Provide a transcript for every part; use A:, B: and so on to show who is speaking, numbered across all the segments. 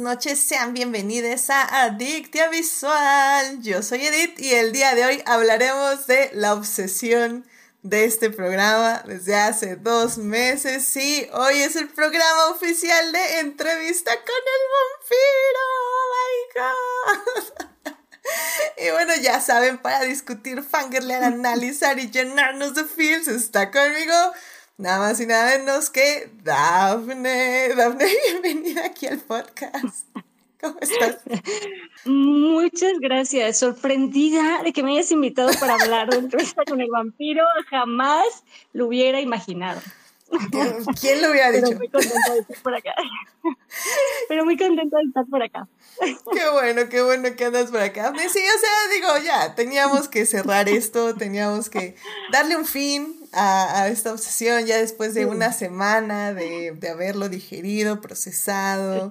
A: noches, sean bienvenidos a Adictia Visual. Yo soy Edith y el día de hoy hablaremos de la obsesión de este programa desde hace dos meses. Sí, hoy es el programa oficial de entrevista con el vampiro. Oh my god. Y bueno, ya saben, para discutir, fangirlear, analizar y llenarnos de feels, está conmigo nada más y nada menos que Dafne. Dafne, bienvenida aquí al podcast. ¿Cómo estás?
B: Muchas gracias. Sorprendida de que me hayas invitado para hablar de entrevista con el vampiro. Jamás lo hubiera imaginado.
A: ¿Quién lo hubiera dicho?
B: Pero muy contenta de estar por acá. Pero muy contenta de estar por acá.
A: Qué bueno, qué bueno que andas por acá. Sí, o sea, digo, ya, teníamos que cerrar esto, teníamos que darle un fin a, esta obsesión ya después de una semana de, de haberlo digerido, procesado,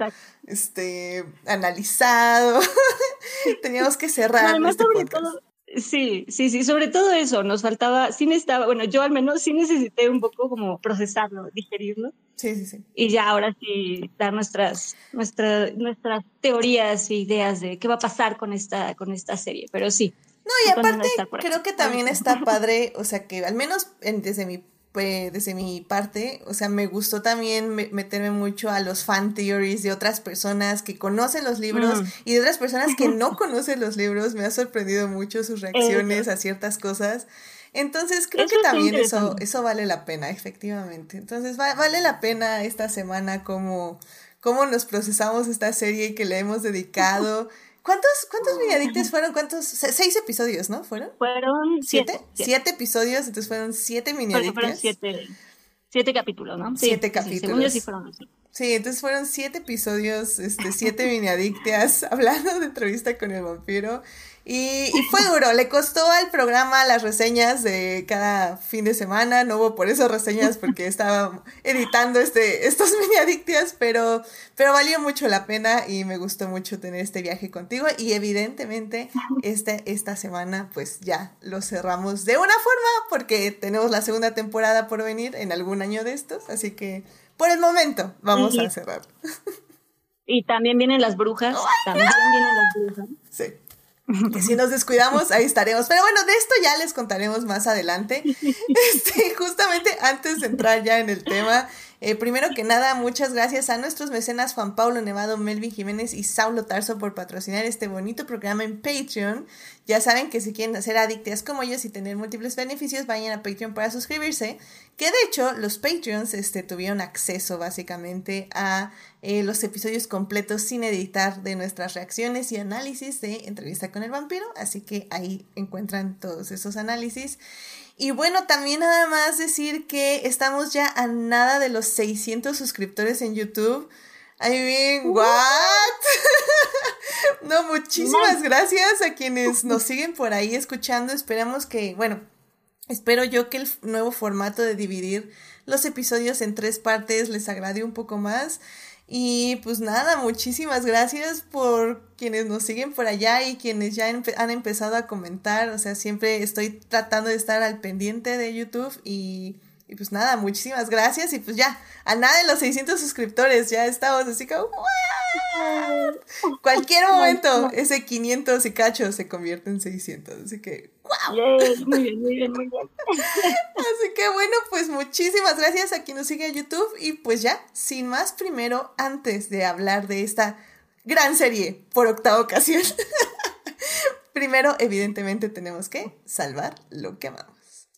A: este, analizado. teníamos que cerrar. este podcast.
B: Sí, sí, sí, sobre todo eso, nos faltaba, sí necesitaba, bueno, yo al menos sí necesité un poco como procesarlo, digerirlo.
A: Sí, sí, sí.
B: Y ya ahora sí dar nuestras, nuestras, nuestras teorías e ideas de qué va a pasar con esta, con esta serie, pero sí.
A: No, y aparte creo que también está padre, o sea, que al menos desde mi pues, desde mi parte, o sea, me gustó también meterme mucho a los fan theories de otras personas que conocen los libros mm. y de otras personas que no conocen los libros. Me ha sorprendido mucho sus reacciones a ciertas cosas. Entonces creo que también eso, eso vale la pena, efectivamente. Entonces vale la pena esta semana como cómo nos procesamos esta serie y que le hemos dedicado. ¿Cuántos, cuántos miniadictes fueron? ¿Cuántos? Seis episodios, ¿no? ¿Fueron?
B: Fueron
A: siete. ¿Siete? episodios, entonces fueron siete miniadictes.
B: Fueron siete, siete capítulos, ¿no?
A: siete capítulos.
B: Sí, fueron
A: Sí, entonces fueron siete episodios, este, siete miniadictias hablando de entrevista con el vampiro. Y, fue duro, le costó al programa las reseñas de cada fin de semana, no hubo por eso reseñas porque estaba editando este, estos mini adictias, pero, pero valió mucho la pena y me gustó mucho tener este viaje contigo y evidentemente este, esta semana pues ya lo cerramos de una forma porque tenemos la segunda temporada por venir en algún año de estos, así que por el momento vamos a cerrar.
B: Y también vienen las brujas, también vienen las brujas.
A: Sí. Que si nos descuidamos, ahí estaremos. Pero bueno, de esto ya les contaremos más adelante. Este, justamente antes de entrar ya en el tema, eh, primero que nada, muchas gracias a nuestros mecenas Juan Pablo Nevado, Melvin Jiménez y Saulo Tarso por patrocinar este bonito programa en Patreon. Ya saben que si quieren hacer adictas como ellos y tener múltiples beneficios, vayan a Patreon para suscribirse. Que de hecho, los Patreons este, tuvieron acceso básicamente a eh, los episodios completos sin editar de nuestras reacciones y análisis de entrevista con el vampiro. Así que ahí encuentran todos esos análisis. Y bueno, también nada más decir que estamos ya a nada de los 600 suscriptores en YouTube. I mean, what? no, muchísimas gracias a quienes nos siguen por ahí escuchando. Esperamos que, bueno, espero yo que el nuevo formato de dividir los episodios en tres partes les agrade un poco más. Y pues nada, muchísimas gracias por quienes nos siguen por allá y quienes ya han empezado a comentar. O sea, siempre estoy tratando de estar al pendiente de YouTube y, y, pues nada, muchísimas gracias. Y pues ya, a nada de los 600 suscriptores, ya estamos así como... Cualquier momento ese 500 y cacho se convierte en 600. Así que
B: muy bien, muy bien, muy bien.
A: Así que bueno, pues muchísimas gracias a quien nos sigue en YouTube. Y pues ya, sin más, primero, antes de hablar de esta gran serie por octava ocasión, primero, evidentemente, tenemos que salvar lo que amamos.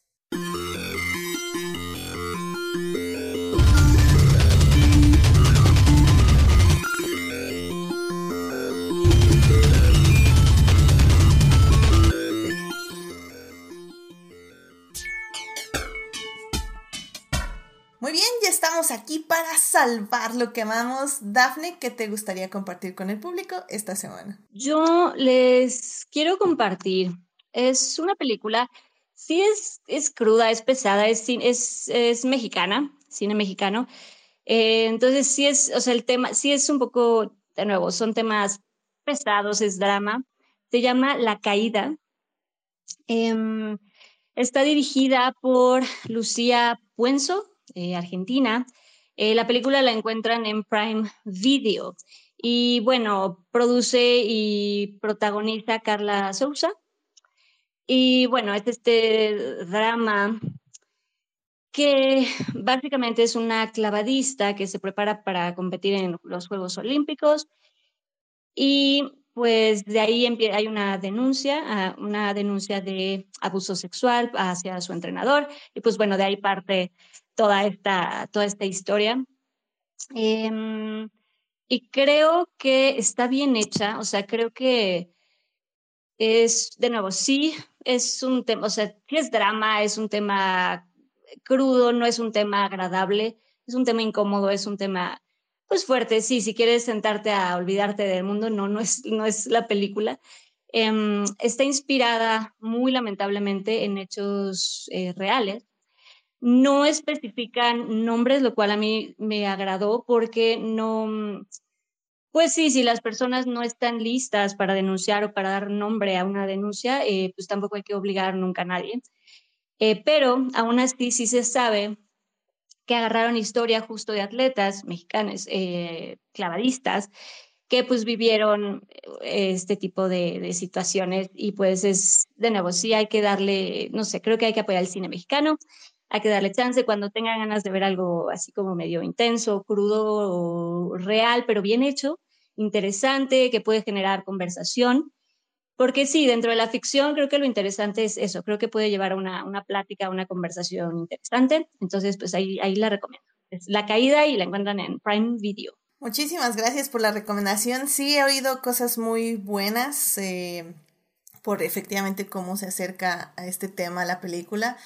A: Muy bien, ya estamos aquí para salvar lo que amamos. Dafne, ¿qué te gustaría compartir con el público esta semana?
B: Yo les quiero compartir. Es una película, sí es, es cruda, es pesada, es, es, es mexicana, cine mexicano. Eh, entonces sí es, o sea, el tema, sí es un poco, de nuevo, son temas pesados, es drama. Se llama La Caída. Em, está dirigida por Lucía Puenzo, eh, Argentina. Eh, la película la encuentran en Prime Video Y bueno, produce y protagoniza Carla Sousa. Y bueno, es este drama que básicamente es una clavadista que se prepara para competir en los Juegos Olímpicos y pues de ahí hay una denuncia, ah, una denuncia de abuso sexual hacia su entrenador y pues bueno, de ahí parte toda esta, toda esta historia. Em, y creo que está bien hecha, o sea, creo que es, de nuevo, sí, es un tema, o sea, sí es drama, es un tema crudo, no es un tema agradable, es un tema incómodo, es un tema pues fuerte, sí, si quieres sentarte a olvidarte del mundo, no, no es, no es la película. Em, está inspirada muy lamentablemente en hechos eh, reales. No especifican nombres, lo cual a mí me agradó porque no, pues sí, si las personas no están listas para denunciar o para dar nombre a una denuncia, eh, pues tampoco hay que obligar nunca a nadie. Eh, pero aún así sí se sabe que agarraron historia justo de atletas mexicanos, eh, clavadistas, que pues vivieron eh, este tipo de, situaciones y pues es, de nuevo, sí hay que darle, no sé, creo que hay que apoyar el cine mexicano, hay que darle chance cuando tengan ganas de ver algo así como medio intenso, crudo real, pero bien hecho, interesante, que puede generar conversación porque sí, dentro de la ficción creo que lo interesante es eso, creo que puede llevar a una, una plática, una conversación interesante. Entonces, pues ahí, ahí la recomiendo. Es La Caída y la encuentran en Prime Video.
A: Muchísimas gracias por la recomendación. Sí, he oído cosas muy buenas eh, por efectivamente cómo se acerca a este tema la película.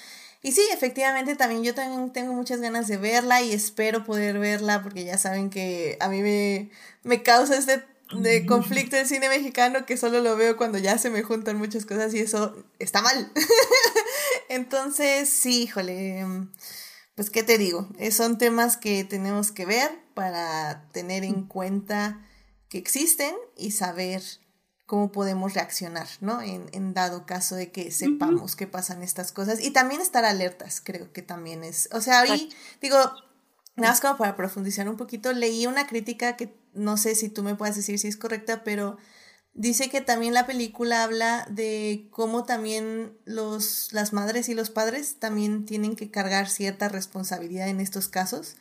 A: Y sí, efectivamente también yo también tengo muchas ganas de verla y espero poder verla porque ya saben que a mí me, me causa este de conflicto en cine mexicano que solo lo veo cuando ya se me juntan muchas cosas y eso está mal. Entonces, sí, híjole, pues qué te digo, eh, son temas que tenemos que ver para tener en cuenta que existen y saber cómo podemos reaccionar, ¿no? En, en dado caso de que sepamos que pasan estas cosas y también estar alertas, creo que también es, o sea, ahí digo, Nada más como para profundizar un poquito, leí una crítica que no sé si tú me puedes decir si es correcta, pero dice que también la película habla de cómo también los, las madres y los padres también tienen que cargar cierta responsabilidad en estos casos,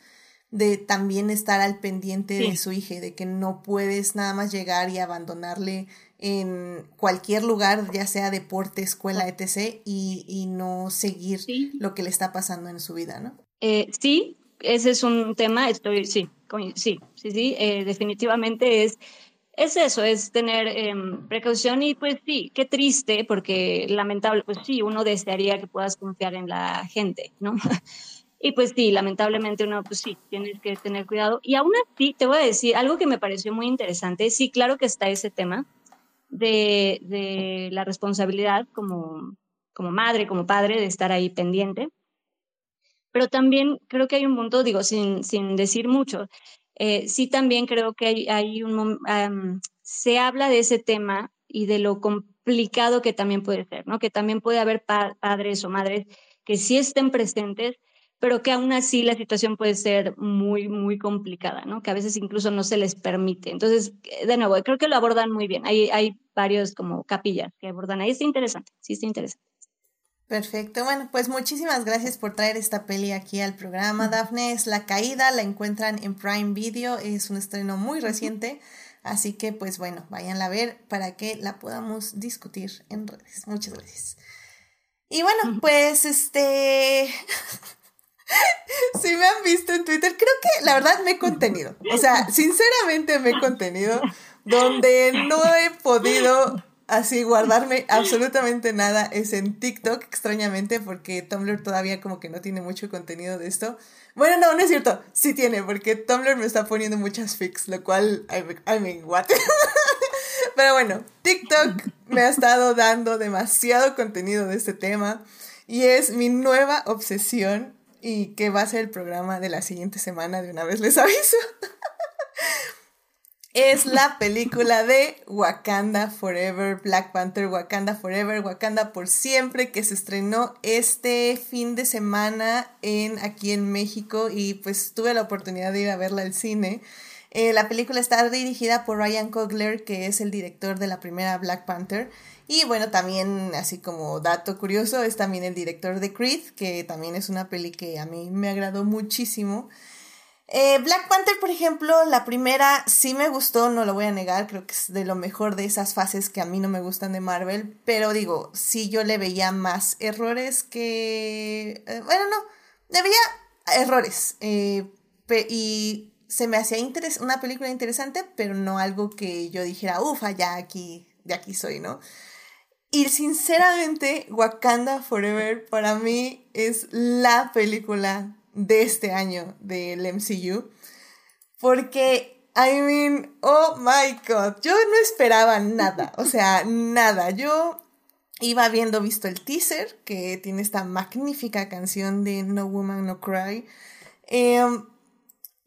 A: de también estar al pendiente de su hija, de que no puedes nada más llegar y abandonarle en cualquier lugar, ya sea deporte, escuela, etc., y, y no seguir lo que le está pasando en su vida, ¿no?
B: Eh, sí, ese es un tema, estoy, sí, sí, sí, sí, eh, definitivamente es, es eso, es tener em, precaución y pues sí, qué triste, porque lamentable, pues sí, uno desearía que puedas confiar en la gente, ¿no? y pues sí, lamentablemente uno, pues sí, tienes que tener cuidado. Y aún así, te voy a decir algo que me pareció muy interesante, sí, claro que está ese tema de, de la responsabilidad como, como madre, como padre, de estar ahí pendiente pero también creo que hay un punto, digo, sin, sin decir mucho, eh, sí también creo que hay, un, se habla de ese tema y de lo complicado que también puede ser, ¿no? Que también puede haber padres o madres que sí estén presentes, pero que aún así la situación puede ser muy, muy complicada, ¿no? Que a veces incluso no se les permite. Entonces, de nuevo, creo que lo abordan muy bien. Hay, hay varios como capillas que abordan ahí. Está interesante, sí está interesante.
A: Perfecto, bueno, pues muchísimas gracias por traer esta peli aquí al programa. Daphne es La Caída, la encuentran en Prime Video, es un estreno muy reciente, así que pues bueno, váyanla a ver para que la podamos discutir en redes. Muchas gracias. Y bueno, pues este... si me han visto en Twitter, creo que la verdad me he contenido. O sea, sinceramente me he contenido donde no he podido así guardarme absolutamente nada es en TikTok, extrañamente, porque Tumblr todavía como que no tiene mucho contenido de esto. Bueno, no, no es cierto, sí tiene, porque Tumblr me está poniendo muchas fics, lo cual, I, mean, what? Pero bueno, TikTok me ha estado dando demasiado contenido de este tema y es mi nueva obsesión y que va a ser el programa de la siguiente semana, de una vez les aviso es la película de Wakanda Forever, Black Panther, Wakanda Forever, Wakanda por siempre, que se estrenó este fin de semana en, aquí en México y pues tuve la oportunidad de ir a verla al cine. Eh, la película está dirigida por Ryan Coogler, que es el director de la primera Black Panther. Y bueno, también, así como dato curioso, es también el director de Creed, que también es una peli que a mí me agradó muchísimo. Eh, Black Panther, por ejemplo, la primera sí me gustó, no lo voy a negar, creo que es de lo mejor de esas fases que a mí no me gustan de Marvel, pero digo, sí yo le veía más errores que... Eh, bueno, no, le veía errores. Eh, y se me hacía una película interesante, pero no algo que yo dijera, ufa, ya aquí, de aquí soy, ¿no? Y sinceramente, Wakanda Forever para mí es la película de este año del MCU. Porque, I mean, oh my god, yo no esperaba nada, o sea, nada. Yo iba habiendo visto el teaser, que tiene esta magnífica canción de No Woman No Cry. Em,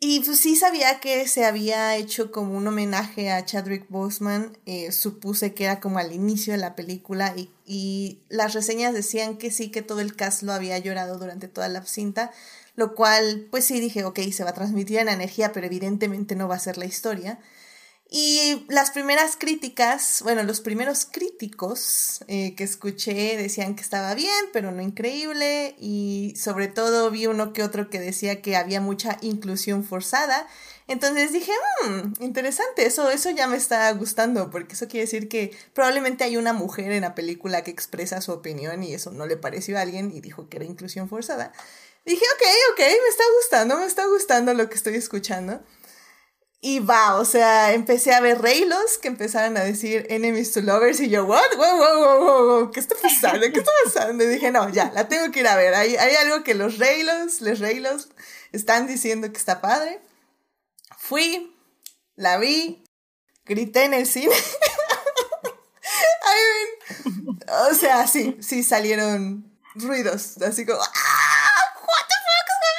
A: y pues sí sabía que se había hecho como un homenaje a Chadwick Boseman, eh, supuse que era como al inicio de la película y, y, las reseñas decían que sí, que todo el cast lo había llorado durante toda la cinta, lo cual pues sí dije, ok, se va a transmitir en energía, pero evidentemente no va a ser la historia. Y las primeras críticas, bueno, los primeros críticos eh, que escuché decían que estaba bien, pero no increíble. Y sobre todo vi uno que otro que decía que había mucha inclusión forzada. Entonces dije, mmm, interesante, eso, eso ya me está gustando, porque eso quiere decir que probablemente hay una mujer en la película que expresa su opinión y eso no le pareció a alguien y dijo que era inclusión forzada. Dije, ok, ok, me está gustando, me está gustando lo que estoy escuchando. Y va, o sea, empecé a ver Reylos que empezaron a decir enemies to lovers y yo, what, wow, wow, wow, wow, ¿qué está pasando? ¿Qué está pasando? Y dije, no, ya, la tengo que ir a ver. Hay, hay algo que los Reylos, los Reylos están diciendo que está padre. Fui, la vi, grité en el cine. I mean, o sea, sí, sí salieron ruidos, así como, ¡ah!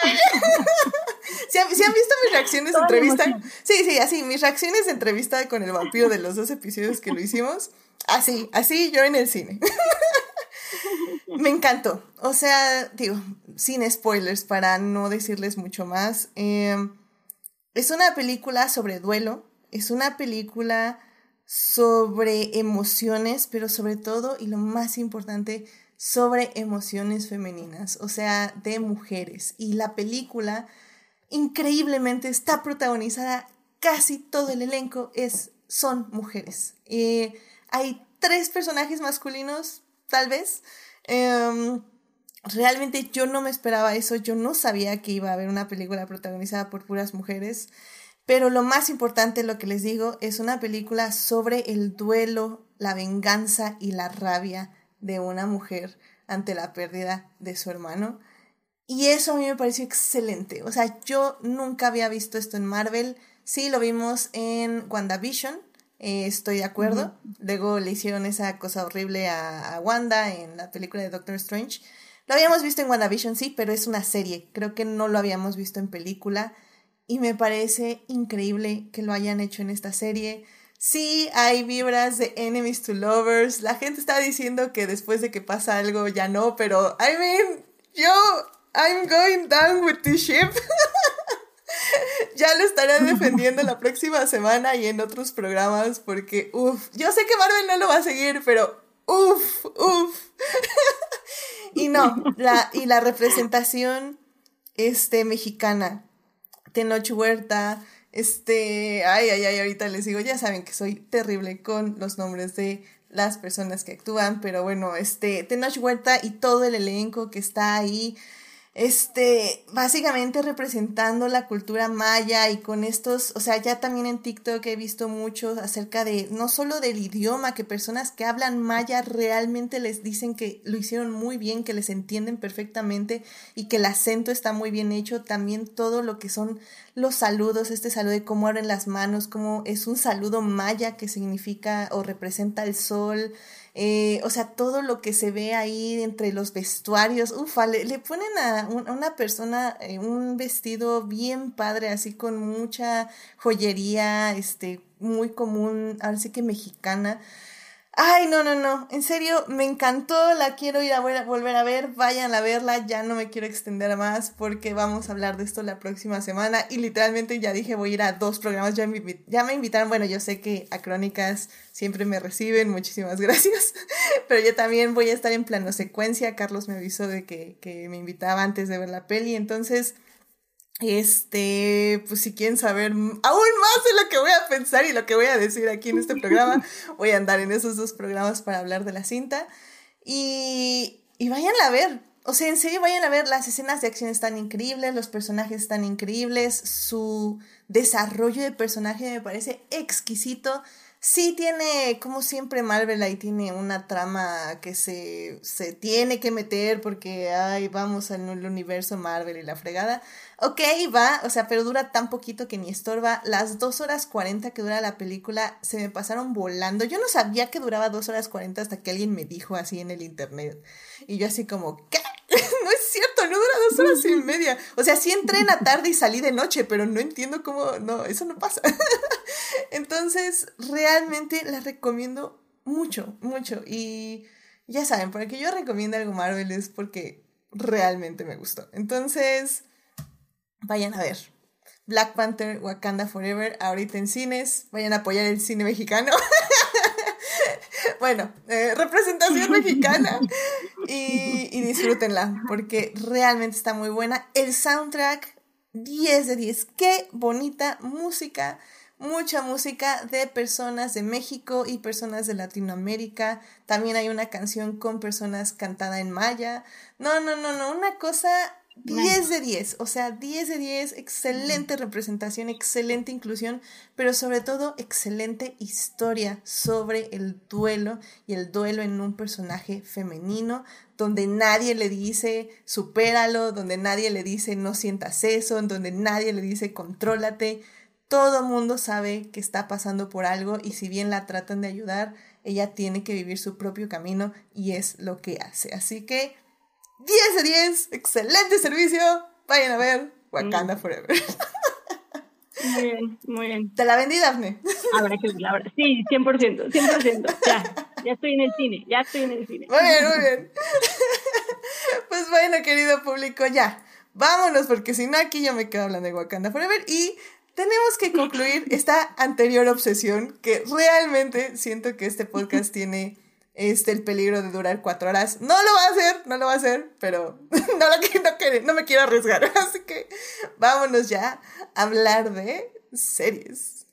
A: ¿What the fuck is ¿Si han, visto mis reacciones de entrevista? Sí, sí, así, mis reacciones de entrevista con el vampiro de los dos episodios que lo hicimos. Así, así yo en el cine. Me encantó. O sea, digo, sin spoilers para no decirles mucho más. Em, es una película sobre duelo. Es una película sobre emociones, pero sobre todo, y lo más importante, sobre emociones femeninas, o sea, de mujeres. Y la película increíblemente está protagonizada, casi todo el elenco es, son mujeres. Eh, hay tres personajes masculinos, tal vez. Em, realmente yo no me esperaba eso, yo no sabía que iba a haber una película protagonizada por puras mujeres, pero lo más importante, lo que les digo, es una película sobre el duelo, la venganza y la rabia de una mujer ante la pérdida de su hermano. Y eso a mí me pareció excelente. O sea, yo nunca había visto esto en Marvel. Sí, lo vimos en WandaVision. Eh, estoy de acuerdo. Luego le hicieron esa cosa horrible a, Wanda en la película de Doctor Strange. Lo habíamos visto en WandaVision, sí, pero es una serie. Creo que no lo habíamos visto en película. Y me parece increíble que lo hayan hecho en esta serie. Sí, hay vibras de enemies to lovers. La gente está diciendo que después de que pasa algo ya no, pero I mean, yo I'm going down with the ship. ya lo estaré defendiendo la próxima semana y en otros programas porque, uff, yo sé que Marvel no lo va a seguir, pero uff, uff. y no, la, y la representación este, mexicana, Tenoch Huerta, este, ay, ay, ay, ahorita les digo, ya saben que soy terrible con los nombres de las personas que actúan, pero bueno, este, Tenoch Huerta y todo el elenco que está ahí, este, básicamente representando la cultura maya y con estos, o sea, ya también en TikTok he visto mucho acerca de, no solo del idioma, que personas que hablan maya realmente les dicen que lo hicieron muy bien, que les entienden perfectamente y que el acento está muy bien hecho, también todo lo que son los saludos, este saludo de cómo abren las manos, cómo es un saludo maya que significa o representa el sol, eh, o sea, todo lo que se ve ahí entre los vestuarios, ufa, le, ponen a, una persona eh, un vestido bien padre, así con mucha joyería, este, muy común, ahora sí que mexicana. Ay, no, no, no. En serio, me encantó. La quiero ir a, volver a ver. Vayan a verla. Ya no me quiero extender más porque vamos a hablar de esto la próxima semana. Y literalmente ya dije, voy a ir a dos programas. Ya me, ya me invitaron. Bueno, yo sé que a Crónicas siempre me reciben. Muchísimas gracias. Pero yo también voy a estar en plano secuencia. Carlos me avisó de que, que me invitaba antes de ver la peli. Entonces este, pues si quieren saber aún más de lo que voy a pensar y lo que voy a decir aquí en este programa, voy a andar en esos dos programas para hablar de la cinta. Y, y vayan a ver, o sea, en serio vayan a ver, las escenas de acción están increíbles, los personajes están increíbles, su desarrollo de personaje me parece exquisito. Sí tiene, como siempre, Marvel ahí tiene una trama que se, se tiene que meter porque, ay, vamos al universo Marvel y la fregada. Ok, va, o sea, pero dura tan poquito que ni estorba. Las dos horas cuarenta que dura la película se me pasaron volando. Yo no sabía que duraba dos horas cuarenta hasta que alguien me dijo así en el internet. Y yo así como, ¿qué? no es cierto, no dura dos horas y media. O sea, sí entré en la tarde y salí de noche, pero no entiendo cómo, no, eso no pasa. Entonces, realmente la recomiendo mucho, mucho. Y ya saben, para que yo recomiende algo Marvel es porque realmente me gustó. Entonces, vayan a ver. Black Panther, Wakanda Forever, ahorita en cines. Vayan a apoyar el cine mexicano. bueno, eh, representación mexicana y, disfrútenla porque realmente está muy buena. El soundtrack 10 de 10. Qué bonita música. Mucha música de personas de México y personas de Latinoamérica. También hay una canción con personas cantada en maya. No, no, no, no. Una cosa 10 de 10, o sea, 10 de 10, excelente representación, excelente inclusión, pero sobre todo excelente historia sobre el duelo y el duelo en un personaje femenino, donde nadie le dice supéralo, donde nadie le dice no sientas eso, donde nadie le dice contrólate. Todo mundo sabe que está pasando por algo y si bien la tratan de ayudar, ella tiene que vivir su propio camino y es lo que hace. Así que 10 de 10, excelente servicio. Vayan a ver Wakanda mm. Forever.
B: Muy bien, muy bien.
A: Te la vendí, Dafne.
B: Habrá que verla, sí, 100%, 100%. Ya, ya estoy en el cine, ya estoy en el cine.
A: Muy bien, muy bien. Pues bueno, querido público, ya. Vámonos, porque si no, aquí yo me quedo hablando de Wakanda Forever y tenemos que concluir esta anterior obsesión que realmente siento que este podcast tiene este, el peligro de durar cuatro horas. No lo va a hacer, no lo va a hacer, pero no, lo, no, no me quiero arriesgar. Así que vámonos ya a hablar de series.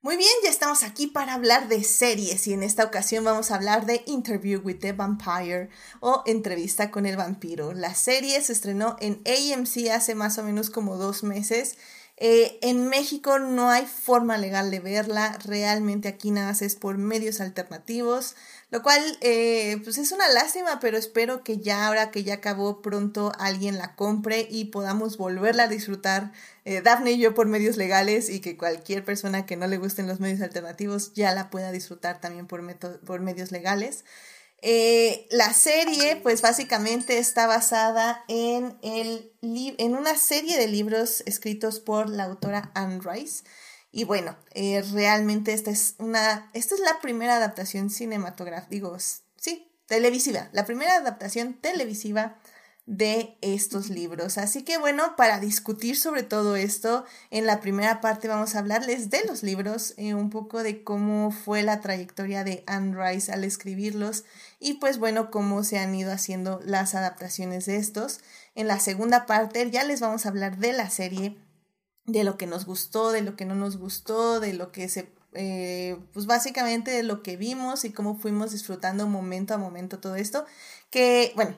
A: Muy bien, ya estamos aquí para hablar de series y en esta ocasión vamos a hablar de Interview with the Vampire o Entrevista con el vampiro. La serie se estrenó en AMC hace más o menos como dos meses. Eh, en México no hay forma legal de verla, realmente aquí nada más es por medios alternativos. Lo cual, eh, pues es una lástima, pero espero que ya ahora que ya acabó pronto alguien la compre y podamos volverla a disfrutar, eh, Daphne y yo por medios legales y que cualquier persona que no le gusten los medios alternativos ya la pueda disfrutar también por, por medios legales. Eh, la serie, pues básicamente está basada en, el en una serie de libros escritos por la autora Anne Rice. Y bueno, eh, realmente esta es una, esta es la primera adaptación cinematográfica, digo, sí, televisiva, la primera adaptación televisiva de estos libros. Así que bueno, para discutir sobre todo esto, en la primera parte vamos a hablarles de los libros, eh, un poco de cómo fue la trayectoria de Anne Rice al escribirlos y pues bueno, cómo se han ido haciendo las adaptaciones de estos. En la segunda parte ya les vamos a hablar de la serie de lo que nos gustó, de lo que no nos gustó, de lo que se, eh, pues básicamente de lo que vimos y cómo fuimos disfrutando momento a momento todo esto, que bueno,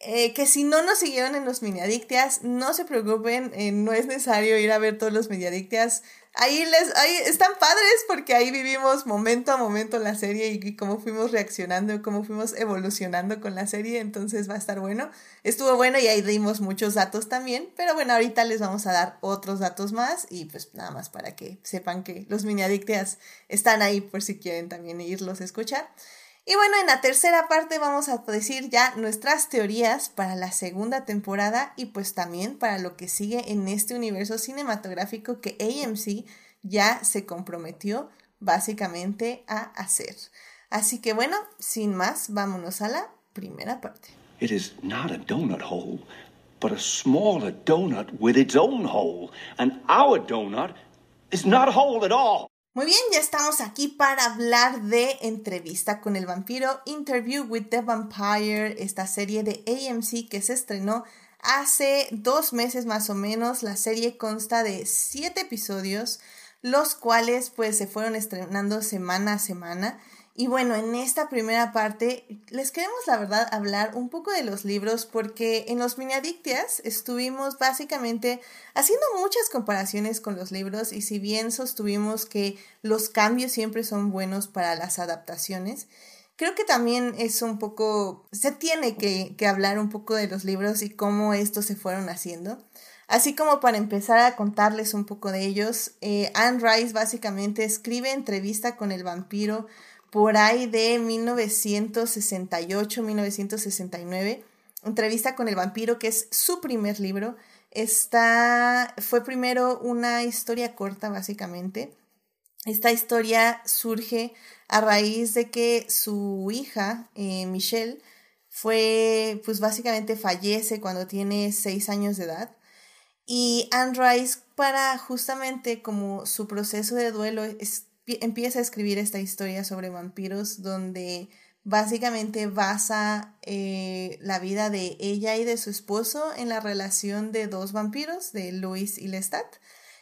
A: eh, que si no nos siguieron en los Mediadictias, no se preocupen, eh, no es necesario ir a ver todos los Mediadictias. Ahí les, ahí están padres porque ahí vivimos momento a momento la serie y, cómo fuimos reaccionando, cómo fuimos evolucionando con la serie, entonces va a estar bueno. Estuvo bueno y ahí dimos muchos datos también, pero bueno, ahorita les vamos a dar otros datos más y pues nada más para que sepan que los Mediadictias están ahí por si quieren también irlos a escuchar. Y bueno, en la tercera parte vamos a decir ya nuestras teorías para la segunda temporada y pues también para lo que sigue en este universo cinematográfico que AMC ya se comprometió básicamente a hacer. Así que bueno, sin más, vámonos a la primera parte.
C: It is not a donut hole, but a smaller donut with its own hole. And our donut is not a hole at all.
A: Muy bien, ya estamos aquí para hablar de Entrevista con el vampiro, Interview with the Vampire, esta serie de AMC que se estrenó hace dos meses más o menos. La serie consta de siete episodios, los cuales pues se fueron estrenando semana a semana. Y bueno, en esta primera parte les queremos la verdad hablar un poco de los libros porque en los Miniadictias estuvimos básicamente haciendo muchas comparaciones con los libros y si bien sostuvimos que los cambios siempre son buenos para las adaptaciones, creo que también es un poco, se tiene que, hablar un poco de los libros y cómo estos se fueron haciendo. Así como para empezar a contarles un poco de ellos, eh, Anne Rice básicamente escribe entrevista con el vampiro por ahí de 1968-1969, Entrevista con el vampiro, que es su primer libro. Esta fue primero una historia corta, básicamente. Esta historia surge a raíz de que su hija, eh, Michelle, fue, pues básicamente fallece cuando tiene seis años de edad. Y Anne Rice, para justamente como su proceso de duelo, es, empieza a escribir esta historia sobre vampiros donde básicamente basa eh, la vida de ella y de su esposo en la relación de dos vampiros, de Louis y Lestat,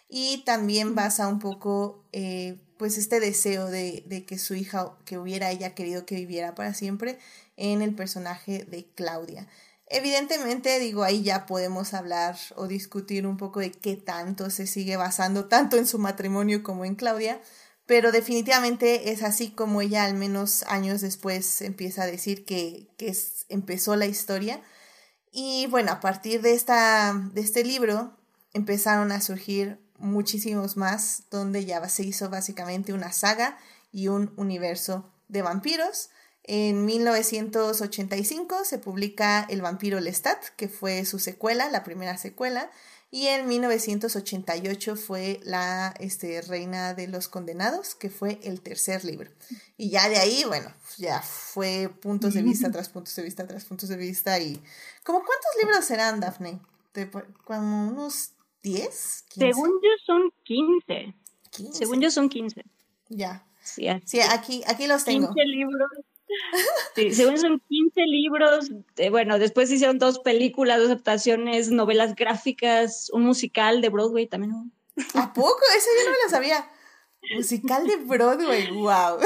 A: y también basa un poco eh, pues este deseo de, de, que su hija, que hubiera ella querido que viviera para siempre, en el personaje de Claudia. Evidentemente, digo, ahí ya podemos hablar o discutir un poco de qué tanto se sigue basando tanto en su matrimonio como en Claudia, pero definitivamente es así como ella al menos años después empieza a decir que, que empezó la historia. Y bueno, a partir de, esta, de este libro empezaron a surgir muchísimos más, donde ya se hizo básicamente una saga y un universo de vampiros. En 1985 se publica El vampiro Lestat, que fue su secuela, la primera secuela, y en 1988 fue la este, Reina de los Condenados, que fue el tercer libro. Y ya de ahí, bueno, ya fue puntos de vista tras puntos de vista tras puntos de vista. y ¿Como cuántos libros serán, Daphne? ¿Como unos 10?
B: Según yo son 15. Según yo son 15.
A: Ya. Sí, sí, aquí, aquí los tengo.
B: 15 libros Sí, según son 15 libros, eh, bueno, después hicieron dos películas, dos adaptaciones, novelas gráficas, un musical de Broadway también.
A: ¿A poco? Eso yo no me lo sabía. Musical de Broadway, wow.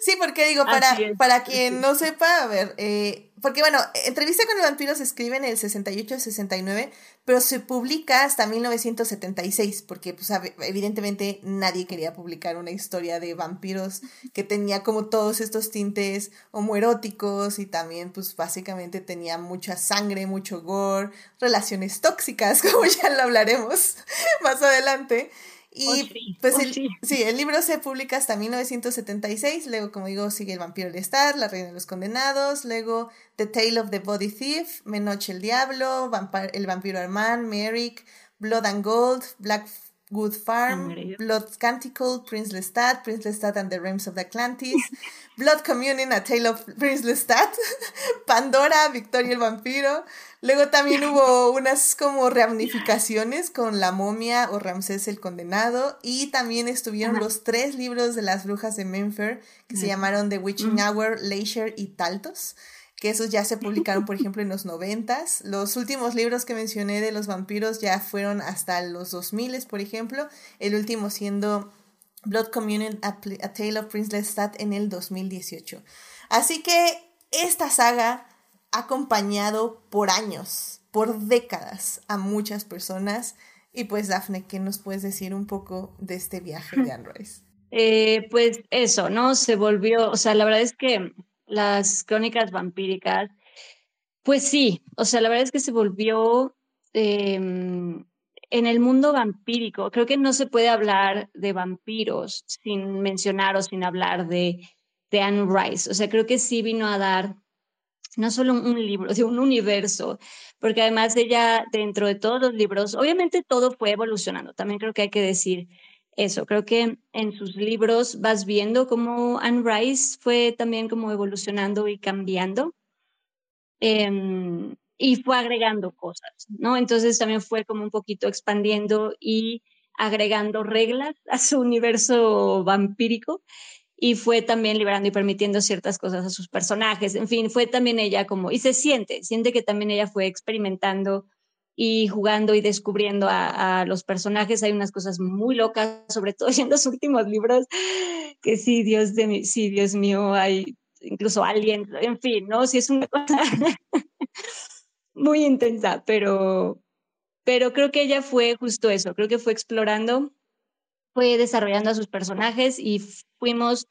A: Sí, porque digo, para, para quien no sepa, a ver, eh, porque bueno, Entrevista con el vampiro se escribe en el 68-69, pero se publica hasta 1976, porque pues evidentemente nadie quería publicar una historia de vampiros que tenía como todos estos tintes homoeróticos y también pues básicamente tenía mucha sangre, mucho gore, relaciones tóxicas, como ya lo hablaremos más adelante. Y oh, pues oh, el, sí. el libro se publica hasta 1976, luego como digo sigue El vampiro Lestat, La reina de los condenados, luego The Tale of the Body Thief, Menoche el diablo, El vampiro Armand, Merrick, Blood and Gold, Blackwood Farm, Blood Canticle, Prince Lestat, Prince Lestat and the Realms of the Atlantis, Blood Communion, A Tale of Prince Lestat, Pandora, Victoria el vampiro, Luego también hubo unas como reunificaciones con La momia o Ramsés el condenado y también estuvieron los tres libros de las brujas de Menfer que se llamaron The Witching Hour, Leisure y Taltos que esos ya se publicaron, por ejemplo, en los noventas. Los últimos libros que mencioné de los vampiros ya fueron hasta los 2000, por ejemplo. El último siendo Blood Communion, A, Tale of Prince Lestat en el 2018. Así que esta saga acompañado por años, por décadas a muchas personas. Y pues, Dafne, ¿qué nos puedes decir un poco de este viaje de Anne Rice?
B: Eh, pues eso, ¿no? Se volvió, o sea, la verdad es que las crónicas vampíricas, pues sí, o sea, la verdad es que se volvió em, en el mundo vampírico. Creo que no se puede hablar de vampiros sin mencionar o sin hablar de de Anne Rice. O sea, creo que sí vino a dar no solo un libro, sino un universo, porque además ella, dentro de todos los libros, obviamente todo fue evolucionando, también creo que hay que decir eso, creo que en sus libros vas viendo cómo Anne Rice fue también como evolucionando y cambiando. Em, y fue agregando cosas, ¿no? Entonces también fue como un poquito expandiendo y agregando reglas a su universo vampírico y fue también liberando y permitiendo ciertas cosas a sus personajes. En fin, fue también ella como, y se siente, siente que también ella fue experimentando y jugando y descubriendo a, los personajes. Hay unas cosas muy locas, sobre todo en los últimos libros, que sí, Dios de mí, sí, Dios mío, hay incluso alguien, en fin, ¿no? Sí es una cosa muy intensa, pero, pero creo que ella fue justo eso, creo que fue explorando, fue desarrollando a sus personajes y fuimos,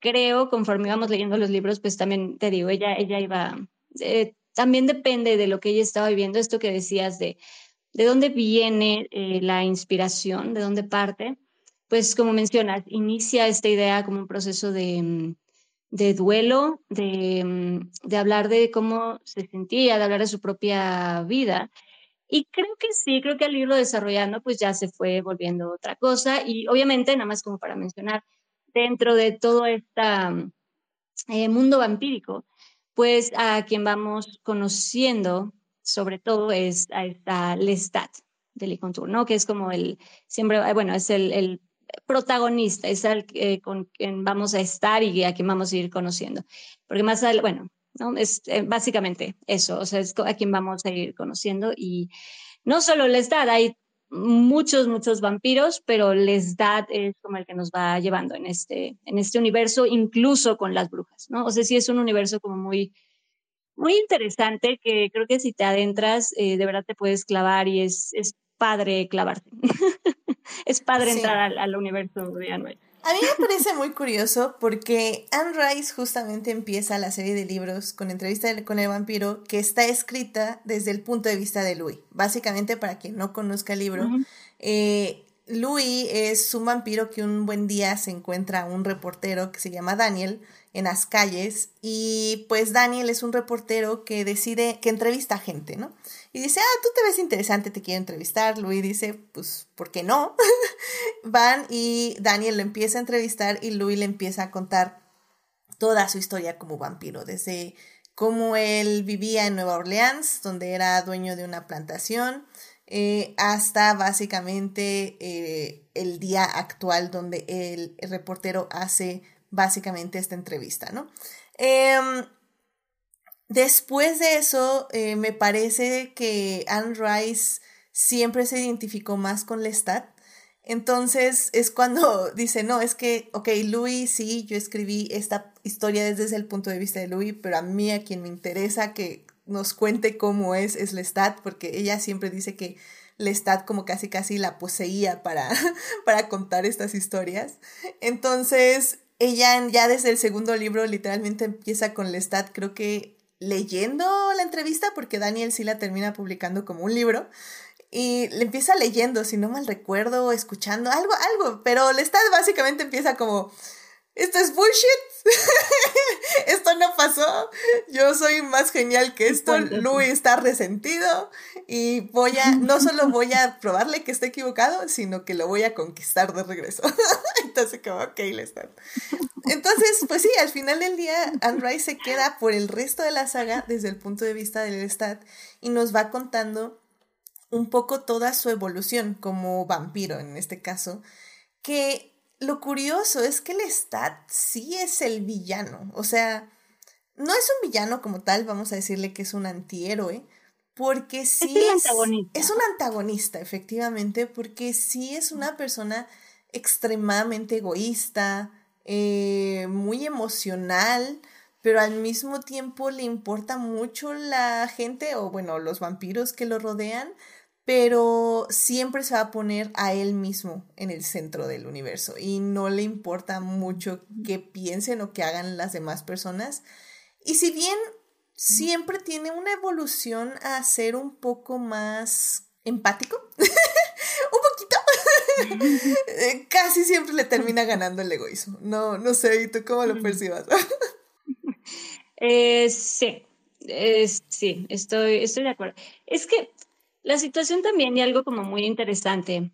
B: creo, conforme íbamos leyendo los libros, pues también te digo, ella, ella iba, eh, también depende de lo que ella estaba viviendo, esto que decías de de dónde viene eh, la inspiración, de dónde parte, pues como mencionas, inicia esta idea como un proceso de, mm, de duelo, de, mm, de, hablar de cómo se sentía, de hablar de su propia vida. Y creo que sí, creo que al irlo desarrollando, pues ya se fue volviendo otra cosa. Y obviamente, nada más como para mencionar, dentro de todo este mundo vampírico, pues a quien vamos conociendo, sobre todo, es a esta Lestat de Licontour, ¿no? Que es como el, siempre, bueno, es el, el protagonista, es el eh, con quien vamos a estar y a quien vamos a ir conociendo. Porque más, bueno, ¿no? es eh, básicamente eso, o sea, es a quien vamos a ir conociendo y no solo Lestat, hay muchos, muchos vampiros, pero Lestat es como el que nos va llevando en este, en este universo, incluso con las brujas, ¿no? O sea, sí es un universo como muy, muy interesante que creo que si te adentras, eh, de verdad te puedes clavar y es, es padre clavarte. es padre entrar al, al, universo de Anne
A: A mí me parece muy curioso porque Anne Rice justamente empieza la serie de libros con entrevista con el vampiro que está escrita desde el punto de vista de Louis. Básicamente, para quien no conozca el libro, eh, Louis es un vampiro que un buen día se encuentra un reportero que se llama Daniel en las calles y pues Daniel es un reportero que decide que entrevista a gente, ¿no? Y dice, ah, tú te ves interesante, te quiero entrevistar. Louis dice, pues, ¿por qué no? Van y Daniel lo empieza a entrevistar y Louis le empieza a contar toda su historia como vampiro, desde cómo él vivía en Nueva Orleans, donde era dueño de una plantación, eh, hasta básicamente eh, el día actual donde el reportero hace básicamente esta entrevista, ¿no? Em, después de eso, eh, me parece que Anne Rice siempre se identificó más con Lestat. Entonces es cuando dice, no, es que, ok, Louis, sí, yo escribí esta historia desde el punto de vista de Louis, pero a mí, a quien me interesa que nos cuente cómo es, es Lestat, porque ella siempre dice que Lestat como casi casi la poseía para, para contar estas historias. Entonces, ella ya desde el segundo libro literalmente empieza con Lestat, creo que leyendo la entrevista, porque Daniel sí la termina publicando como un libro, y le empieza leyendo, si no mal recuerdo, escuchando, algo, algo, pero Lestat básicamente empieza como, esto es bullshit, esto no pasó, yo soy más genial que esto, Louis está resentido y voy a, no solo voy a probarle que está equivocado, sino que lo voy a conquistar de regreso. Entonces como, ok, Lestat. Entonces, pues sí, al final del día, Rice se queda por el resto de la saga desde el punto de vista del Lestat y nos va contando un poco toda su evolución como vampiro en este caso, que lo curioso es que Lestat sí es el villano. O sea, no es un villano como tal, vamos a decirle que es un antihéroe, porque sí es, es, un antagonista, efectivamente, porque sí es una persona extremadamente egoísta, eh, muy emocional, pero al mismo tiempo le importa mucho la gente o bueno, los vampiros que lo rodean, pero siempre se va a poner a él mismo en el centro del universo y no le importa mucho qué piensen o qué hagan las demás personas. Y si bien siempre tiene una evolución a ser un poco más empático, un poquito, Eh, casi siempre le termina ganando el egoísmo. No, no sé, ¿y tú cómo lo percibas?
B: eh, sí, sí, estoy, estoy de acuerdo. Es que la situación también, y algo como muy interesante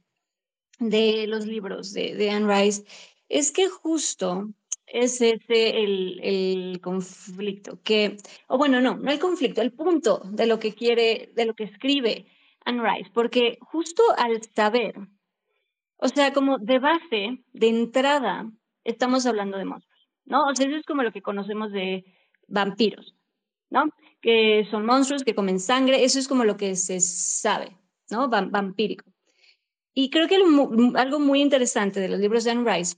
B: de los libros de, Anne Rice, es que justo es ese el, el, conflicto que, o bueno, no, no el conflicto, el punto de lo que quiere, de lo que escribe Anne Rice, porque justo al saber, o sea, como de base, de entrada, estamos hablando de monstruos, ¿no? O sea, eso es como lo que conocemos de vampiros, Que son monstruos que comen sangre, eso es como lo que se sabe, ¿no? vampírico. Y creo que algo muy interesante de los libros de Anne Rice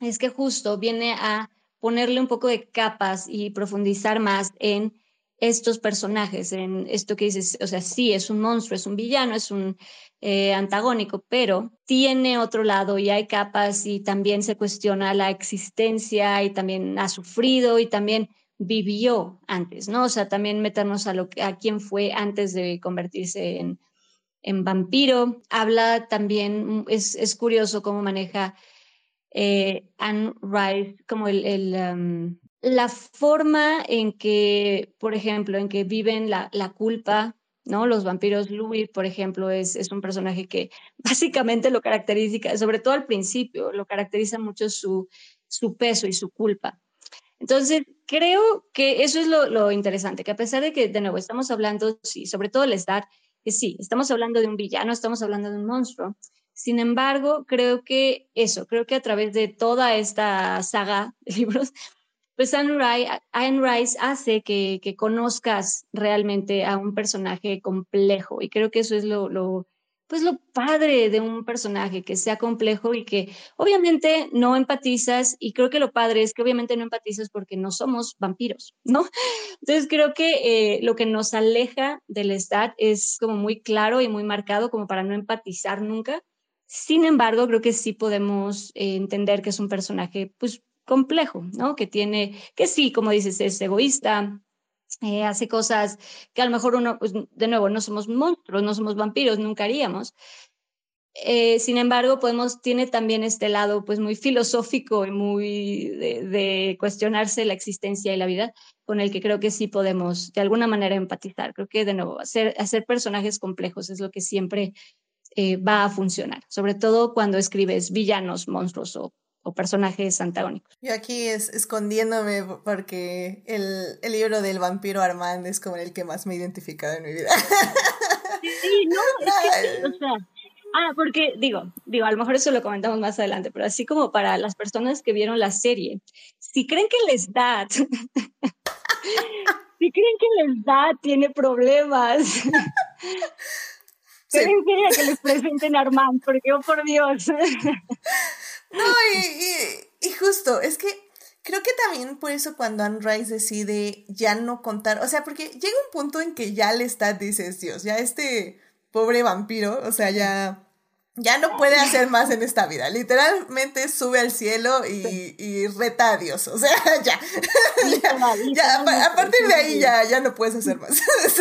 B: es que justo viene a ponerle un poco de capas y profundizar más en estos personajes, en esto que dices, o sea, sí, es un monstruo, es un villano, es un eh, antagónico, pero tiene otro lado y hay capas y también se cuestiona la existencia y también ha sufrido y también vivió antes, ¿no? O sea, también meternos a, lo, a quién fue antes de convertirse en, en vampiro. Habla también, es, es curioso cómo maneja eh, Anne Rice, como el, um, la forma en que, por ejemplo, en que viven la, la culpa, ¿no? Los vampiros, Louis, por ejemplo, es, es, un personaje que básicamente lo caracteriza, sobre todo al principio, lo caracteriza mucho su, su peso y su culpa. Entonces, creo que eso es lo, interesante, que a pesar de que, de nuevo, estamos hablando, sí, sobre todo les da que sí, estamos hablando de un villano, estamos hablando de un monstruo, sin embargo, creo que eso, creo que a través de toda esta saga de libros, pues Anne Rice, hace que, que, conozcas realmente a un personaje complejo y creo que eso es lo, lo, pues lo padre de un personaje, que sea complejo y que obviamente no empatizas y creo que lo padre es que obviamente no empatizas porque no somos vampiros, ¿no? Entonces creo que eh, lo que nos aleja del Stat es como muy claro y muy marcado como para no empatizar nunca sin embargo, creo que sí podemos eh, entender que es un personaje, pues, complejo, ¿no? Que tiene, que sí, como dices, es egoísta, eh, hace cosas que a lo mejor uno, pues, de nuevo, no somos monstruos, no somos vampiros, nunca haríamos. Eh, sin embargo, podemos, tiene también este lado, pues, muy filosófico y muy de, cuestionarse la existencia y la vida, con el que creo que sí podemos, de alguna manera, empatizar. Creo que, de nuevo, hacer, hacer personajes complejos es lo que siempre eh, va a funcionar, sobre todo cuando escribes villanos, monstruos o, personajes antagónicos.
A: Yo aquí es escondiéndome porque el, el, libro del vampiro Armand es como el que más me he identificado en mi vida.
B: Sí, no, es que, o sea, ah, porque digo, digo, a lo mejor eso lo comentamos más adelante, pero así como para las personas que vieron la serie, si creen que les da, si creen que les da, tiene problemas. Sí. quería que les presenten a Armand, porque oh, por Dios.
A: No, y, y, justo, es que creo que también por eso cuando Anne Rice decide ya no contar, o sea, porque llega un punto en que ya le está, dices, Dios, ya este pobre vampiro, o sea, ya ya no puede hacer más en esta vida. Literalmente sube al cielo y, y reta a Dios. O sea, ya. ya, a, partir de ahí ya, ya no puedes hacer más.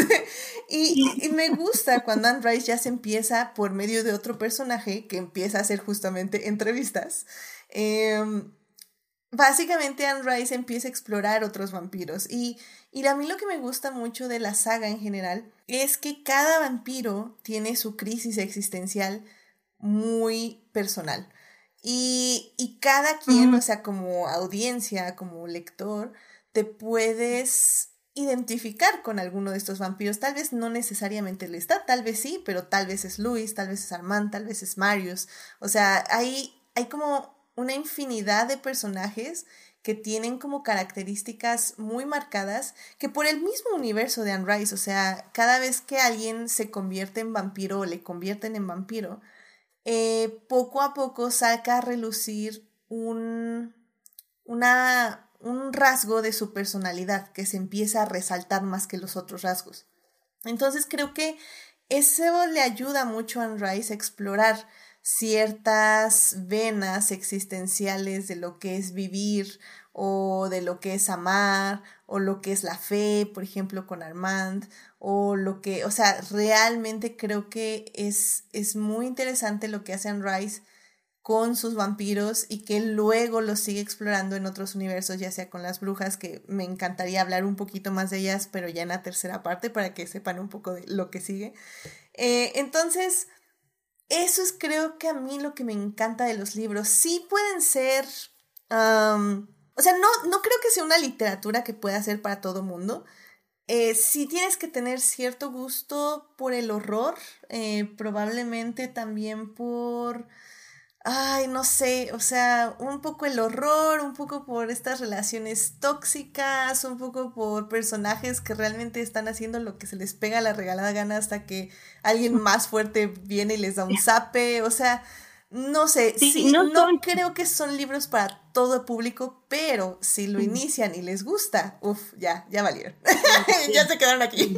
A: y, y, me gusta cuando Anne Rice ya se empieza por medio de otro personaje que empieza a hacer justamente entrevistas. Em, básicamente Anne Rice empieza a explorar otros vampiros. Y, y a mí lo que me gusta mucho de la saga en general es que cada vampiro tiene su crisis existencial muy personal. Y, y cada quien, o sea, como audiencia, como lector, te puedes identificar con alguno de estos vampiros. Tal vez no necesariamente le está, tal vez sí, pero tal vez es Luis, tal vez es Armand, tal vez es Marius. O sea, hay, hay como una infinidad de personajes que tienen como características muy marcadas que por el mismo universo de Anne Rice, o sea, cada vez que alguien se convierte en vampiro o le convierten en vampiro, eh, poco a poco saca a relucir un, una, un rasgo de su personalidad que se empieza a resaltar más que los otros rasgos. Entonces creo que eso le ayuda mucho a Rice a explorar ciertas venas existenciales de lo que es vivir o de lo que es amar o lo que es la fe, por ejemplo, con Armand, o lo que, o sea, realmente creo que es, es muy interesante lo que hace Anne Rice con sus vampiros y que luego los sigue explorando en otros universos, ya sea con las brujas, que me encantaría hablar un poquito más de ellas, pero ya en la tercera parte para que sepan un poco de lo que sigue. Eh, entonces, eso es creo que a mí lo que me encanta de los libros. Sí pueden ser... O sea, no, no creo que sea una literatura que pueda ser para todo mundo. Eh, si tienes que tener cierto gusto por el horror, eh, probablemente también por, ay, no sé, o sea, un poco el horror, un poco por estas relaciones tóxicas, un poco por personajes que realmente están haciendo lo que se les pega a la regalada gana hasta que alguien más fuerte viene y les da un zape, o sea, no sé, sí, no, creo que son libros para todo público, pero si lo inician y les gusta, uff, ya, ya valieron. ya se quedaron aquí.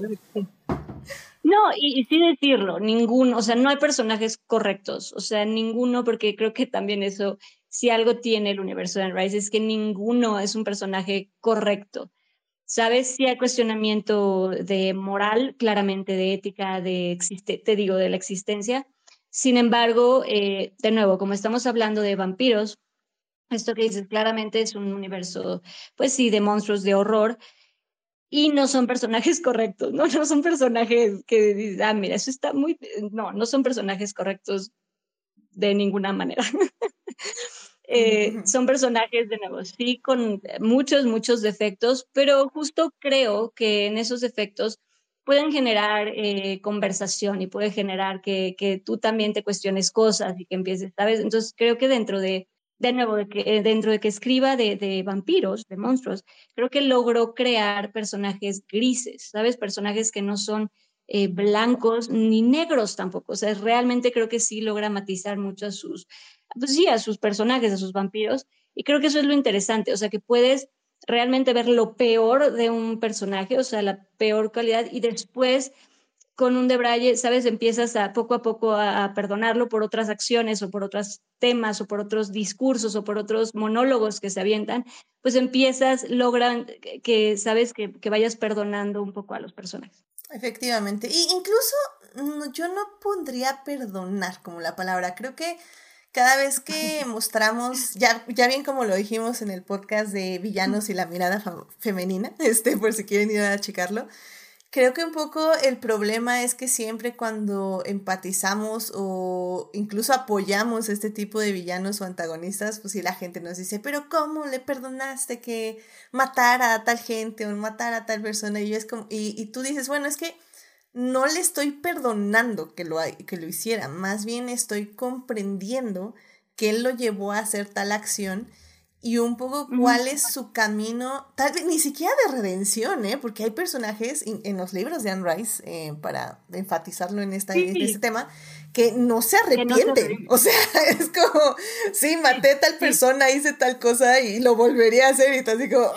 B: No, y, sí decirlo, ninguno, o sea, no hay personajes correctos, o sea, ninguno, porque creo que también eso, si algo tiene el universo de Rice, es que ninguno es un personaje correcto. ¿Sabes? Si hay cuestionamiento de moral, claramente de ética, de existe, te digo, de la existencia, sin embargo, eh, de nuevo, como estamos hablando de vampiros, esto que dices claramente es un universo, pues sí, de monstruos de horror, y no son personajes correctos, ¿no? No son personajes que ah, mira, eso está muy, no, no son personajes correctos de ninguna manera. Eh, son personajes, de nuevo, sí, con muchos, muchos defectos, pero justo creo que en esos defectos pueden generar eh, conversación y puede generar que, que, tú también te cuestiones cosas y que empieces, ¿sabes? Entonces creo que dentro de, de nuevo, eh, dentro de que escriba de, de, vampiros, de monstruos, creo que logró crear personajes grises, ¿sabes? Personajes que no son eh, blancos ni negros tampoco. O sea, realmente creo que sí logra matizar mucho a sus, pues sí, a sus personajes, a sus vampiros. Y creo que eso es lo interesante, o sea, que puedes realmente ver lo peor de un personaje, o sea, la peor calidad, y después con un Debraye, sabes, empiezas a poco a poco a, perdonarlo por otras acciones o por otros temas o por otros discursos o por otros monólogos que se avientan, pues empiezas, logran que, sabes, que, que vayas perdonando un poco a los personajes.
A: Efectivamente, y incluso mm, yo no pondría perdonar como la palabra, creo que cada vez que mostramos, ya, ya bien como lo dijimos en el podcast de villanos y la mirada femenina, este, por si quieren ir a checarlo, creo que un poco el problema es que siempre cuando empatizamos o incluso apoyamos este tipo de villanos o antagonistas, pues si la gente nos dice, pero ¿cómo le perdonaste que matara a tal gente o matara a tal persona? Y, es como, y, y tú dices, bueno, es que no le estoy perdonando que lo, que lo hiciera, más bien estoy comprendiendo que él lo llevó a hacer tal acción y un poco cuál es su camino, tal vez ni siquiera de redención, ¿eh? porque hay personajes en los libros de Anne Rice, eh, para enfatizarlo en, esta, este tema, que no se arrepienten. o sea, es como, sí, maté a tal persona, hice tal cosa y lo volvería a hacer y tal, así como,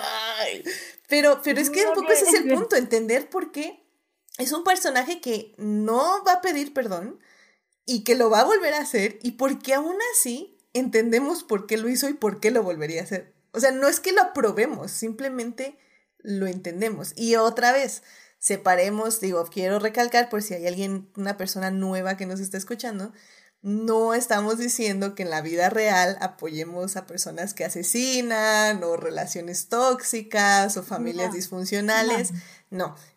A: ay. Pero, pero es que un poco ese es el punto, entender por qué es un personaje que no va a pedir perdón y que lo va a volver a hacer y porque aún así entendemos por qué lo hizo y por qué lo volvería a hacer. O sea, no es que lo aprobemos, simplemente lo entendemos. Y otra vez, separemos, digo, quiero recalcar por si hay alguien, una persona nueva que nos está escuchando, no estamos diciendo que en la vida real apoyemos a personas que asesinan o relaciones tóxicas o familias disfuncionales. No.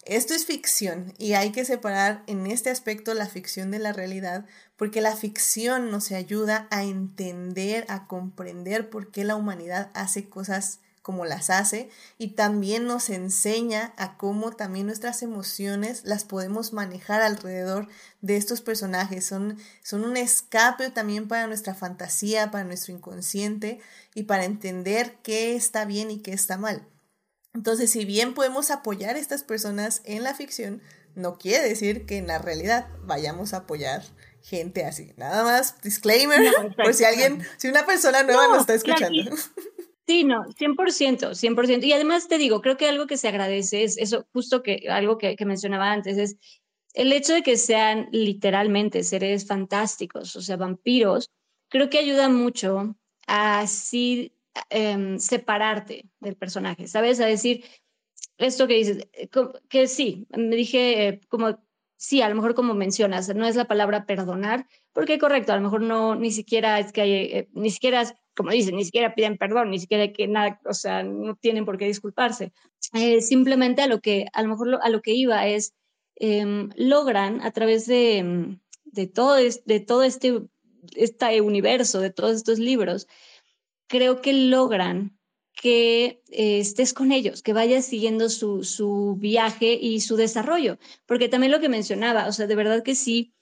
A: Esto es ficción y hay que separar en este aspecto la ficción de la realidad porque la ficción nos ayuda a entender, a comprender por qué la humanidad hace cosas como las hace y también nos enseña a cómo también nuestras emociones las podemos manejar alrededor de estos personajes. Son, son un escape también para nuestra fantasía, para nuestro inconsciente y para entender qué está bien y qué está mal. Entonces, si bien podemos apoyar a estas personas en la ficción, no quiere decir que en la realidad vayamos a apoyar gente así. Nada más, disclaimer, por si alguien, si una persona nueva nos está escuchando.
B: Sí, no, 100%, 100%. Y además te digo, creo que algo que se agradece es eso, justo que algo que, mencionaba antes, es el hecho de que sean literalmente seres fantásticos, o sea, vampiros, creo que ayuda mucho a así em, separarte del personaje, ¿sabes? A decir, esto que dices, eh, que sí, me dije eh, como, sí, a lo mejor como mencionas, no es la palabra perdonar, porque correcto, a lo mejor no, ni siquiera es que hay, eh, ni siquiera, como dicen, ni siquiera piden perdón, ni siquiera que nada, o sea, no tienen por qué disculparse. simplemente a lo que, a lo mejor a lo que iba es, em, logran a través de, em, de todo, de todo este, este universo, de todos estos libros, creo que logran que eh, estés con ellos, que vayas siguiendo su, su viaje y su desarrollo. Porque también lo que mencionaba, o sea, de verdad que sí,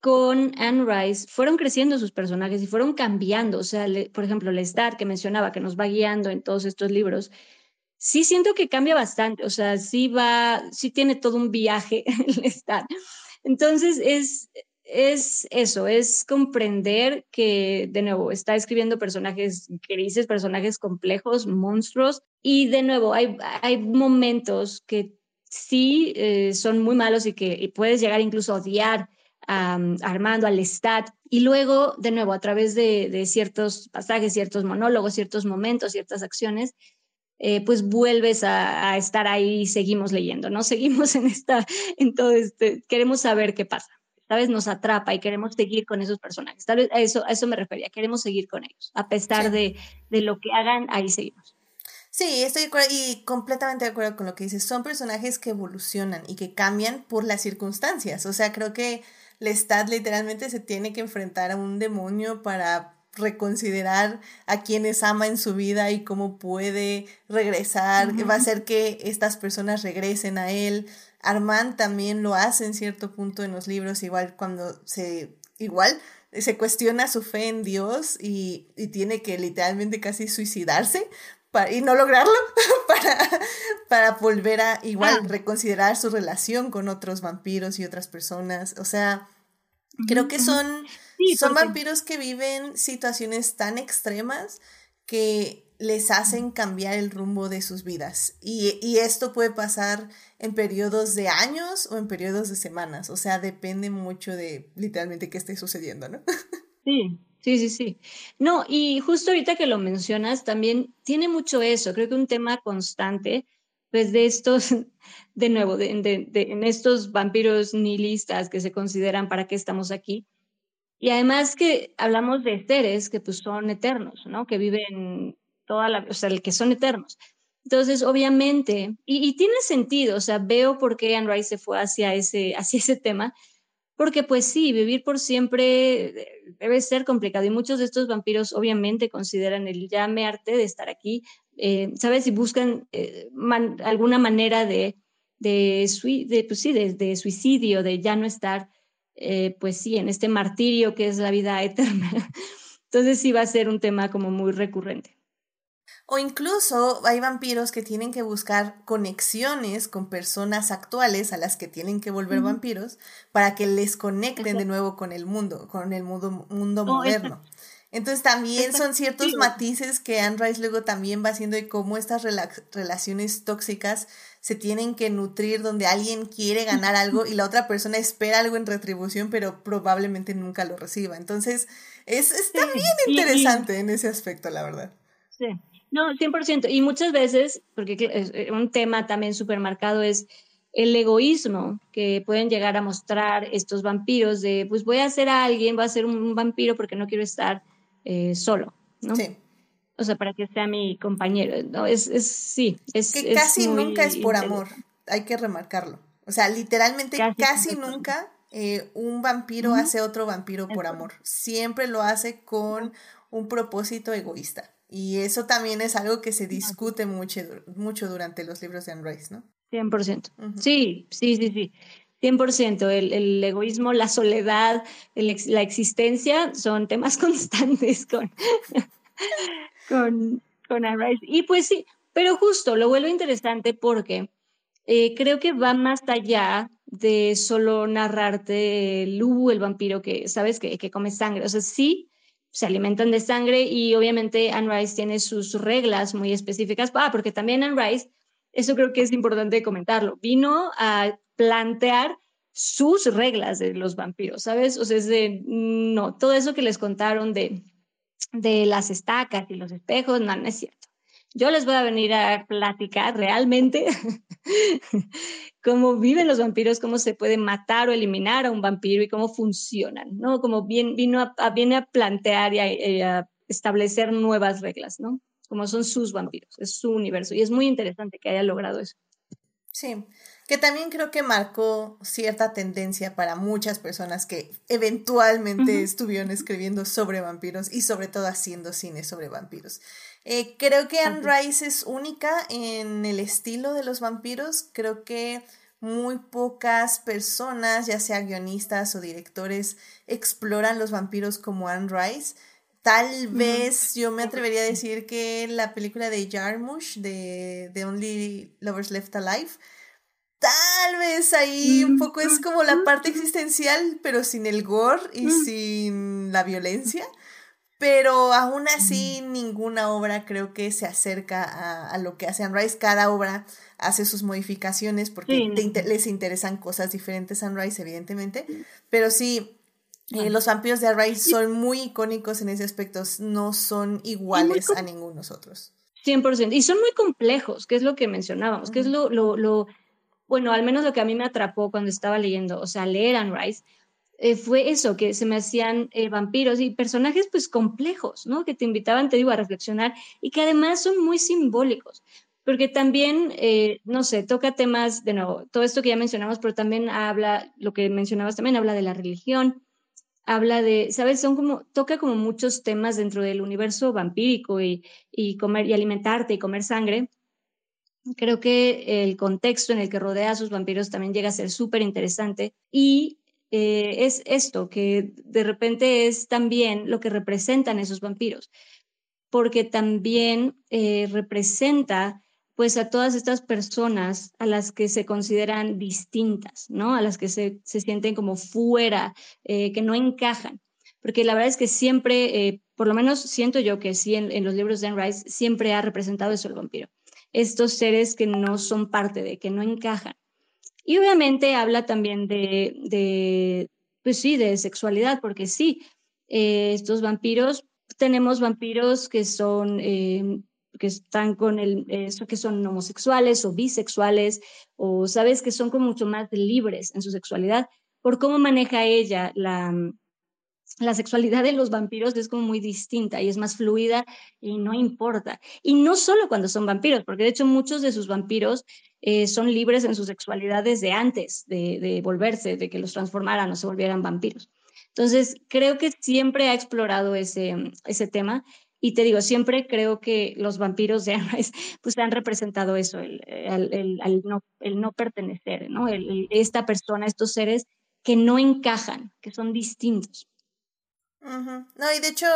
B: con Anne Rice fueron creciendo sus personajes y fueron cambiando. O sea, por ejemplo, Lestat que mencionaba, que nos va guiando en todos estos libros, sí siento que cambia bastante. O sea, sí va, sí tiene todo un viaje Lestat. Entonces es, es eso, es comprender que, de nuevo, está escribiendo personajes grises, personajes complejos, monstruos, y de nuevo, hay, hay momentos que sí eh, son muy malos y que puedes llegar incluso a odiar a, Armando, al Lestat, y luego, de nuevo, a través de, ciertos pasajes, ciertos monólogos, ciertos momentos, ciertas acciones, eh, pues vuelves a, estar ahí y seguimos leyendo, ¿no? Seguimos en esta, en este, queremos saber qué pasa. ¿Sabes? Nos atrapa y queremos seguir con esos personajes. Tal vez a eso, a eso me refería, queremos seguir con ellos. A pesar de, de lo que hagan, ahí seguimos.
A: Sí, estoy de acuerdo y completamente de acuerdo con lo que dices. Son personajes que evolucionan y que cambian por las circunstancias. O sea, creo que Lestat literalmente se tiene que enfrentar a un demonio para reconsiderar a quienes ama en su vida y cómo puede regresar, va a hacer que estas personas regresen a él. Armand también lo hace en cierto punto en los libros, igual cuando se, igual se cuestiona su fe en Dios y, tiene que literalmente casi suicidarse para, y no lograrlo para, para volver a igual ah. reconsiderar su relación con otros vampiros y otras personas. O sea, creo que son, son vampiros que viven situaciones tan extremas que les hacen cambiar el rumbo de sus vidas. Y, esto puede pasar en periodos de años o en periodos de semanas. O sea, depende mucho de literalmente qué esté sucediendo, ¿no?
B: Sí, sí, sí, sí. No, y justo ahorita que lo mencionas, también tiene mucho eso. Creo que un tema constante, pues de estos, de nuevo, de, en estos vampiros nihilistas que se consideran para qué estamos aquí. Y además que hablamos de seres que pues son eternos, ¿no? Que viven toda la, o sea, que son eternos. Entonces, obviamente, y, tiene sentido, o sea, veo por qué Anne Rice se fue hacia ese, hacia ese tema, porque pues sí, vivir por siempre eh, debe ser complicado y muchos de estos vampiros obviamente consideran el llame arte de estar aquí, eh, ¿sabes? Y buscan eh, alguna manera de, de, de, pues sí, de, suicidio, de ya no estar, pues sí, en este martirio que es la vida eterna. Entonces sí va a ser un tema como muy recurrente.
A: O incluso hay vampiros que tienen que buscar conexiones con personas actuales a las que tienen que volver vampiros para que les conecten de nuevo con el mundo, con el mundo, mundo oh, moderno. Entonces también son ciertos matices que Anne Rice luego también va haciendo de cómo estas relaciones tóxicas se tienen que nutrir donde alguien quiere ganar algo y la otra persona espera algo en retribución pero probablemente nunca lo reciba. Entonces es, está bien interesante en ese aspecto, la verdad.
B: Sí. No, 100%. Y muchas veces, porque eh, un tema también súper marcado es el egoísmo que pueden llegar a mostrar estos vampiros de, pues voy a ser a alguien, voy a ser un vampiro porque no quiero estar eh, solo, ¿no? Sí. O sea, para que sea mi compañero. No, es, es sí, es...
A: Que casi nunca es por amor, hay que remarcarlo. O sea, literalmente casi, nunca eh, un vampiro hace otro vampiro por amor. Siempre lo hace con un propósito egoísta. Y eso también es algo que se discute mucho, mucho durante los libros de Anne Rice, ¿no?
B: 100%. Sí, sí, sí, sí. 100%. El, el egoísmo, la soledad, la existencia son temas constantes con, con, con Anne Rice. Y pues sí, pero justo lo vuelvo interesante porque eh, creo que va más allá de solo narrarte Lu, el vampiro que, ¿sabes? Que, que come sangre. O sea, sí se alimentan de sangre y obviamente Anne Rice tiene sus reglas muy específicas. Ah, porque también Anne Rice, eso creo que es importante comentarlo, vino a plantear sus reglas de los vampiros, ¿sabes? O sea, es de, no, todo eso que les contaron de, de las estacas y los espejos, no, no es cierto. Yo les voy a venir a platicar realmente cómo viven los vampiros, cómo se puede matar o eliminar a un vampiro y cómo funcionan, ¿no? Como bien, vino a, viene a plantear y a, establecer nuevas reglas, ¿no? Como son sus vampiros, es su universo. Y es muy interesante que haya logrado eso.
A: Sí, que también creo que marcó cierta tendencia para muchas personas que eventualmente estuvieron escribiendo sobre vampiros y sobre todo haciendo cine sobre vampiros. Eh, creo que Anne Rice es única en el estilo de los vampiros. Creo que muy pocas personas, ya sea guionistas o directores, exploran los vampiros como Anne Rice. Tal vez yo me atrevería a decir que la película de Jarmusch, de The Only Lovers Left Alive, tal vez ahí un poco es como la parte existencial, pero sin el gore y sin la violencia. Pero aún así, ninguna obra creo que se acerca a, lo que hace Anne Rice. Cada obra hace sus modificaciones porque les interesan cosas diferentes a Anne Rice, evidentemente. Pero sí, eh, los vampiros de Anne Rice son muy icónicos en ese aspecto. No son iguales a ninguno otros.
B: 100%. Y son muy complejos, que es lo que mencionábamos, que es lo, lo, lo, bueno, al menos lo que a mí me atrapó cuando estaba leyendo, o sea, leer Anne Rice eh, fue eso, que se me hacían eh, vampiros y personajes pues complejos, ¿no? Que te invitaban, te digo, a reflexionar y que además son muy simbólicos, porque también, eh, no sé, toca temas, de nuevo, todo esto que ya mencionamos, pero también habla, lo que mencionabas también, habla de la religión, habla de, ¿sabes? Son como, toca como muchos temas dentro del universo vampírico y, y comer y alimentarte y comer sangre. Creo que el contexto en el que rodea a sus vampiros también llega a ser súper interesante y eh, es esto, que de repente es también lo que representan esos vampiros, porque también eh, representa pues a todas estas personas a las que se consideran distintas, ¿no? A las que se, sienten como fuera, eh, que no encajan. Porque la verdad es que siempre, por lo menos siento yo que sí en, los libros de Anne Rice, siempre ha representado eso el vampiro. Estos seres que no son parte de, que no encajan. Y obviamente habla también de, pues sí, de sexualidad, porque sí, eh, estos vampiros, tenemos vampiros que son, eh, que están con el, que son homosexuales o bisexuales, o sabes que son como mucho más libres en su sexualidad, por cómo maneja ella la, la sexualidad de los vampiros es como muy distinta y es más fluida y no importa. Y no solo cuando son vampiros, porque de hecho muchos de sus vampiros eh, son libres en su sexualidad desde antes de, volverse, de que los transformaran o se volvieran vampiros. Entonces, creo que siempre ha explorado ese, ese tema y te digo, siempre creo que los vampiros de pues han representado eso, el, no, el no, pertenecer, ¿no? esta persona, estos seres que no encajan, que son distintos.
A: No, y de hecho,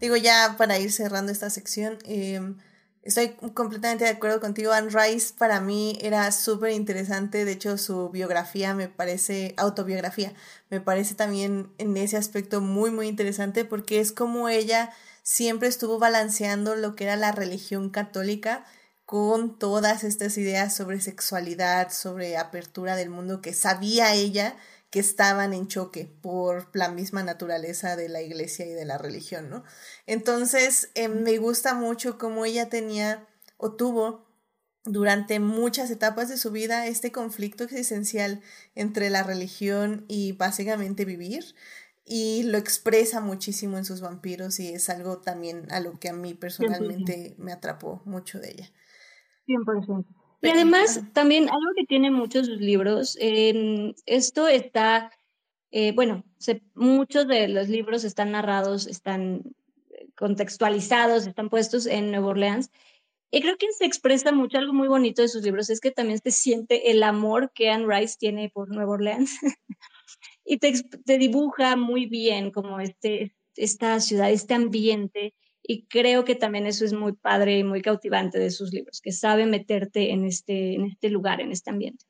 A: digo ya para ir cerrando esta sección, em, estoy completamente de acuerdo contigo. Anne Rice para mí era súper interesante. De hecho, su biografía me parece, autobiografía, me parece también en ese aspecto muy, muy interesante porque es como ella siempre estuvo balanceando lo que era la religión católica con todas estas ideas sobre sexualidad, sobre apertura del mundo que sabía ella que estaban en choque por la misma naturaleza de la iglesia y de la religión, ¿no? Entonces, eh, me gusta mucho cómo ella tenía o tuvo durante muchas etapas de su vida este conflicto existencial entre la religión y básicamente vivir y lo expresa muchísimo en sus vampiros y es algo también a lo que a mí personalmente me atrapó mucho de ella.
B: 100%. Y además, también algo que tienen muchos libros, esto está, eh, bueno, muchos de los libros están narrados, están contextualizados, están puestos en Nueva Orleans. Y creo que se expresa mucho algo muy bonito de sus libros, es que también se siente el amor que Anne Rice tiene por Nueva Orleans. y te, te, dibuja muy bien como este, esta ciudad, este ambiente y creo que también eso es muy padre y muy cautivante de sus libros, que sabe meterte en este, en este lugar, en este ambiente.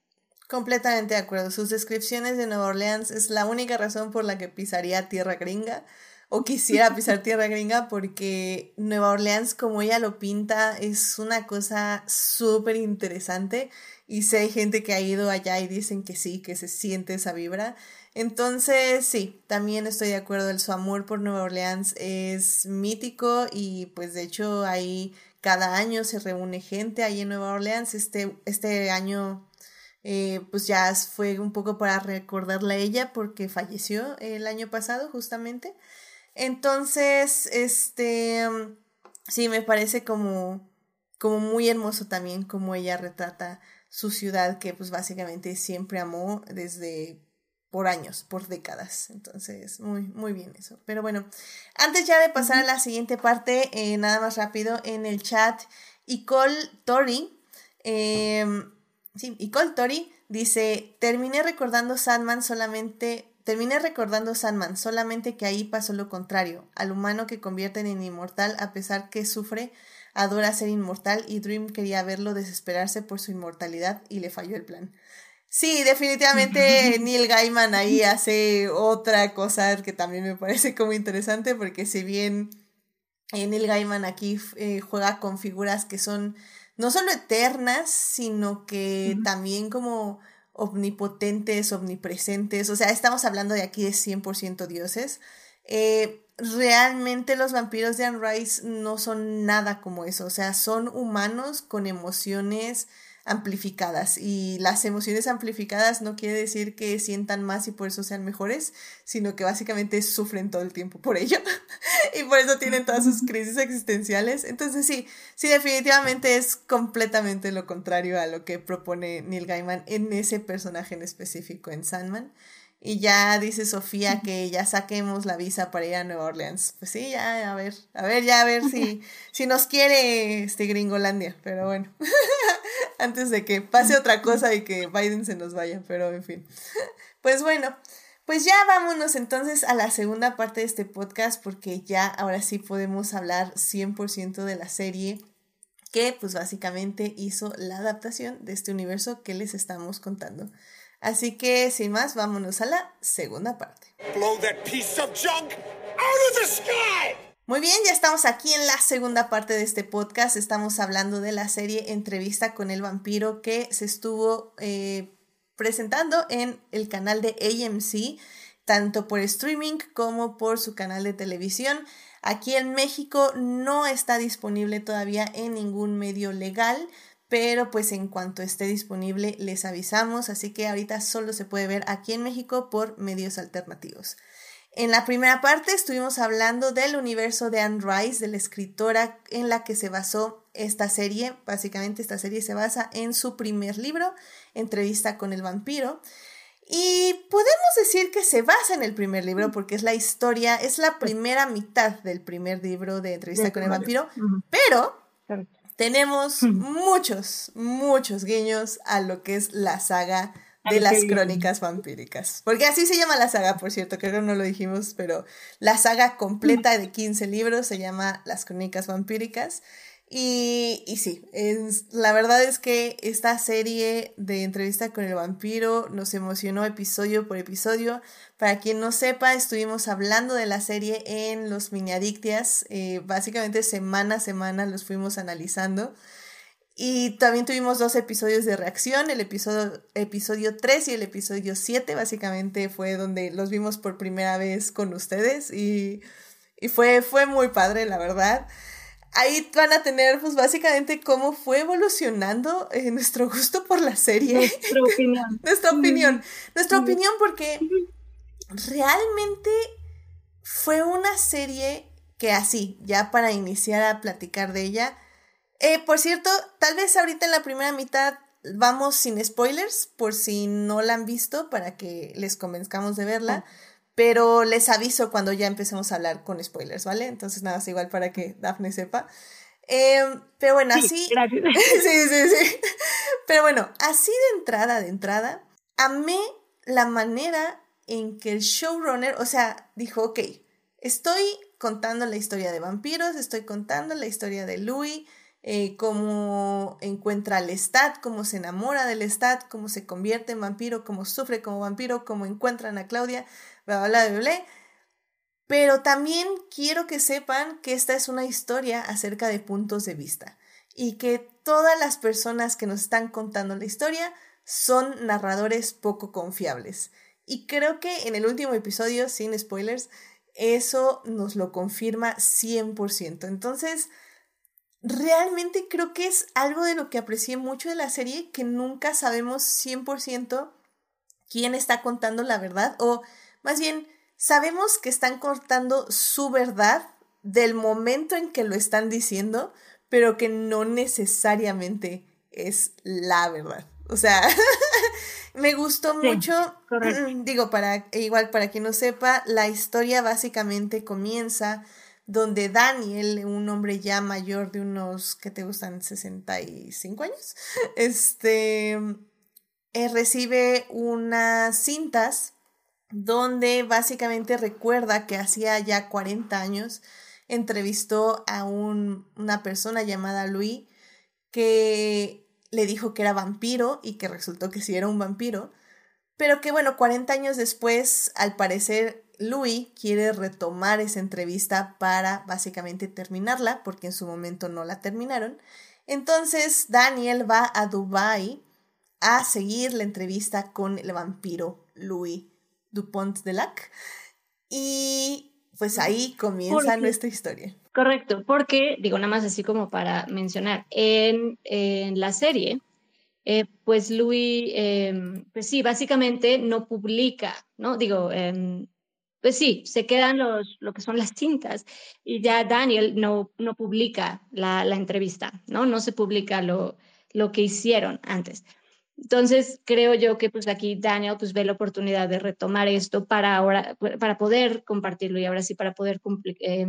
A: Completamente de acuerdo. Sus descripciones de Nueva Orleans es la única razón por la que pisaría tierra gringa o quisiera pisar tierra gringa porque Nueva Orleans, como ella lo pinta, es una cosa súper interesante y sé gente que ha ido allá y dicen que sí, que se siente esa vibra. Entonces, sí, también estoy de acuerdo, su amor por Nueva Orleans es mítico y pues de hecho ahí cada año se reúne gente ahí en Nueva Orleans. Este, este año eh, pues ya fue un poco para recordarle a ella porque falleció el año pasado justamente. Entonces, este, sí, me parece como, como muy hermoso también como ella retrata su ciudad que pues básicamente siempre amó desde por años, por décadas. Entonces, muy, muy bien eso. Pero bueno, antes ya de pasar a la siguiente parte, eh, nada más rápido, en el chat, Icole Tori, em, sí, Icole Tori dice, terminé recordando Sandman solamente Terminé recordando Sandman, solamente que ahí pasó lo contrario, al humano que convierten en inmortal a pesar que sufre, adora ser inmortal y Dream quería verlo desesperarse por su inmortalidad y le falló el plan. Sí, definitivamente Neil Gaiman ahí hace otra cosa que también me parece como interesante porque si bien eh, Neil Gaiman aquí eh, juega con figuras que son no solo eternas, sino que también como omnipotentes, omnipresentes, o sea, estamos hablando de aquí de 100% dioses. Eh, realmente los vampiros de Anne Rice no son nada como eso, o sea, son humanos con emociones amplificadas y las emociones amplificadas no quiere decir que sientan más y por eso sean mejores, sino que básicamente sufren todo el tiempo por ello y por eso tienen todas sus crisis existenciales. Entonces sí, sí definitivamente es completamente lo contrario a lo que propone Neil Gaiman en ese personaje en específico en Sandman. Y ya dice Sofía que ya saquemos la visa para ir a Nueva Orleans. Pues sí, ya, a ver, a ver, ya a ver si, si nos quiere este Gringolandia. Pero bueno, antes de que pase otra cosa y que Biden se nos vaya, pero en fin. Pues bueno, pues ya vámonos entonces a la segunda parte de este podcast porque ya ahora sí podemos hablar 100% de la serie que pues básicamente hizo la adaptación de este universo que les estamos contando. Así que, sin más, vámonos a la segunda parte. Muy bien, ya estamos aquí en la segunda parte de este podcast. Estamos hablando de la serie Entrevista con el vampiro que se estuvo eh, presentando en el canal de AMC, tanto por streaming como por su canal de televisión. Aquí en México no está disponible todavía en ningún medio legal, pero pues en cuanto esté disponible les avisamos, así que ahorita solo se puede ver aquí en México por medios alternativos. En la primera parte estuvimos hablando del universo de Anne Rice, de la escritora en la que se basó esta serie. Básicamente esta serie se basa en su primer libro, Entrevista con el vampiro. Y podemos decir que se basa en el primer libro porque es la historia, es la primera mitad del primer libro de Entrevista con el vampiro, pero tenemos muchos, muchos guiños a lo que es la saga de las crónicas vampíricas. Porque así se llama la saga, por cierto, creo que no lo dijimos, pero la saga completa de 15 libros se llama Las crónicas vampíricas. Y, y sí, la verdad es que esta serie de entrevista con el vampiro nos emocionó episodio por episodio. Para quien no sepa, estuvimos hablando de la serie en los mini adictias. Eh, básicamente semana a semana los fuimos analizando. Y también tuvimos dos episodios de reacción, el episodio, episodio 3 y el episodio 7, básicamente fue donde los vimos por primera vez con ustedes y, y fue, fue muy padre, la verdad ahí van a tener, pues básicamente, cómo fue evolucionando eh, nuestro gusto por la serie.
B: Nuestra opinión.
A: Nuestra opinión. Nuestra opinión porque realmente fue una serie que así, ya para iniciar a platicar de ella. Eh, por cierto, tal vez ahorita en la primera mitad vamos sin spoilers, por si no la han visto, para que les convenzcamos de verla. Pero les aviso cuando ya empecemos a hablar con spoilers, ¿vale? Entonces nada, es igual para que Daphne sepa. Em, pero bueno, así. sí, sí, sí. Pero bueno, así de entrada, de entrada, amé la manera en que el showrunner, o sea, dijo, ok, estoy contando la historia de vampiros, estoy contando la historia de Louis, eh, cómo encuentra al Lestat, cómo se enamora del Lestat, cómo se convierte en vampiro, cómo sufre como vampiro, cómo encuentran a Claudia, bla, bla, bla, bla. Pero también quiero que sepan que esta es una historia acerca de puntos de vista y que todas las personas que nos están contando la historia son narradores poco confiables. Y creo que en el último episodio, sin spoilers, eso nos lo confirma 100%. Entonces, realmente creo que es algo de lo que aprecié mucho de la serie, que nunca sabemos 100% quién está contando la verdad, o más bien, sabemos que están contando su verdad del momento en que lo están diciendo, pero que no necesariamente es la verdad. O sea, me gustó mucho, digo, para igual para quien no sepa, la historia básicamente comienza donde Daniel, un hombre ya mayor de unos, ¿qué te gustan? 65 años, este, eh, recibe unas cintas donde básicamente recuerda que hacía ya 40 años entrevistó a un, una persona llamada Louis que le dijo que era vampiro y que resultó que sí era un vampiro, pero que bueno, 40 años después, al parecer, Louis quiere retomar esa entrevista para básicamente terminarla, porque en su momento no la terminaron. Entonces Daniel va a Dubai a seguir la entrevista con el vampiro Louis Dupont de Lac. Y pues ahí comienza nuestra historia.
B: Correcto, porque, digo, nada más así como para mencionar, en, en la serie, eh, pues Louis, em, pues sí, básicamente no publica, ¿no? Digo, em, pues sí, se quedan los, lo que son las cintas y ya Daniel no, no publica la, la entrevista, ¿no? No se publica lo, lo que hicieron antes. Entonces, creo yo que pues aquí Daniel pues ve la oportunidad de retomar esto para ahora, para poder compartirlo y ahora sí para poder eh,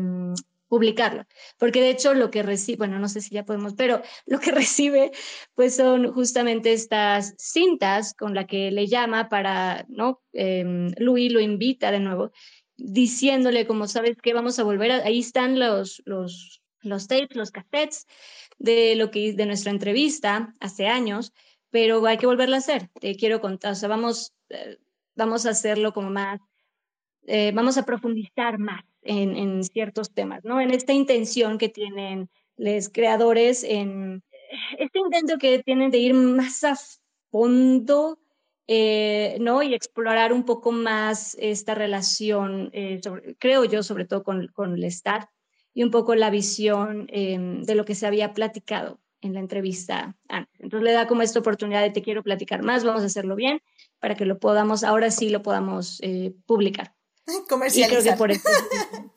B: publicarlo. Porque de hecho lo que recibe, bueno, no sé si ya podemos, pero lo que recibe pues son justamente estas cintas con la que le llama para, ¿no? Eh, Louis lo invita de nuevo diciéndole como sabes que vamos a volver, ahí están los, los, los tapes, los cassettes de lo que de nuestra entrevista hace años, pero hay que volverlo a hacer. Te quiero contar, o sea, vamos, eh, vamos a hacerlo como más, eh, vamos a profundizar más en, en, ciertos temas, ¿no? En esta intención que tienen los creadores, en este intento que tienen de ir más a fondo, eh, ¿no? Y explorar un poco más esta relación, eh, creo yo, sobre todo con, con Lestat, y un poco la visión eh, de lo que se había platicado en la entrevista antes. Entonces le da como esta oportunidad de te quiero platicar más, vamos a hacerlo bien, para que lo podamos, ahora sí lo podamos publicar.
A: Comercializar.
B: Y creo que por eso.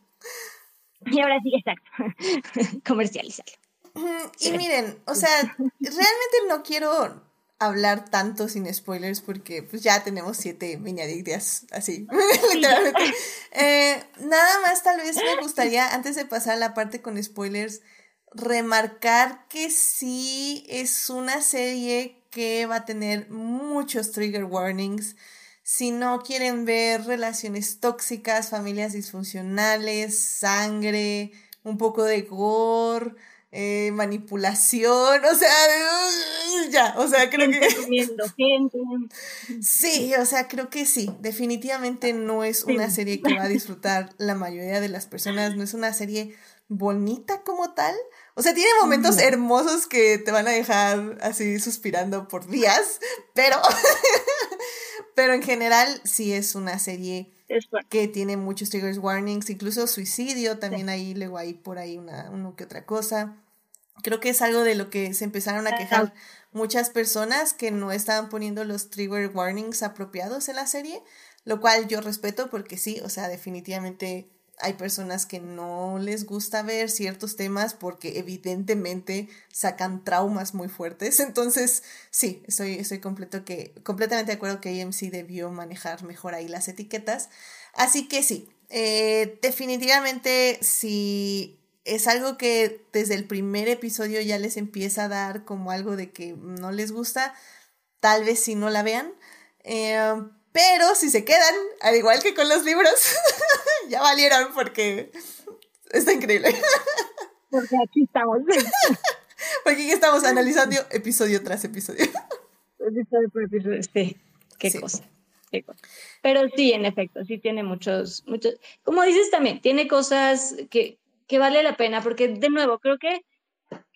B: y ahora sí, exacto. Comercializar.
A: Y miren, o sea, realmente no quiero hablar tanto sin spoilers porque pues ya tenemos siete miniadictias así, literalmente. Eh, nada más tal vez me gustaría, antes de pasar a la parte con spoilers, remarcar que sí es una serie que va a tener muchos trigger warnings. Si no quieren ver relaciones tóxicas, familias disfuncionales, sangre, un poco de gore, eh, manipulación, o sea, ya, o sea, creo que... Sí, o sea, creo que sí, definitivamente no es una serie que va a disfrutar la mayoría de las personas, no es una serie bonita como tal, o sea, tiene momentos hermosos que te van a dejar así suspirando por días, pero Pero en general sí es una serie que tiene muchos triggers warnings, incluso suicidio, también ahí luego hay por ahí una, uno que otra cosa. Creo que es algo de lo que se empezaron a quejar muchas personas que no estaban poniendo los trigger warnings apropiados en la serie, lo cual yo respeto porque sí, o sea, definitivamente hay personas que no les gusta ver ciertos temas porque evidentemente sacan traumas muy fuertes. Entonces, sí, estoy, estoy completo que, completamente de acuerdo que AMC debió manejar mejor ahí las etiquetas. Así que sí, eh, definitivamente si es algo que desde el primer episodio ya les empieza a dar como algo de que no les gusta, tal vez si no la vean. Eh, pero si se quedan, al igual que con los libros, ya valieron porque está increíble.
B: Porque aquí estamos.
A: porque aquí estamos analizando episodio tras episodio.
B: Episodio por episodio, sí. Qué cosa. Qué cosa. Pero sí, en efecto, sí tiene muchos, muchos, como dices también, tiene cosas que, que vale la pena, porque de nuevo, creo que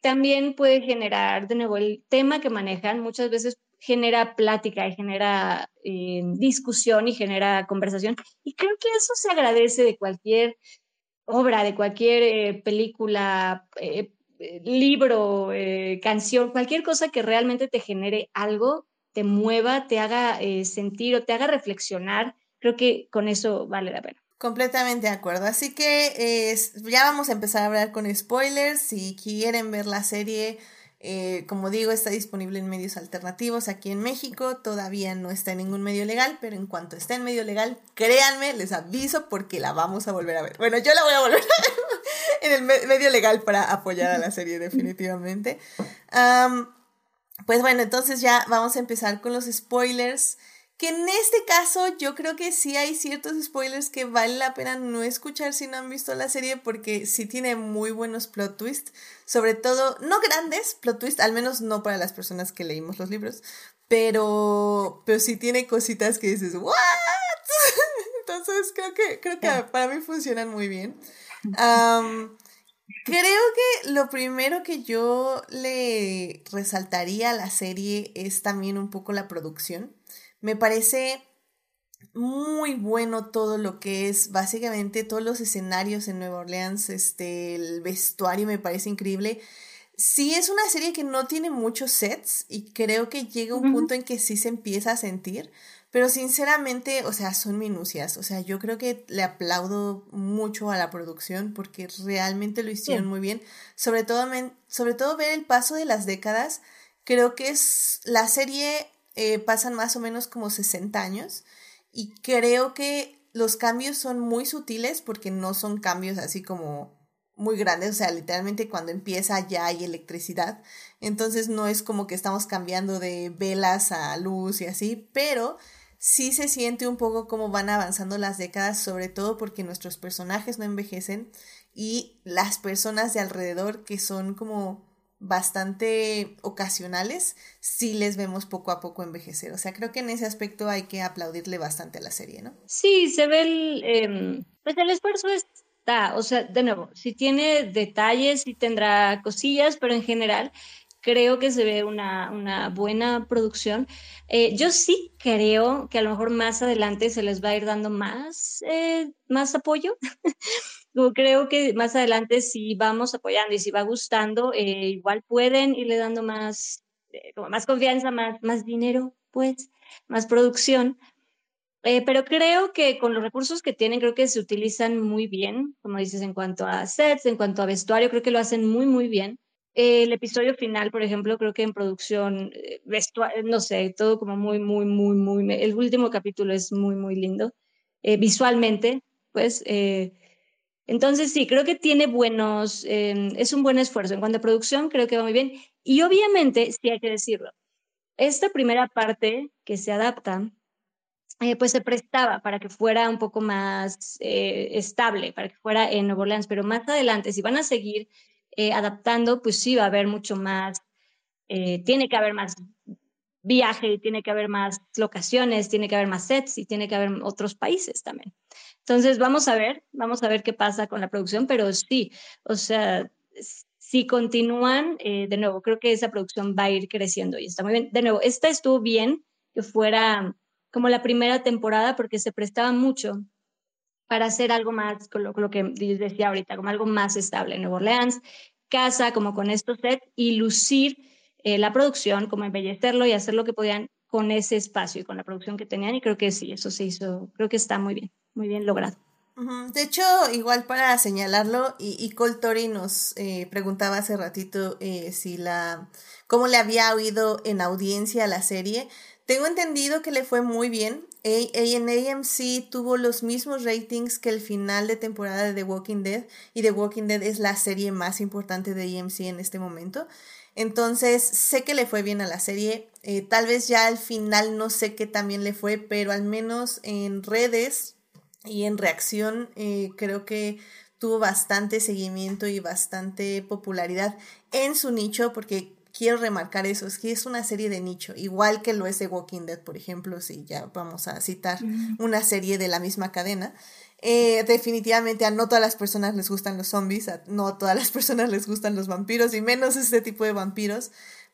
B: también puede generar, de nuevo, el tema que manejan muchas veces genera plática y genera eh, discusión y genera conversación. Y creo que eso se agradece de cualquier obra, de cualquier eh, película, eh, libro, canción, cualquier cosa que realmente te genere algo, te mueva, te haga sentir o te haga reflexionar. Creo que con eso vale la pena.
A: Completamente de acuerdo. Así que ya vamos a empezar a hablar con spoilers. Si quieren ver la serie, eh, como digo, está disponible en medios alternativos aquí en México. Todavía no está en ningún medio legal, pero en cuanto esté en medio legal, créanme, les aviso porque la vamos a volver a ver. Bueno, yo la voy a volver a ver en el medio legal para apoyar a la serie definitivamente. pues bueno, entonces ya vamos a empezar con los spoilers que en este caso yo creo que sí hay ciertos spoilers que vale la pena no escuchar si no han visto la serie porque sí tiene muy buenos plot twists, sobre todo, no grandes plot twists, al menos no para las personas que leímos los libros, pero, pero sí tiene cositas que dices, ¿what? Entonces creo que, creo que para mí funcionan muy bien. creo que lo primero que yo le resaltaría a la serie es también un poco la producción. Me parece muy bueno todo lo que es básicamente todos los escenarios en Nueva Orleans, este, el vestuario me parece increíble. Sí es una serie que no tiene muchos sets y creo que llega un punto en que sí se empieza a sentir, pero sinceramente, o sea, son minucias, o sea, yo creo que le aplaudo mucho a la producción porque realmente lo hicieron muy bien, sobre todo, sobre todo ver el paso de las décadas, creo que es la serie eh, pasan más o menos como 60 años y creo que los cambios son muy sutiles porque no son cambios así como muy grandes, o sea, literalmente cuando empieza ya hay electricidad, entonces no es como que estamos cambiando de velas a luz y así, pero sí se siente un poco como van avanzando las décadas, sobre todo porque nuestros personajes no envejecen y las personas de alrededor que son como bastante ocasionales, sí les vemos poco a poco envejecer. O sea, creo que en ese aspecto hay que aplaudirle bastante a la serie, ¿no?
B: Sí, se ve el, em, pues el esfuerzo está, o sea, de nuevo, si tiene detalles, y tendrá cosillas, pero en general creo que se ve una, una buena producción. Eh, yo sí creo que a lo mejor más adelante se les va a ir dando más, eh, más apoyo. Creo que más adelante si vamos apoyando y si va gustando, eh, igual pueden irle dando más, eh, como más confianza, más, más dinero, pues, más producción. Eh, pero creo que con los recursos que tienen, creo que se utilizan muy bien, como dices, en cuanto a sets, en cuanto a vestuario, creo que lo hacen muy, muy bien. el episodio final, por ejemplo, creo que en producción, vestuario, no sé, todo como muy, muy, muy, muy, el último capítulo es muy, muy lindo. visualmente, pues, entonces sí, creo que tiene buenos, em, es un buen esfuerzo. En cuanto a producción, creo que va muy bien. Y obviamente, sí hay que decirlo, esta primera parte que se adapta, eh, pues se prestaba para que fuera un poco más eh, estable, para que fuera en Nueva Orleans, pero más adelante, si van a seguir eh, adaptando, pues sí va a haber mucho más, tiene que haber más viaje, tiene que haber más locaciones, tiene que haber más sets y tiene que haber otros países también. Entonces, vamos a ver, vamos a ver qué pasa con la producción, pero sí, o sea, si continúan, eh, de nuevo, creo que esa producción va a ir creciendo y está muy bien. De nuevo, esta estuvo bien que fuera como la primera temporada porque se prestaba mucho para hacer algo más, con lo, que decía ahorita, como algo más estable en Nueva Orleans, casa como con estos sets y lucir eh, la producción, como embellecerlo y hacer lo que podían con ese espacio y con la producción que tenían y creo que sí, eso se hizo, creo que está muy bien muy bien logrado.
A: De hecho, igual para señalarlo, y, y Coltori nos eh, preguntaba hace ratito eh, si la, cómo le había oído en audiencia la serie. Tengo entendido que le fue muy bien. en AMC tuvo los mismos ratings que el final de temporada de The Walking Dead, y The Walking Dead es la serie más importante de AMC en este momento. Entonces, sé que le fue bien a la serie. Eh, tal vez ya al final no sé qué también le fue, pero al menos en redes y en reacción eh, creo que tuvo bastante seguimiento y bastante popularidad en su nicho porque quiero remarcar eso, es que es una serie de nicho, igual que lo es The Walking Dead, por ejemplo, si ya vamos a citar una serie de la misma cadena. Eh, definitivamente a no todas las personas les gustan los zombies, a no todas las personas les gustan los vampiros y menos este tipo de vampiros,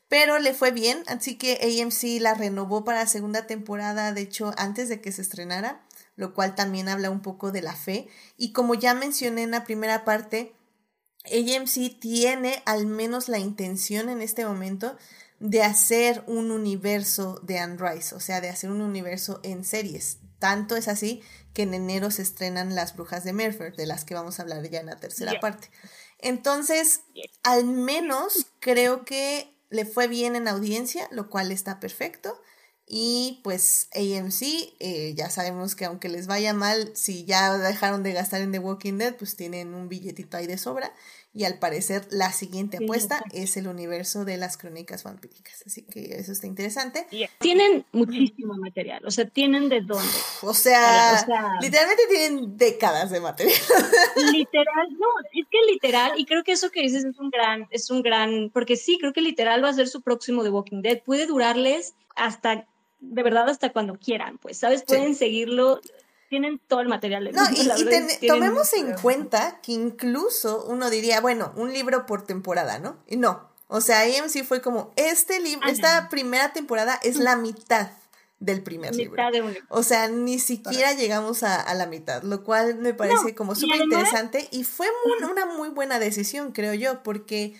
A: pero le fue bien, así que AMC la renovó para la segunda temporada, de hecho antes de que se estrenara, lo cual también habla un poco de la fe y como ya mencioné en la primera parte, AMC tiene al menos la intención en este momento de hacer un universo de Anne Rice, o sea, de hacer un universo en series. Tanto es así que en enero se estrenan Las Brujas de Mercer, de las que vamos a hablar ya en la tercera parte. Entonces, al menos creo que le fue bien en audiencia, lo cual está perfecto. Y pues AMC, eh, ya sabemos que aunque les vaya mal, si ya dejaron de gastar en The Walking Dead, pues tienen un billetito ahí de sobra. Y al parecer la siguiente apuesta es el universo de las crónicas vampíricas. Así que eso está interesante.
B: Tienen muchísimo material, o sea, tienen de dónde.
A: O sea, literalmente tienen décadas de material.
B: Literal, no, es que literal, y creo que eso que dices es un gran, es un gran, porque sí, creo que literal va a ser su próximo The Walking Dead. Puede durarles hasta de verdad hasta cuando quieran, pues, ¿sabes? Pueden seguirlo, tienen todo el material. De
A: no, y, tomemos en cuenta que incluso uno diría, bueno, un libro por temporada, ¿no? Y no, o sea, AMC fue como, este libro, esta primera temporada es la mitad del primer libro. O sea, ni siquiera llegamos a, la mitad, lo cual me parece como súper interesante y fue una muy buena decisión, creo yo, porque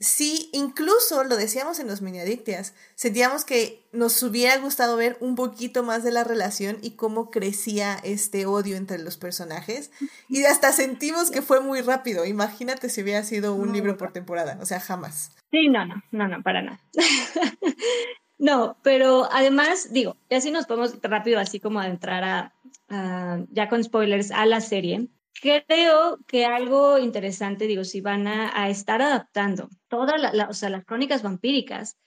A: sí, incluso lo decíamos en los mini adictias, sentíamos que nos hubiera gustado ver un poquito más de la relación y cómo crecía este odio entre los personajes. Y hasta sentimos que fue muy rápido. Imagínate si hubiera sido un libro por temporada, o sea, jamás.
B: Sí, no, no, no, no, para nada. no, pero además, digo, y así nos podemos rápido, así como adentrar a, a, ya con spoilers, a la serie. Creo que algo interesante, digo, si van a, estar adaptando todas la, o sea, las crónicas vampíricas,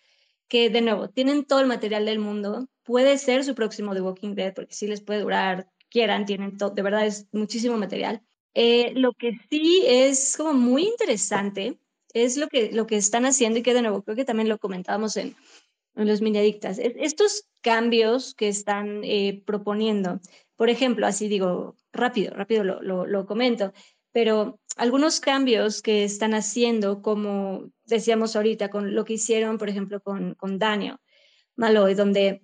B: que de nuevo tienen todo el material del mundo, puede ser su próximo The Walking Dead, porque sí les puede durar, quieran, tienen todo, de verdad es muchísimo material. Eh, lo que sí es como muy interesante es lo que, lo que están haciendo y que de nuevo creo que también lo comentábamos en, en los mini adictas, estos cambios que están eh, proponiendo por ejemplo, así digo, rápido, rápido lo, comento, pero algunos cambios que están haciendo, como decíamos ahorita, con lo que hicieron, por ejemplo, con, con Daniel Maloy, donde,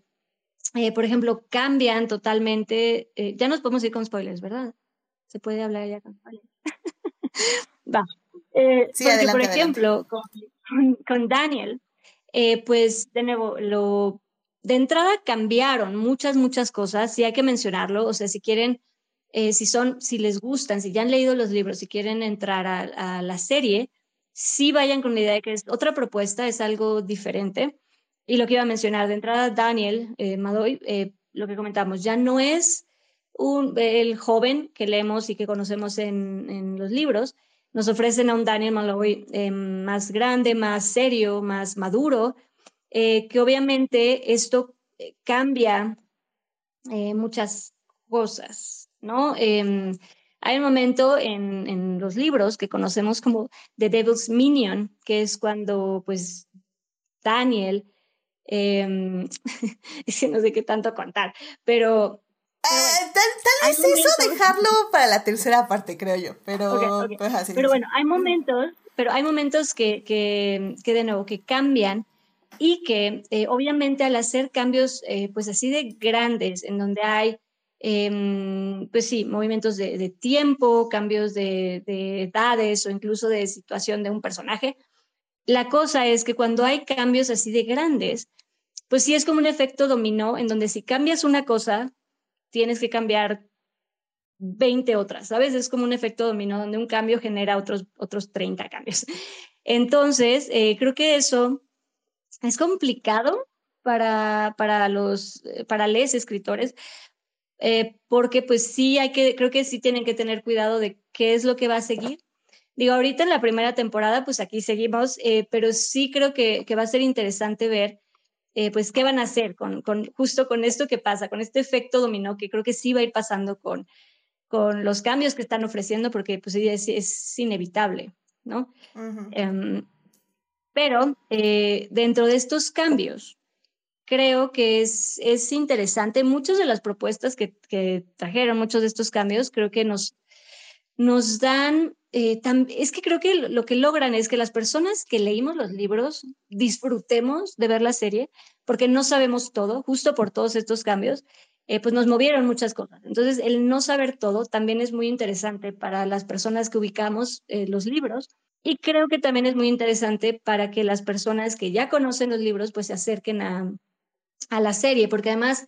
B: eh, por ejemplo, cambian totalmente, eh, ya nos podemos ir con spoilers, ¿verdad? Se puede hablar ya con spoilers. Va. Eh, sí, por ejemplo, con, con, Daniel, pues de nuevo, lo de entrada cambiaron muchas, muchas cosas, y hay que mencionarlo, o sea, si quieren, eh, si son, si les gustan, si ya han leído los libros, si quieren entrar a, la serie, sí vayan con la idea de que es otra propuesta, es algo diferente. Y lo que iba a mencionar, de entrada, Daniel eh, Madoy, eh, lo que comentamos, ya no es un, el joven que leemos y que conocemos en, en los libros, nos ofrecen a un Daniel Malloy más grande, más serio, más maduro, eh, que obviamente esto eh, cambia eh, muchas cosas, ¿no? Em, hay un momento en, en, los libros que conocemos como The Devil's Minion, que es cuando, pues, Daniel, eh, no sé qué tanto contar, pero
A: tal, vez eso dejarlo para la tercera parte, creo yo. Pero,
B: pues, pero bueno, hay momentos, pero hay momentos que, que, que, de nuevo que cambian y que eh, obviamente al hacer cambios eh, pues así de grandes, en donde hay, em, pues sí, movimientos de, tiempo, cambios de, edades o incluso de situación de un personaje, la cosa es que cuando hay cambios así de grandes, pues sí es como un efecto dominó en donde si cambias una cosa, tienes que cambiar 20 otras, ¿sabes? Es como un efecto dominó donde un cambio genera otros, otros 30 cambios. Entonces, eh, creo que eso es complicado para, para los, eh, para les escritores, eh, porque pues sí hay que, creo que sí tienen que tener cuidado de qué es lo que va a seguir. Digo, ahorita en la primera temporada, pues aquí seguimos, eh, pero sí creo que, que, va a ser interesante ver, pues, qué van a hacer con, con, justo con esto que pasa, con este efecto dominó que creo que sí va a ir pasando con, con los cambios que están ofreciendo, porque pues es, es inevitable, ¿no? Pero eh, dentro de estos cambios, creo que es, es interesante. Muchas de las propuestas que, que trajeron, muchos de estos cambios, creo que nos, nos dan, eh, es que creo que lo que logran es que las personas que leímos los libros disfrutemos de ver la serie, porque no sabemos todo, justo por todos estos cambios, eh, pues nos movieron muchas cosas. Entonces, el no saber todo también es muy interesante para las personas que ubicamos eh, los libros. Y creo que también es muy interesante para que las personas que ya conocen los libros pues se acerquen a, a la serie, porque además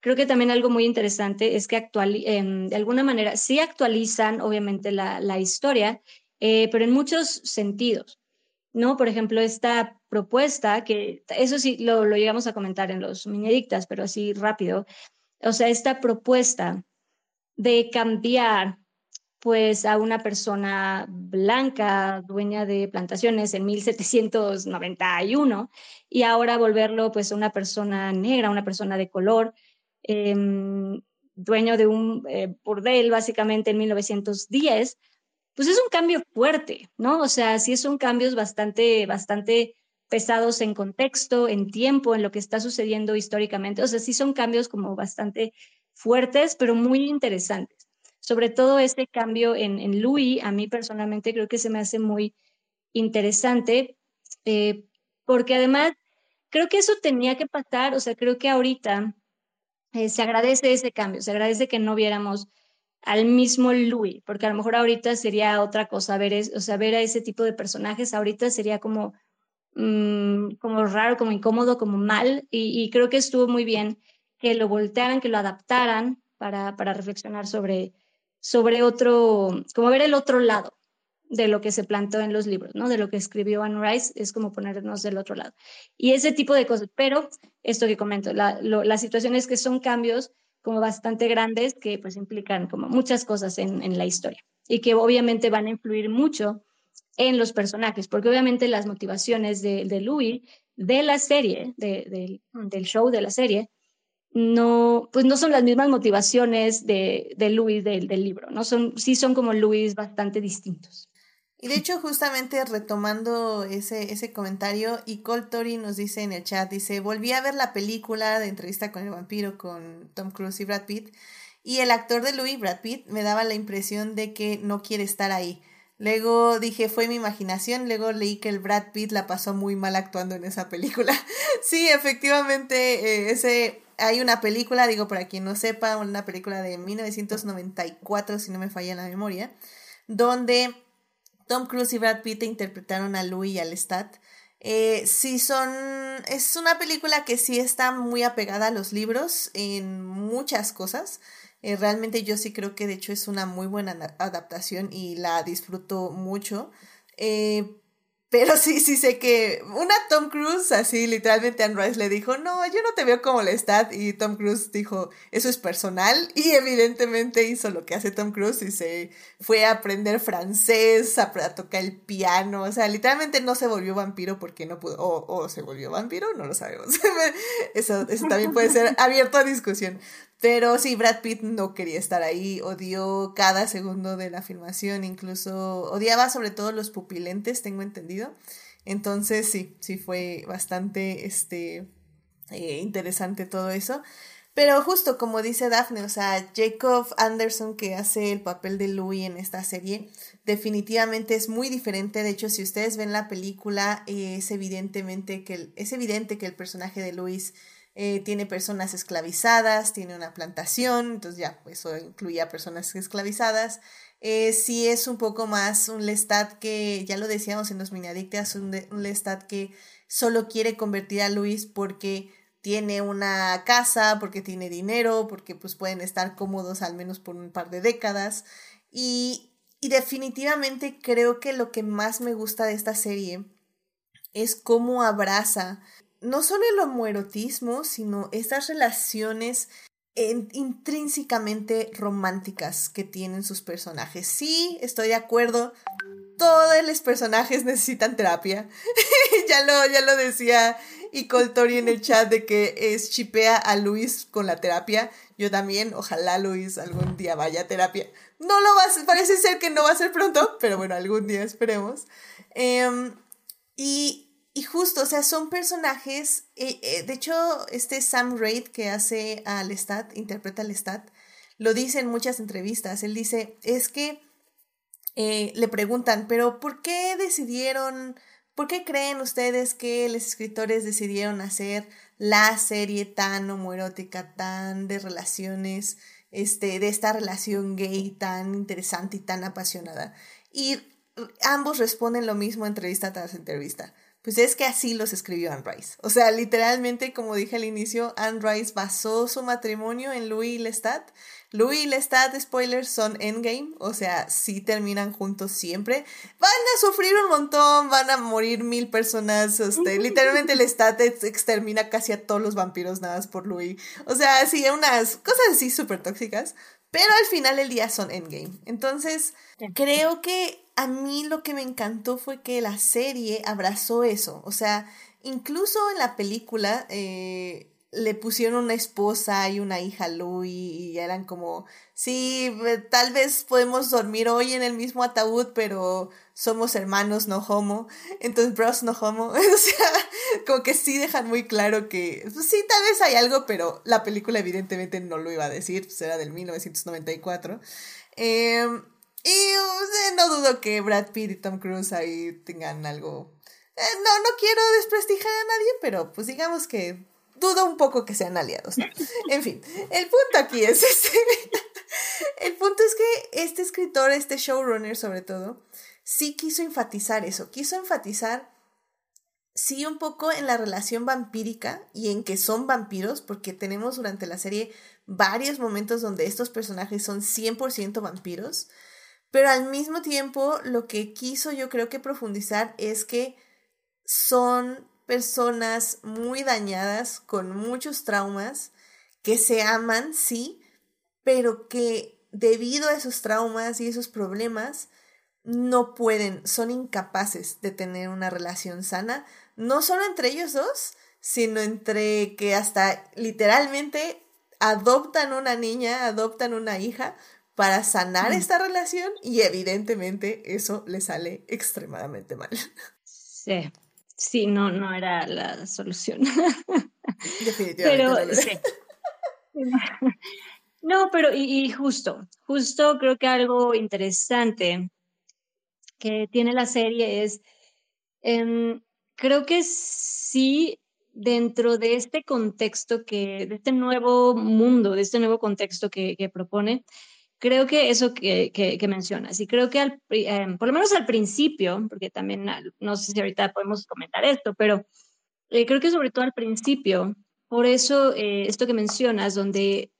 B: creo que también algo muy interesante es que actual, em, de alguna manera sí actualizan obviamente la, la historia, eh, pero en muchos sentidos. ¿no? Por ejemplo, esta propuesta, que eso sí lo, lo llegamos a comentar en los minedictas, pero así rápido, o sea, esta propuesta de cambiar pues a una persona blanca, dueña de plantaciones en 1791, y ahora volverlo pues a una persona negra, una persona de color, em, dueño de un eh, burdel básicamente en 1910, pues es un cambio fuerte, ¿no? O sea, sí son cambios bastante, bastante pesados en contexto, en tiempo, en lo que está sucediendo históricamente. O sea, sí son cambios como bastante fuertes, pero muy interesantes. Sobre todo este cambio en, en Louis, a mí personalmente creo que se me hace muy interesante, eh, porque además creo que eso tenía que pasar, o sea, creo que ahorita eh, se agradece ese cambio, se agradece que no viéramos al mismo Louis, porque a lo mejor ahorita sería otra cosa ver, o sea, ver a ese tipo de personajes, ahorita sería como Mm, como raro, como incómodo, como mal, y, creo que estuvo muy bien que lo voltearan, que lo adaptaran para, para reflexionar sobre, sobre otro, como ver el otro lado de lo que se planteó en los libros, ¿no? De lo que escribió Anne Rice, es como ponernos del otro lado. Y ese tipo de cosas, pero esto que comento, la, la situación es que son cambios como bastante grandes que pues implican como muchas cosas en, en la historia y que obviamente van a influir mucho en los personajes, porque obviamente las motivaciones de, de Louis, de la serie, de, del show de la serie, no, pues no son las mismas motivaciones de, de Louis del, del, libro, ¿no? Son, sí son como Louis bastante distintos.
A: Y de hecho, justamente retomando ese, ese comentario, y Cole Tori nos dice en el chat, dice, volví a ver la película de entrevista con el vampiro con Tom Cruise y Brad Pitt, y el actor de Louis, Brad Pitt, me daba la impresión de que no quiere estar ahí. Luego dije, fue mi imaginación. Luego leí que el Brad Pitt la pasó muy mal actuando en esa película. sí, efectivamente, eh, ese, hay una película, digo, para quien no sepa, una película de 1994, si no me falla la memoria, donde Tom Cruise y Brad Pitt interpretaron a Louis y al Stat. Eh, sí son, es una película que sí está muy apegada a los libros en muchas cosas. Eh, realmente yo sí creo que de hecho es una muy buena adaptación y la disfruto mucho. Eh, pero sí, sí sé que una Tom Cruise, así literalmente Anne Rice le dijo, no, yo no te veo como Lestat. Y Tom Cruise dijo, eso es personal. Y evidentemente hizo lo que hace Tom Cruise y se fue a aprender francés, a, tocar el piano. O sea, literalmente no se volvió vampiro porque no pudo. O, se volvió vampiro, no lo sabemos. eso, eso también puede ser abierto a discusión. Pero sí, Brad Pitt no quería estar ahí, odió cada segundo de la filmación, incluso odiaba sobre todo los pupilentes, tengo entendido. Entonces sí, sí fue bastante este, eh, interesante todo eso. Pero justo como dice Daphne, o sea, Jacob Anderson que hace el papel de Louis en esta serie, definitivamente es muy diferente. De hecho, si ustedes ven la película, es evidentemente que es evidente que el personaje de Louis eh, tiene personas esclavizadas, tiene una plantación, entonces ya, eso incluía personas esclavizadas. Eh, sí es un poco más un Lestat que, ya lo decíamos en los miniadictas, un, un Lestat que solo quiere convertir a Luis porque tiene una casa, porque tiene dinero, porque pues pueden estar cómodos al menos por un par de décadas. Y definitivamente creo que lo que más me gusta de esta serie es cómo abraza no solo el homoerotismo, sino estas relaciones intrínsecamente románticas que tienen sus personajes. Sí, estoy de acuerdo. Todos los personajes necesitan terapia. ya, lo, ya lo decía y Coltori en el chat de que es chipea a Luis con la terapia. Yo también, ojalá Luis algún día vaya a terapia. No lo va a parece ser que no va a ser pronto, pero bueno, algún día esperemos. Em, y y justo, o sea, son personajes, eh, eh, de hecho, este Sam Raid que hace a Lestat, interpreta a Lestat, lo dice en muchas entrevistas, él dice, es que eh, le preguntan, pero ¿por qué decidieron, por qué creen ustedes que los escritores decidieron hacer la serie tan homoerótica, tan de relaciones, este, de esta relación gay tan interesante y tan apasionada? Y ambos responden lo mismo entrevista tras entrevista. Pues es que así los escribió Anne Rice. O sea, literalmente, como dije al inicio, Anne Rice basó su matrimonio en Louis y Lestat. Louis y Lestat, spoilers, son endgame, o sea, sí terminan juntos siempre. Van a sufrir un montón, van a morir mil personas. Este, literalmente Lestat extermina casi a todos los vampiros nada más por Louis. O sea, sí, unas cosas así súper tóxicas. Pero al final del día son endgame. Entonces, creo que a mí lo que me encantó fue que la serie abrazó eso. O sea, incluso en la película eh, le pusieron una esposa y una hija Louis y eran como, sí, tal vez podemos dormir hoy en el mismo ataúd, pero somos hermanos, no homo. Entonces, bros, no homo. o sea, como que sí dejan muy claro que, pues sí, tal vez hay algo, pero la película evidentemente no lo iba a decir, pues era del 1994. Em, y no dudo que Brad Pitt y Tom Cruise ahí tengan algo. Eh, no, no quiero desprestigiar a nadie, pero pues digamos que dudo un poco que sean aliados. En fin, el punto aquí es este. El punto es que este escritor, este showrunner sobre todo, sí quiso enfatizar eso, quiso enfatizar sí un poco en la relación vampírica y en que son vampiros, porque tenemos durante la serie varios momentos donde estos personajes son 100% vampiros, pero al mismo tiempo lo que quiso yo creo que profundizar es que son personas muy dañadas, con muchos traumas, que se aman, sí, pero que debido a esos traumas y esos problemas, no pueden, son incapaces de tener una relación sana, no solo entre ellos dos, sino entre que hasta literalmente adoptan una niña, adoptan una hija para sanar esta relación y evidentemente eso le sale extremadamente mal.
B: Sí, Sí, no, no era la solución. Definitivamente. Pero, sí. No, pero y, justo, justo creo que algo interesante que tiene la serie es, em, creo que sí, dentro de este contexto que, de este nuevo mundo, de este nuevo contexto que, que propone, creo que eso que, que, mencionas, y creo que al, em, por lo menos al principio, porque también no sé si ahorita podemos comentar esto, pero eh, creo que sobre todo al principio, por eso eh, esto que mencionas, donde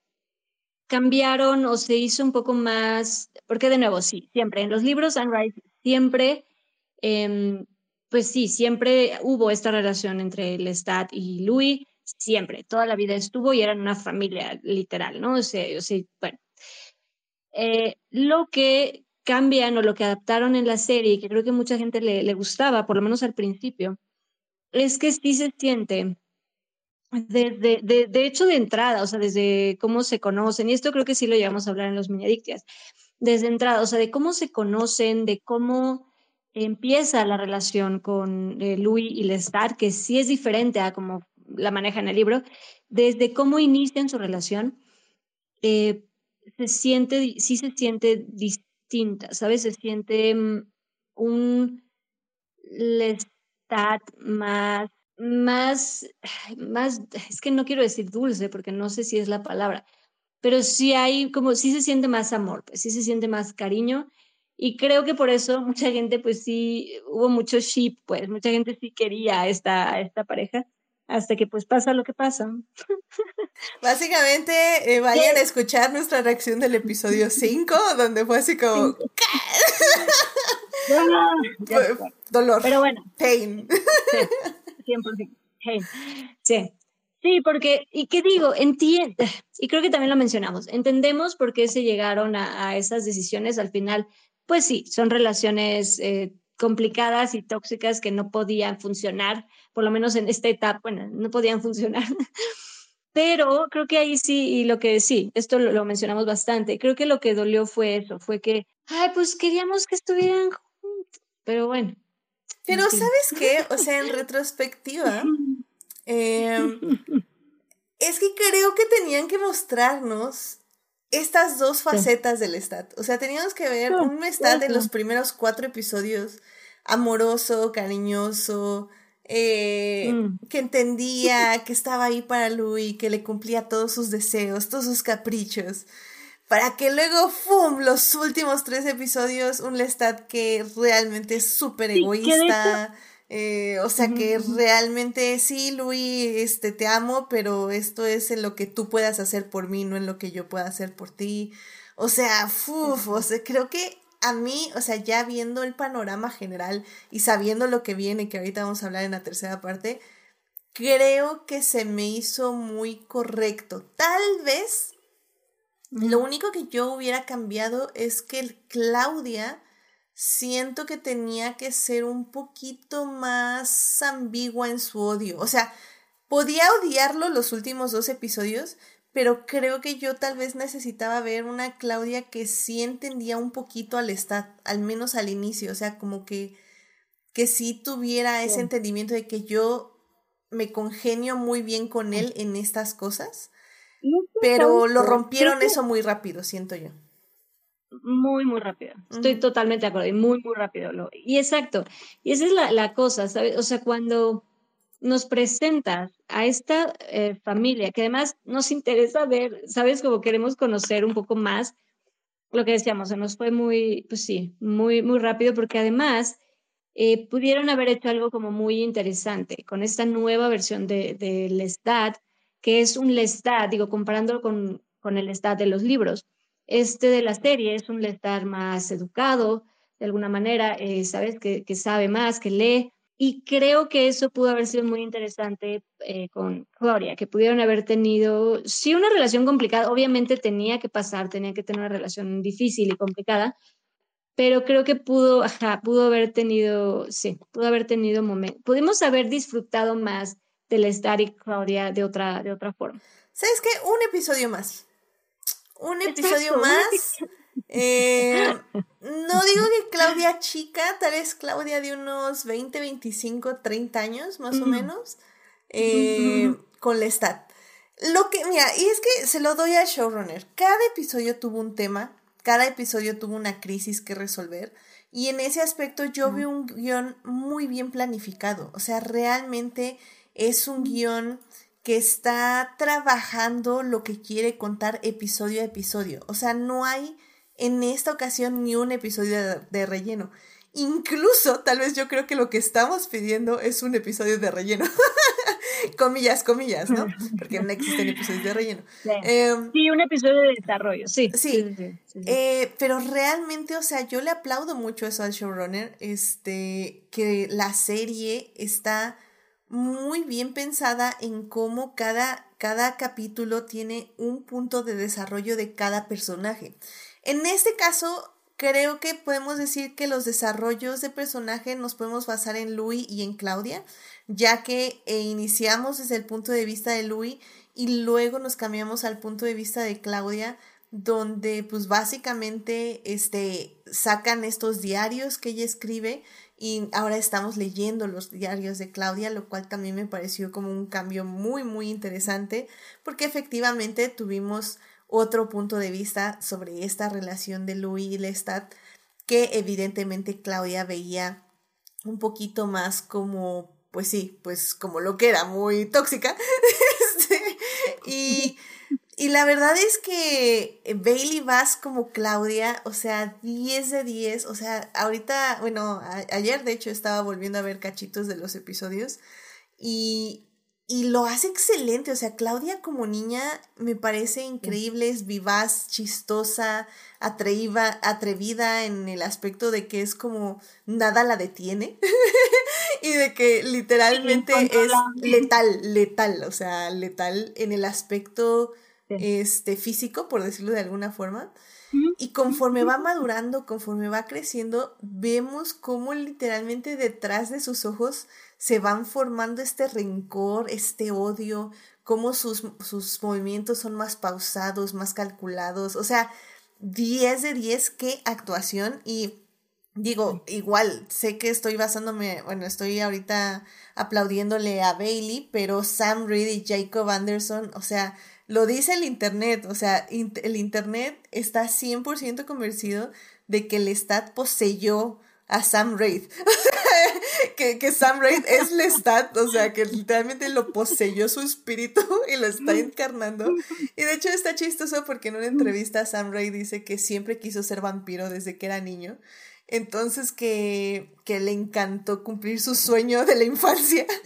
B: cambiaron o se hizo un poco más, porque de nuevo, sí, siempre en los libros Anne siempre, em, pues sí, siempre hubo esta relación entre Lestat y Louis, siempre, toda la vida estuvo y eran una familia literal, ¿no? O sea, o sea bueno, eh, lo que cambian o lo que adaptaron en la serie, que creo que mucha gente le, le gustaba, por lo menos al principio, es que sí se siente desde, de, hecho, de entrada, o sea, desde cómo se conocen, y esto creo que sí lo llevamos a hablar en los Minadictias, desde entrada, o sea, de cómo se conocen, de cómo empieza la relación con eh, Louis y Lestat, que sí es diferente a cómo la maneja en el libro, desde cómo inician su relación, eh, se siente, sí se siente distinta, ¿sabes? Se siente mm, un Lestat más, más, más, es que no quiero decir dulce porque no sé si es la palabra, pero sí hay como, sí se siente más amor, pues sí se siente más cariño y creo que por eso mucha gente, pues sí, hubo mucho ship, pues mucha gente sí quería esta, esta pareja hasta que pues pasa lo que pasa.
A: Básicamente, eh, vayan a escuchar nuestra reacción del episodio 5, donde fue así como... Dolor.
B: Pero bueno.
A: Pain.
B: Sí, 100%. Pain. Sí. Sí, porque, ¿y qué digo? Entiendo, y creo que también lo mencionamos, entendemos por qué se llegaron a, esas decisiones al final. Pues sí, son relaciones eh, complicadas y tóxicas que no podían funcionar, por lo menos en esta etapa, bueno, no podían funcionar. Pero creo que ahí sí, y lo que sí, esto lo, mencionamos bastante, creo que lo que dolió fue eso, fue que, ay, pues queríamos que estuvieran juntos, pero bueno.
A: Pero ¿sabes qué? O sea, en retrospectiva, em, es que creo que tenían que mostrarnos estas dos facetas del Stat. O sea, teníamos que ver un Stat de los primeros cuatro episodios, amoroso, cariñoso, eh, mm. que entendía que estaba ahí para Louis, que le cumplía todos sus deseos, todos sus caprichos. Para que luego, ¡fum! Los últimos tres episodios, un Lestat que realmente es súper egoísta. Eh, o sea que realmente sí, Louis, este, te amo, pero esto es en lo que tú puedas hacer por mí, no en lo que yo pueda hacer por ti. O sea, ¡fuf! o sea, creo que a mí, o sea, ya viendo el panorama general y sabiendo lo que viene, que ahorita vamos a hablar en la tercera parte, creo que se me hizo muy correcto. Tal vez lo único que yo hubiera cambiado es que Claudia siento que tenía que ser un poquito más ambigua en su odio. O sea, podía odiarlo los últimos dos episodios, pero creo que yo tal vez necesitaba ver una Claudia que sí entendía un poquito al Stat, al menos al inicio, o sea, como que, que sí tuviera ese entendimiento de que yo me congenio muy bien con él en estas cosas, pero lo rompieron eso muy rápido, siento yo.
B: Muy, muy rápido. Estoy totalmente de acuerdo y muy, muy rápido. Y exacto. Y esa es la, la cosa, ¿sabes? O sea, cuando nos presentas a esta eh, familia, que además nos interesa ver, ¿sabes? Como queremos conocer un poco más lo que decíamos, se nos fue muy, pues sí, muy, muy rápido, porque además eh, pudieron haber hecho algo como muy interesante con esta nueva versión de, de Lestat, que es un Lestat, digo, comparándolo con, con el Lestat de los libros. Este de la serie es un Lestat más educado, de alguna manera, eh, ¿sabes? Que, que sabe más, que lee, y creo que eso pudo haber sido muy interesante eh, con Gloria, que pudieron haber tenido, sí, una relación complicada, obviamente tenía que pasar, tenía que tener una relación difícil y complicada, pero creo que pudo, ajá, pudo haber tenido, sí, pudo haber tenido momentos, pudimos haber disfrutado más del estar y Claudia de otra, de otra forma.
A: ¿Sabes qué? Un episodio más. Un episodio más. Eh, no digo que Claudia chica, tal vez Claudia de unos 20, 25, 30 años más o menos, eh, con Lestat. Lo que, mira, y es que se lo doy al showrunner. Cada episodio tuvo un tema, cada episodio tuvo una crisis que resolver. Y en ese aspecto yo veo un guion muy bien planificado. O sea, realmente es un guion que está trabajando lo que quiere contar episodio a episodio. O sea, no hay en esta ocasión ni un episodio de, relleno. Incluso, tal vez yo creo que lo que estamos pidiendo es un episodio de relleno. comillas, comillas, ¿no? Porque no existen episodios de relleno.
B: Sí, em, un episodio de desarrollo, sí.
A: Sí, eh, pero realmente, o sea, yo le aplaudo mucho eso al showrunner, este, que la serie está muy bien pensada en cómo cada, cada capítulo tiene un punto de desarrollo de cada personaje. En este caso, creo que podemos decir que los desarrollos de personaje nos podemos basar en Louis y en Claudia, ya que eh, iniciamos desde el punto de vista de Louis y luego nos cambiamos al punto de vista de Claudia, donde pues básicamente este, sacan estos diarios que ella escribe y ahora estamos leyendo los diarios de Claudia, lo cual también me pareció como un cambio muy muy interesante porque efectivamente tuvimos otro punto de vista sobre esta relación de Louis y Lestat que evidentemente Claudia veía un poquito más como, pues sí, pues como lo que era, muy tóxica. Este, y, y la verdad es que Bailey Bass como Claudia, o sea, 10 de 10, o sea, ahorita, bueno, ayer de hecho estaba volviendo a ver cachitos de los episodios y y lo hace excelente, o sea, Claudia como niña me parece increíble, es vivaz, chistosa, atrevida en el aspecto de que es como nada la detiene y de que literalmente es letal, letal, o sea, letal en el aspecto este físico, por decirlo de alguna forma. Y conforme va madurando, conforme va creciendo, vemos cómo literalmente detrás de sus ojos se van formando este rencor, este odio, cómo sus, sus movimientos son más pausados, más calculados. O sea, 10 de 10, qué actuación. Y digo, igual, sé que estoy basándome, bueno, estoy ahorita aplaudiéndole a Bailey, pero Sam Reed y Jacob Anderson, o sea, lo dice el Internet, o sea, el Internet está 100% convencido de que Lestat poseyó a Sam Reid. que, que Sam Reid es Lestat, o sea, que literalmente lo poseyó su espíritu y lo está encarnando. Y de hecho está chistoso porque en una entrevista Sam Reid dice que siempre quiso ser vampiro desde que era niño. Entonces que, que le encantó cumplir su sueño de la infancia.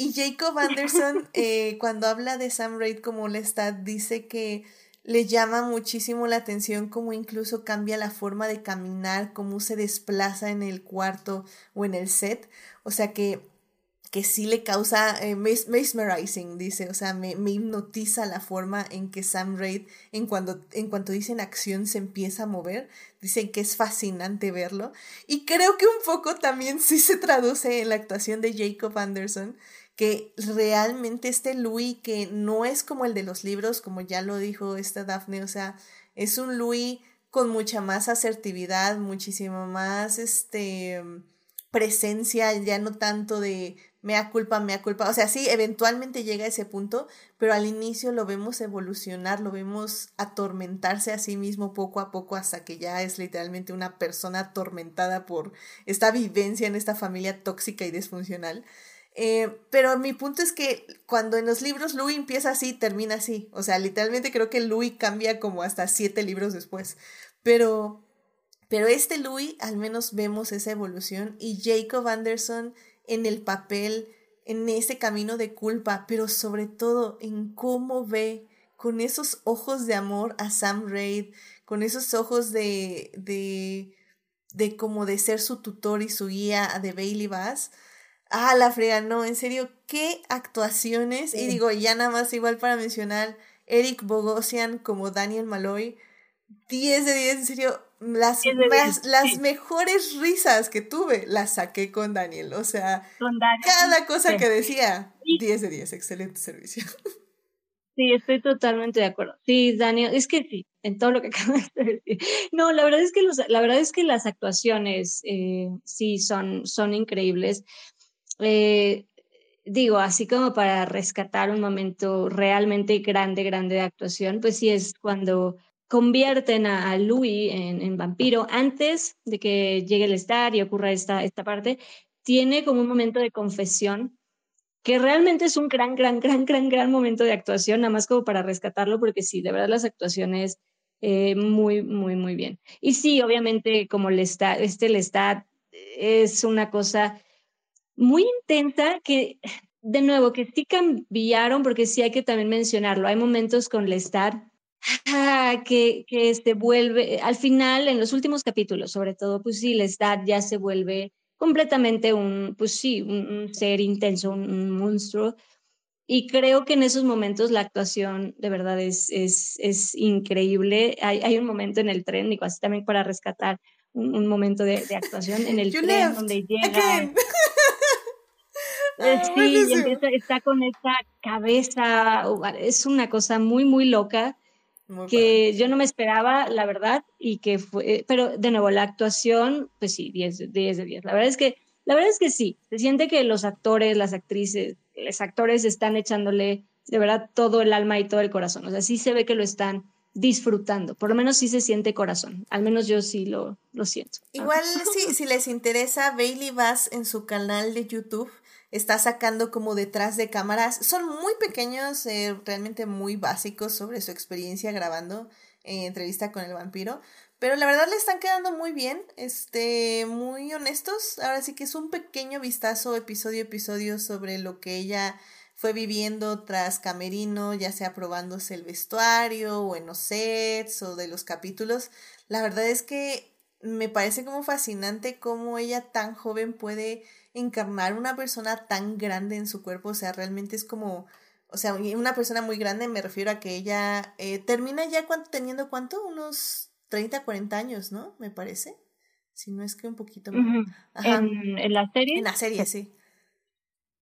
A: Y Jacob Anderson, eh, cuando habla de Sam Reid como Lestat, dice que le llama muchísimo la atención cómo incluso cambia la forma de caminar, cómo se desplaza en el cuarto o en el set. O sea que que sí le causa eh, mesmerizing, dice, o sea, me, me, hipnotiza la forma en que Sam Raid, en, cuando, en cuanto dicen acción, se empieza a mover, dicen que es fascinante verlo, y creo que un poco también sí se traduce en la actuación de Jacob Anderson, que realmente este Louis, que no es como el de los libros, como ya lo dijo esta Daphne, o sea, es un Louis con mucha más asertividad, muchísimo más, este presencia, ya no tanto de mea culpa, mea culpa. O sea, sí, eventualmente llega a ese punto, pero al inicio lo vemos evolucionar, lo vemos atormentarse a sí mismo poco a poco hasta que ya es literalmente una persona atormentada por esta vivencia en esta familia tóxica y disfuncional. Eh, pero mi punto es que cuando en los libros Louis empieza así, termina así. O sea, literalmente creo que Louis cambia como hasta siete libros después. Pero, pero este Louis al menos vemos esa evolución y Jacob Anderson en el papel, en ese camino de culpa, pero sobre todo en cómo ve con esos ojos de amor a Sam Raid, con esos ojos de, de, de como de ser su tutor y su guía de Bailey Bass. Ah, la frega, no, en serio, qué actuaciones. Y digo, ya nada más igual para mencionar, Eric Bogosian como Daniel Malloy, 10 de 10, en serio, las, las mejores risas que tuve las saqué con Daniel. O sea, cada cosa que decía, 10 de 10, excelente servicio.
B: Sí, estoy totalmente de acuerdo. Sí, Daniel, es que sí, en todo lo que acabas de decir. No, la verdad es que, los, la verdad es que las actuaciones eh, sí son, son increíbles. Eh, digo, así como para rescatar un momento realmente grande, grande de actuación, pues sí es cuando convierten a, Louis en, vampiro antes de que llegue el estar y ocurra esta, esta parte, tiene como un momento de confesión que realmente es un gran, gran, gran, gran, gran momento de actuación, nada más como para rescatarlo, porque sí, de verdad las actuaciones eh, muy, muy, muy bien. Y sí, obviamente como el está, este Lestat es una cosa muy intensa que, de nuevo, que sí cambiaron, porque sí hay que también mencionarlo, hay momentos con Lestat que, que se vuelve, al final, en los últimos capítulos, sobre todo, pues sí, Lestat ya se vuelve completamente un, pues sí, un, ser intenso, un, monstruo. Y creo que en esos momentos la actuación de verdad es, es, es increíble. Hay, hay, un momento en el tren, digo, así también para rescatar un, momento de, de, actuación en el tren donde llega. Ah, sí, y empieza, está con esta cabeza, es una cosa muy, muy loca que yo no me esperaba, la verdad, y que fue, pero de nuevo, la actuación, pues sí, 10, de 10. La verdad es que, la verdad es que sí, se siente que los actores, las actrices, los actores están echándole de verdad todo el alma y todo el corazón. O sea, sí se ve que lo están disfrutando, por lo menos sí se siente corazón, al menos yo sí lo, lo siento.
A: Igual sí, si les interesa, Bailey Bass en su canal de YouTube está sacando como detrás de cámaras. Son muy pequeños, eh, realmente muy básicos sobre su experiencia grabando eh, entrevista con el vampiro. Pero la verdad le están quedando muy bien, este, muy honestos. Ahora sí que es un pequeño vistazo episodio episodio sobre lo que ella fue viviendo tras Camerino, ya sea probándose el vestuario o en los sets o de los capítulos. La verdad es que me parece como fascinante cómo ella tan joven puede encarnar una persona tan grande en su cuerpo, o sea, realmente es como, o sea, una persona muy grande, me refiero a que ella eh, termina ya cuánto, teniendo cuánto, unos 30, 40 años, ¿no? Me parece. Si no es que un poquito más.
B: ¿En, la serie?
A: En la serie, sí.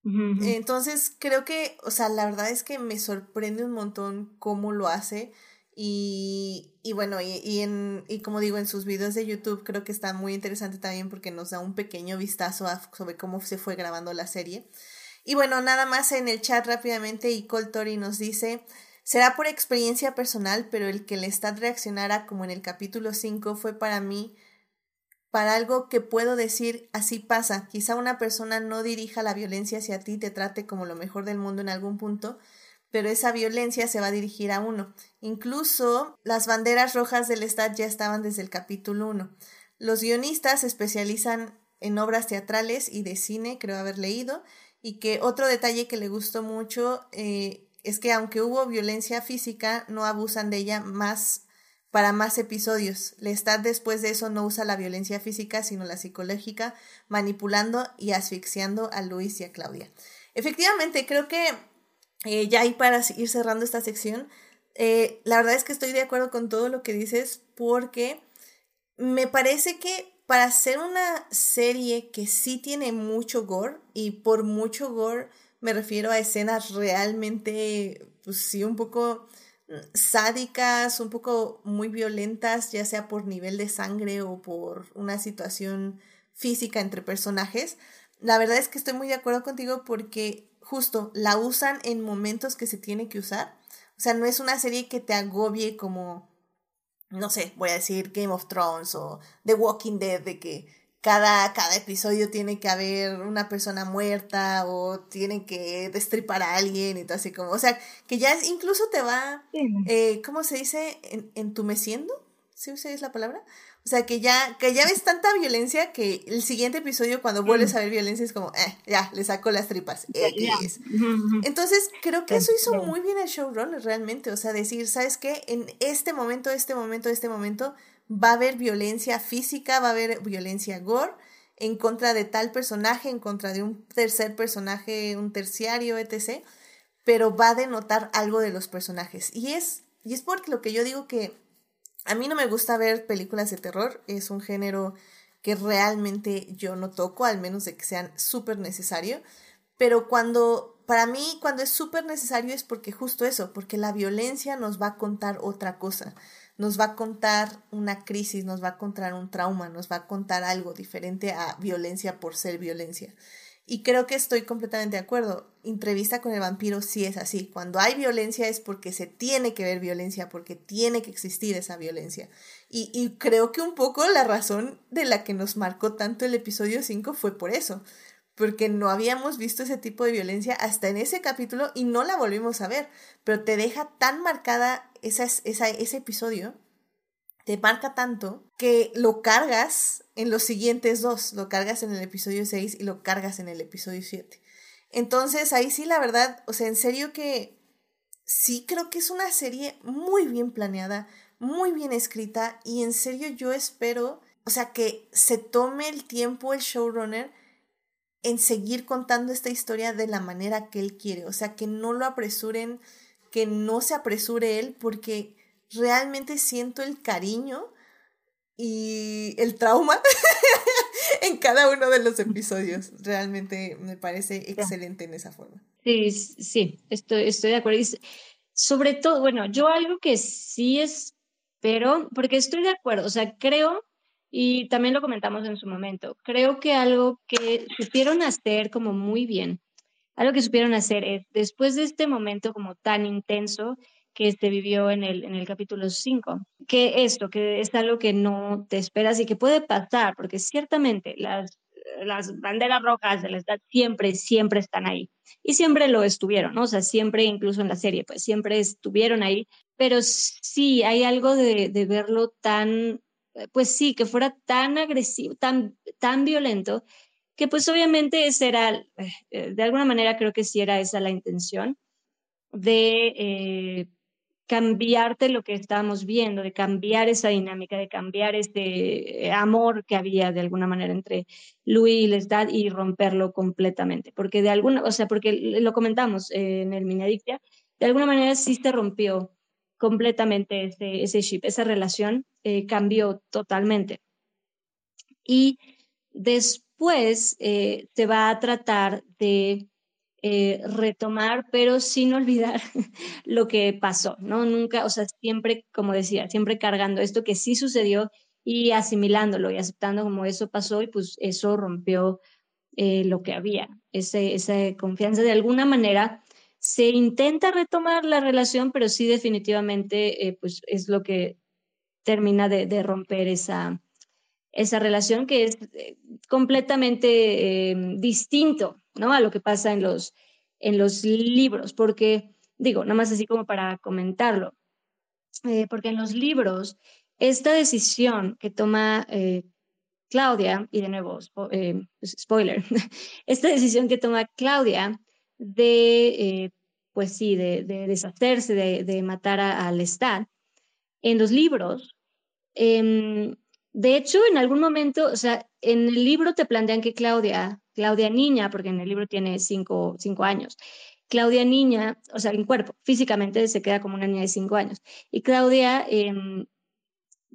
A: Entonces, creo que, o sea, la verdad es que me sorprende un montón cómo lo hace Y, y bueno, y, y, en, y como digo, en sus videos de YouTube creo que está muy interesante también porque nos da un pequeño vistazo a, sobre cómo se fue grabando la serie. Y bueno, nada más en el chat rápidamente y Tori nos dice, será por experiencia personal, pero el que Lestat reaccionara como en el capítulo 5 fue para mí para algo que puedo decir así pasa. Quizá una persona no dirija la violencia hacia ti, te trate como lo mejor del mundo en algún punto, pero esa violencia se va a dirigir a uno. Incluso las banderas rojas del Estado ya estaban desde el capítulo 1. Los guionistas se especializan en obras teatrales y de cine, creo haber leído, y que otro detalle que le gustó mucho eh, es que aunque hubo violencia física, no abusan de ella más para más episodios. Lestat después de eso no usa la violencia física, sino la psicológica, manipulando y asfixiando a Luis y a Claudia. Efectivamente, creo que eh, ya ahí para ir cerrando esta sección, eh, la verdad es que estoy de acuerdo con todo lo que dices porque me parece que para hacer una serie que sí tiene mucho gore, y por mucho gore me refiero a escenas realmente, pues sí, un poco mm, sádicas, un poco muy violentas, ya sea por nivel de sangre o por una situación física entre personajes. La verdad es que estoy muy de acuerdo contigo porque justo la usan en momentos que se tiene que usar. O sea, no es una serie que te agobie como, no sé, voy a decir Game of Thrones o The Walking Dead, de que cada, cada episodio tiene que haber una persona muerta o tiene que destripar a alguien y todo así como, o sea, que ya incluso te va, eh, ¿cómo se dice? entumeciendo, ¿sí es la palabra? O sea, que ya, que ya ves tanta violencia que el siguiente episodio, cuando vuelves a ver violencia, es como, eh, ya, le saco las tripas. Entonces, creo que eso hizo muy bien el showrunner realmente. O sea, decir, ¿sabes qué? En este momento, este momento, este momento, va a haber violencia física, va a haber violencia gore en contra de tal personaje, en contra de un tercer personaje, un terciario, etc. Pero va a denotar algo de los personajes. Y es, y es porque lo que yo digo que a mí no me gusta ver películas de terror, es un género que realmente yo no toco, al menos de que sean súper necesario, pero cuando, para mí, cuando es súper necesario es porque justo eso, porque la violencia nos va a contar otra cosa, nos va a contar una crisis, nos va a contar un trauma, nos va a contar algo diferente a violencia por ser violencia. Y creo que estoy completamente de acuerdo. Entrevista con el vampiro sí es así. Cuando hay violencia es porque se tiene que ver violencia, porque tiene que existir esa violencia. Y, y creo que un poco la razón de la que nos marcó tanto el episodio 5 fue por eso. Porque no habíamos visto ese tipo de violencia hasta en ese capítulo y no la volvimos a ver. Pero te deja tan marcada esa, ese episodio te marca tanto que lo cargas en los siguientes dos, lo cargas en el episodio 6 y lo cargas en el episodio 7. Entonces ahí sí, la verdad, o sea, en serio que sí creo que es una serie muy bien planeada, muy bien escrita y en serio yo espero, o sea, que se tome el tiempo el showrunner en seguir contando esta historia de la manera que él quiere, o sea, que no lo apresuren, que no se apresure él porque realmente siento el cariño y el trauma en cada uno de los episodios. Realmente me parece excelente en esa forma.
B: Sí, sí, estoy, estoy de acuerdo. sobre todo, bueno, yo algo que sí espero, porque estoy de acuerdo, o sea, creo, y también lo comentamos en su momento, creo que algo que supieron hacer como muy bien, algo que supieron hacer es, después de este momento como tan intenso, que se vivió en el, en el capítulo 5. Que esto, que es algo que no te esperas y que puede pasar, porque ciertamente las, las banderas rojas de la edad siempre, siempre están ahí. Y siempre lo estuvieron, ¿no? O sea, siempre, incluso en la serie, pues siempre estuvieron ahí. Pero sí, hay algo de, de verlo tan, pues sí, que fuera tan agresivo, tan, tan violento, que pues obviamente esa era, eh, de alguna manera creo que sí era esa la intención de eh, cambiarte lo que estábamos viendo, de cambiar esa dinámica, de cambiar este amor que había de alguna manera entre Louis y Lestat y romperlo completamente. Porque de alguna, o sea, porque lo comentamos en el Minadictia, de alguna manera sí se rompió completamente ese, ese chip, esa relación eh, cambió totalmente. Y después eh, se va a tratar de eh, retomar, pero sin olvidar lo que pasó, ¿no? Nunca, o sea, siempre, como decía, siempre cargando esto que sí sucedió y asimilándolo y aceptando como eso pasó y pues eso rompió eh, lo que había, ese, esa confianza de alguna manera. Se intenta retomar la relación, pero sí definitivamente eh, pues es lo que termina de, romper esa, esa relación que es eh, completamente distinto ¿no? a lo que pasa en los, en los libros, porque digo, nada más así como para comentarlo, porque en los libros esta decisión que toma Claudia, y de nuevo, eh, pues, spoiler, esta decisión que toma Claudia de, eh, pues sí, de, deshacerse, de, matar al Lestat, en los libros, em, de hecho, en algún momento, o sea, en el libro te plantean que Claudia, Claudia niña, porque en el libro tiene cinco, cinco años, Claudia niña, o sea, en cuerpo, físicamente se queda como una niña de cinco años. Y Claudia em,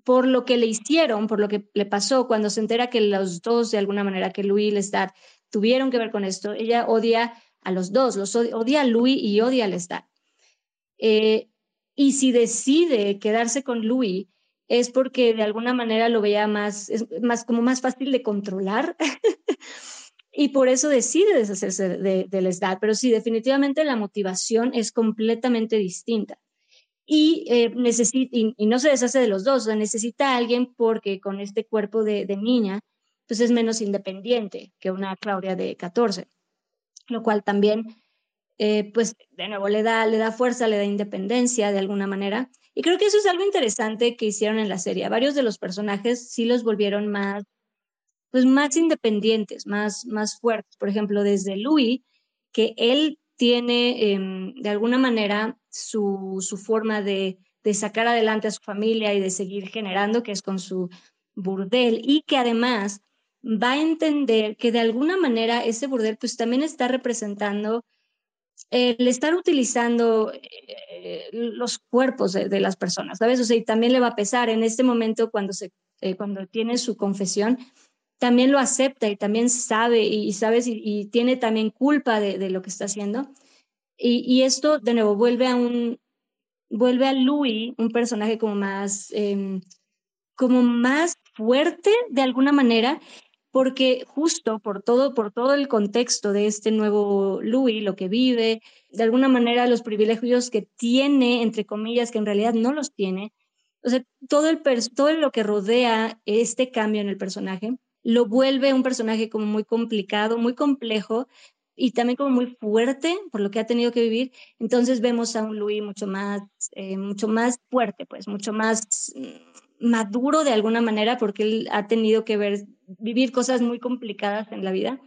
B: por lo que le hicieron, por lo que le pasó, cuando se entera que los dos, de alguna manera, que Louis y Lestat tuvieron que ver con esto, ella odia a los dos, los odia, a Louis y odia a Lestat. Eh, y si decide quedarse con Louis, es porque de alguna manera lo veía más, más como más fácil de controlar. y por eso decide deshacerse de, de Lestat. Pero sí, definitivamente la motivación es completamente distinta y, eh, y, no se deshace de los dos, o sea, necesita a alguien porque con este cuerpo de, niña, pues es menos independiente que una Claudia de 14, lo cual también, eh, pues de nuevo, le da, le da fuerza, le da independencia de alguna manera. Y creo que eso es algo interesante que hicieron en la serie. Varios de los personajes sí los volvieron más, pues más independientes, más, más fuertes. Por ejemplo, desde Louis, que él tiene em, de alguna manera su, su forma de, de, sacar adelante a su familia y de seguir generando, que es con su burdel, y que además va a entender que de alguna manera ese burdel pues también está representando el estar utilizando eh, los cuerpos de, las personas, ¿sabes? O sea, y también le va a pesar en este momento cuando, se, eh, cuando tiene su confesión, también lo acepta y también sabe y, sabes y, tiene también culpa de, lo que está haciendo. Y, esto, de nuevo, vuelve a un, vuelve a Louis, un personaje como más, em, como más fuerte de alguna manera, porque justo por todo, por todo el contexto de este nuevo Louis, lo que vive, de alguna manera los privilegios que tiene, entre comillas, que en realidad no los tiene, o sea, todo, el todo lo que rodea este cambio en el personaje, lo vuelve un personaje como muy complicado, muy complejo y también como muy fuerte por lo que ha tenido que vivir. Entonces vemos a un Louis mucho más, eh, mucho más fuerte, pues mucho más mm, maduro de alguna manera porque él ha tenido que ver, vivir cosas muy complicadas en la vida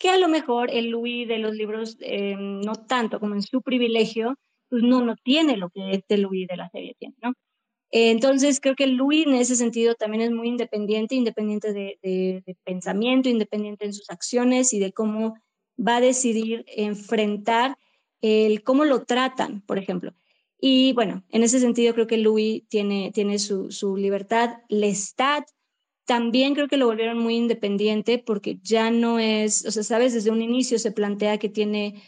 B: que a lo mejor el Louis de los libros, eh, no tanto como en su privilegio, pues no, no tiene lo que este Louis de la serie tiene, ¿no? Entonces, creo que Louis en ese sentido también es muy independiente, independiente de, pensamiento, independiente en sus acciones y de cómo va a decidir enfrentar el cómo lo tratan, por ejemplo. Y bueno, en ese sentido creo que Louis tiene, tiene su, su libertad. Lestat también creo que lo volvieron muy independiente porque ya no es, o sea, sabes, desde un inicio se plantea que tiene,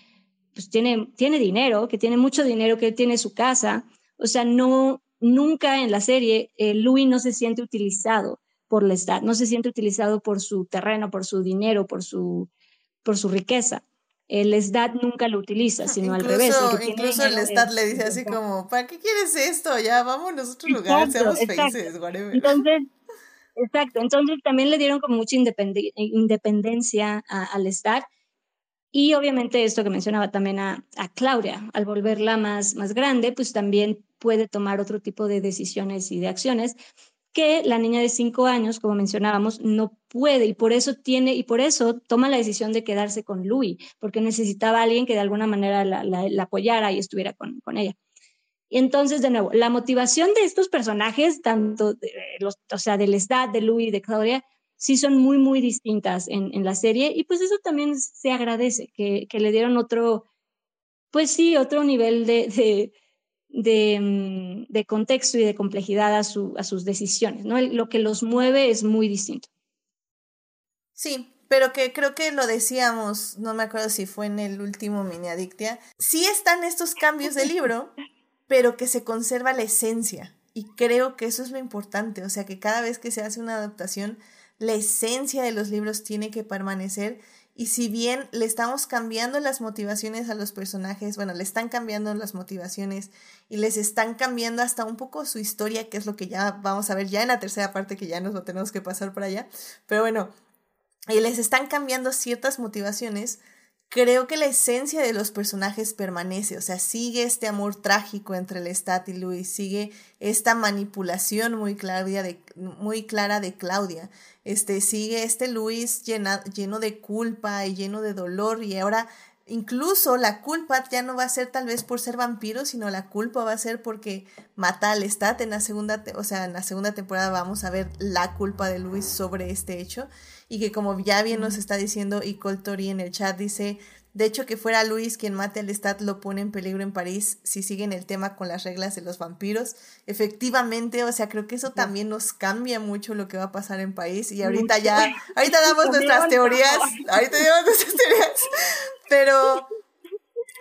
B: pues tiene, tiene dinero, que tiene mucho dinero, que tiene su casa. O sea, no, nunca en la serie eh, Louis no se siente utilizado por Lestat, no se siente utilizado por su terreno, por su dinero, por su, por su riqueza. El Lestat nunca lo utiliza, sino al revés.
A: incluso el Lestat le dice así como, ¿para qué quieres esto? Ya, vámonos a otro lugar, seamos felices, whatever.
B: Entonces, exacto, entonces también le dieron como mucha independencia al Lestat y obviamente esto que mencionaba también a, Claudia, al volverla más, más grande, pues también puede tomar otro tipo de decisiones y de acciones que la niña de cinco años, como mencionábamos, no puede y por eso tiene y por eso toma la decisión de quedarse con Louis, porque necesitaba a alguien que de alguna manera la, apoyara y estuviera con, con, ella. Y entonces, de nuevo, la motivación de estos personajes, tanto de los, o sea, del Lestat, de Louis, de Claudia, sí son muy, muy distintas en, en la serie y pues eso también se agradece, que, que, le dieron otro, pues sí, otro nivel de, de, de, mm, de contexto y de complejidad a, su, a sus decisiones, ¿no? Lo que los mueve es muy distinto.
A: Sí, pero que creo que lo decíamos, no me acuerdo si fue en el último mini adictia, sí están estos cambios de libro, pero que se conserva la esencia. Y creo que eso es lo importante, o sea, que cada vez que se hace una adaptación, la esencia de los libros tiene que permanecer y si bien le estamos cambiando las motivaciones a los personajes, bueno, le están cambiando las motivaciones y les están cambiando hasta un poco su historia, que es lo que ya vamos a ver ya en la tercera parte, que ya nos lo tenemos que pasar por allá. Pero bueno, y les están cambiando ciertas motivaciones, creo que la esencia de los personajes permanece, o sea, sigue este amor trágico entre Lestat y Luis, sigue esta manipulación muy, de, muy clara de Claudia, este, sigue este Luis lleno de culpa y lleno de dolor y ahora incluso la culpa ya no va a ser tal vez por ser vampiro, sino la culpa va a ser porque mata a Lestat en la segunda, o sea, en la segunda temporada vamos a ver la culpa de Luis sobre este hecho y que como ya bien nos está diciendo y Coltori en el chat dice, de hecho que fuera Luis quien mate al Lestat lo pone en peligro en París si siguen el tema con las reglas de los vampiros. Efectivamente, o sea, creo que eso también nos cambia mucho lo que va a pasar en París y ahorita ya, ahorita damos nuestras teorías, ahorita damos nuestras teorías, pero,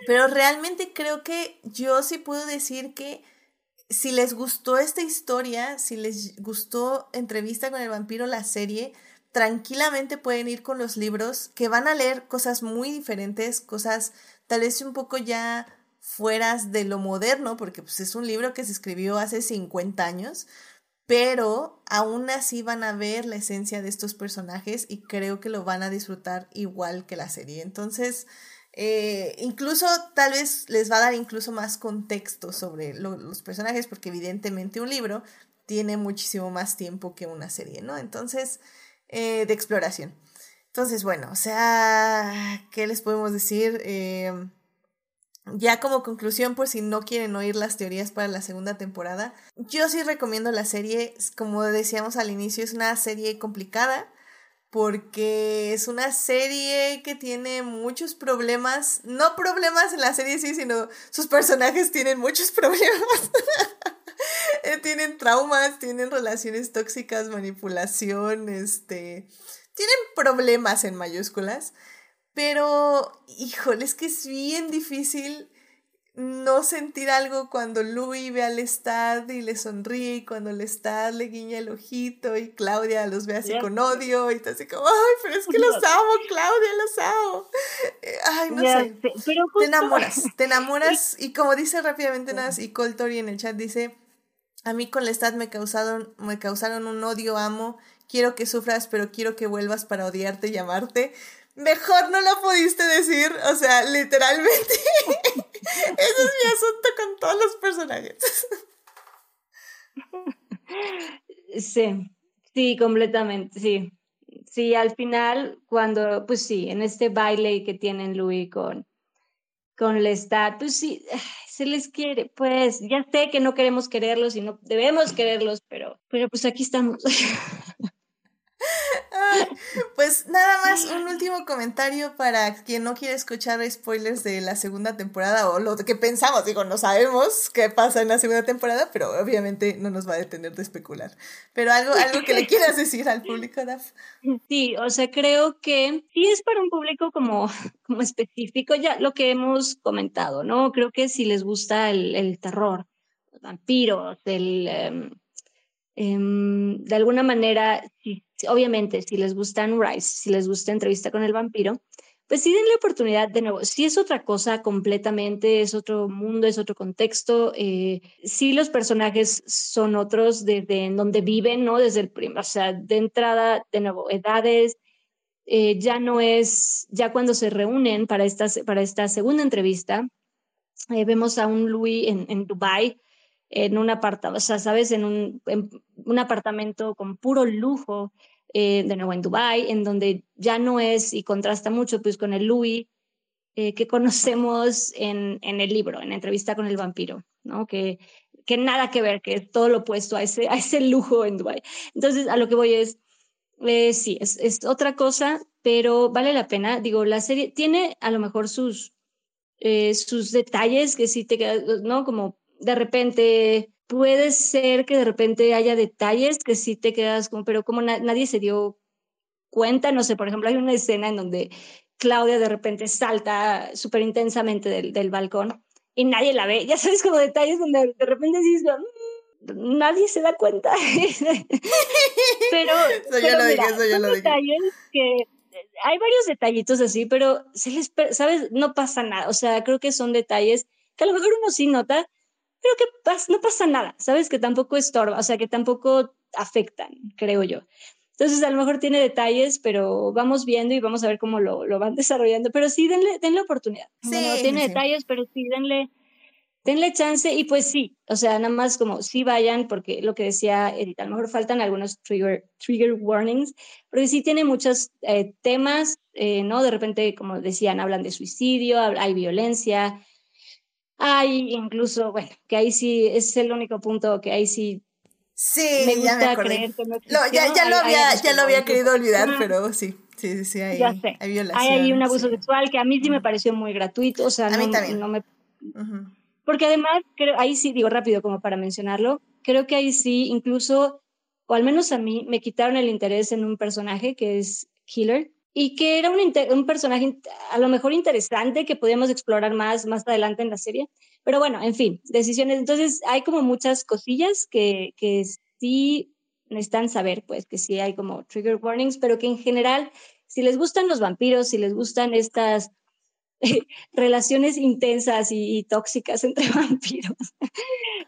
A: pero realmente creo que yo sí puedo decir que si les gustó esta historia, si les gustó Entrevista con el vampiro, la serie, tranquilamente pueden ir con los libros que van a leer cosas muy diferentes, cosas tal vez un poco ya fueras de lo moderno, porque pues, es un libro que se escribió hace 50 años, pero aún así van a ver la esencia de estos personajes y creo que lo van a disfrutar igual que la serie. Entonces, eh, incluso tal vez les va a dar incluso más contexto sobre los personajes, porque evidentemente un libro tiene muchísimo más tiempo que una serie, ¿no? Entonces, eh, de exploración. Entonces, bueno, o sea, ¿qué les podemos decir? Eh, ya como conclusión, por si no quieren oír las teorías para la segunda temporada, yo sí recomiendo la serie, como decíamos al inicio, es una serie complicada porque es una serie que tiene muchos problemas, no problemas en la serie sí, sino sus personajes tienen muchos problemas. Tienen traumas, tienen relaciones tóxicas, manipulación, este, tienen problemas en mayúsculas, pero híjole, es que es bien difícil no sentir algo cuando Louis ve al Lestat y le sonríe y cuando Lestat le guiña el ojito y Claudia los ve así con odio y está así como, ay, pero es que los amo, Claudia, los amo. Eh, ay, no sé. Te enamoras, te enamoras y como dice rápidamente Nas y Coltori en el chat dice, a mí con Lestat me causaron, me causaron un odio, amo, quiero que sufras, pero quiero que vuelvas para odiarte y amarte. Mejor no lo pudiste decir, o sea, literalmente. Ese es mi asunto con todos los personajes.
B: Sí, sí, completamente, sí. Sí, al final, cuando, pues sí, en este baile que tienen Louis con, con Lestat, pues sí, se les quiere, pues ya sé que no queremos quererlos y no debemos quererlos, pero, pero pues aquí estamos.
A: pues nada más un último comentario para quien no quiere escuchar spoilers de la segunda temporada o lo que pensamos. Digo, no sabemos qué pasa en la segunda temporada, pero obviamente no nos va a detener de especular. Pero algo, algo que le quieras decir al público, Daf.
B: Sí, o sea, creo que sí es para un público como, como específico, ya lo que hemos comentado, ¿no? Creo que si les gusta el, el terror, los vampiros, el... Em, em, de alguna manera, si obviamente, si les gusta Rice, si les gusta Entrevista con el vampiro, pues sí denle oportunidad de nuevo. Si es otra cosa completamente, es otro mundo, es otro contexto. Eh, sí los personajes son otros desde en donde viven, ¿no? Desde el primer, o sea, de entrada, de nuevo, edades. Eh, ya no es, ya cuando se reúnen para esta, para esta segunda entrevista, eh, vemos a un Louis en, en Dubai en un apartamento, o sea, sabes, en un, en un apartamento con puro lujo, eh, de nuevo en Dubai, en donde ya no es y contrasta mucho pues con el Louis eh, que conocemos en, en, el libro, en entrevista con el vampiro, ¿no? Que, que nada que ver, que es todo lo opuesto a ese, a ese lujo en Dubai. Entonces, a lo que voy es, eh, sí, es, es, otra cosa, pero vale la pena. Digo, la serie tiene a lo mejor sus, sus detalles que sí te quedan, ¿no? Como de repente puede ser que de repente haya detalles que sí te quedas como, pero como nadie se dio cuenta, no sé, por ejemplo, hay una escena en donde Claudia de repente salta súper intensamente del, del, balcón y nadie la ve, ya sabes, como detalles donde de repente dices, mm, nadie se da cuenta. pero, eso yo lo dije, eso yo lo dije. que hay varios detallitos así, pero se les, sabes, no pasa nada, o sea, creo que son detalles que a lo mejor uno sí nota, pero que no pasa nada, sabes, que tampoco estorba, o sea, que tampoco afectan, creo yo. Entonces, a lo mejor tiene detalles, pero vamos viendo y vamos a ver cómo lo, lo van desarrollando. Pero sí, denle, denle oportunidad. Sí, no tiene detalles, pero sí, denle, denle chance. Y pues sí, o sea, nada más como sí vayan, porque lo que decía Edith, a lo mejor faltan algunos trigger, trigger warnings, porque sí tiene muchos eh, temas, eh, ¿no? De repente, como decían, hablan de suicidio, hay violencia. Hay incluso, bueno, que ahí sí es el único punto que ahí sí
A: Sí, ya me acordé. ya, ya, lo había, ya lo había querido olvidar, pero sí, sí, sí, hay, hay violación.
B: Hay ahí un abuso sexual que a mí sí me pareció muy gratuito, o sea, a no, mí también. no me... Porque además, creo, ahí sí, digo rápido como para mencionarlo, creo que ahí sí, incluso, o al menos a mí, me quitaron el interés en un personaje que es Killer, y que era un, un personaje a lo mejor interesante que podíamos explorar más más adelante en la serie, pero bueno, en fin, decisiones. Entonces, hay como muchas cosillas que, que sí necesitan saber, pues, que sí hay como trigger warnings, pero que en general, si les gustan los vampiros, si les gustan estas relaciones intensas y, tóxicas entre vampiros,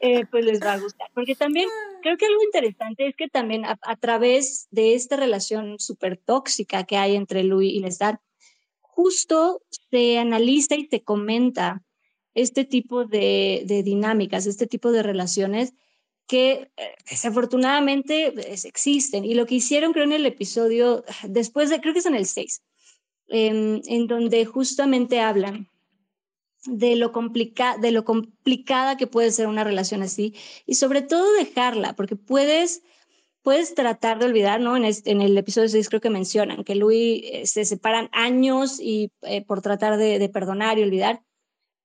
B: eh, pues les va a gustar. Porque también creo que algo interesante es que también a, través de esta relación súper tóxica que hay entre Louis y Lestat, justo se analiza y se comenta este tipo de, dinámicas, este tipo de relaciones que eh, desafortunadamente pues, existen. Y lo que hicieron, creo, en el episodio, después de, creo que es en el 6, em, en donde justamente hablan de lo, complica de lo complicada que puede ser una relación así y sobre todo dejarla, porque puedes, puedes tratar de olvidar, ¿no? En, en el episodio 6 creo que mencionan que Luis eh, se separan años y eh, por tratar de, perdonar y olvidar,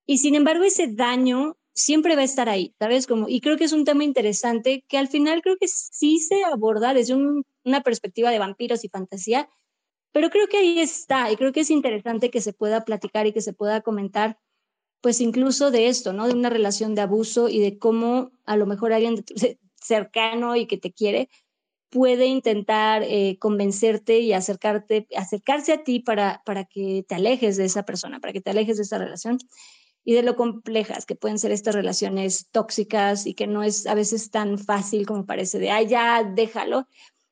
B: y sin embargo, ese daño siempre va a estar ahí, ¿sabes? Como, y creo que es un tema interesante que al final creo que sí se aborda desde una perspectiva de vampiros y fantasía, pero creo que ahí está y creo que es interesante que se pueda platicar y que se pueda comentar, pues incluso de esto, ¿no? De una relación de abuso y de cómo a lo mejor alguien cercano y que te quiere puede intentar eh, convencerte y acercarte, acercarse a ti para, para que te alejes de esa persona, para que te alejes de esa relación y de lo complejas que pueden ser estas relaciones tóxicas y que no es a veces tan fácil como parece de, ay, ya, déjalo.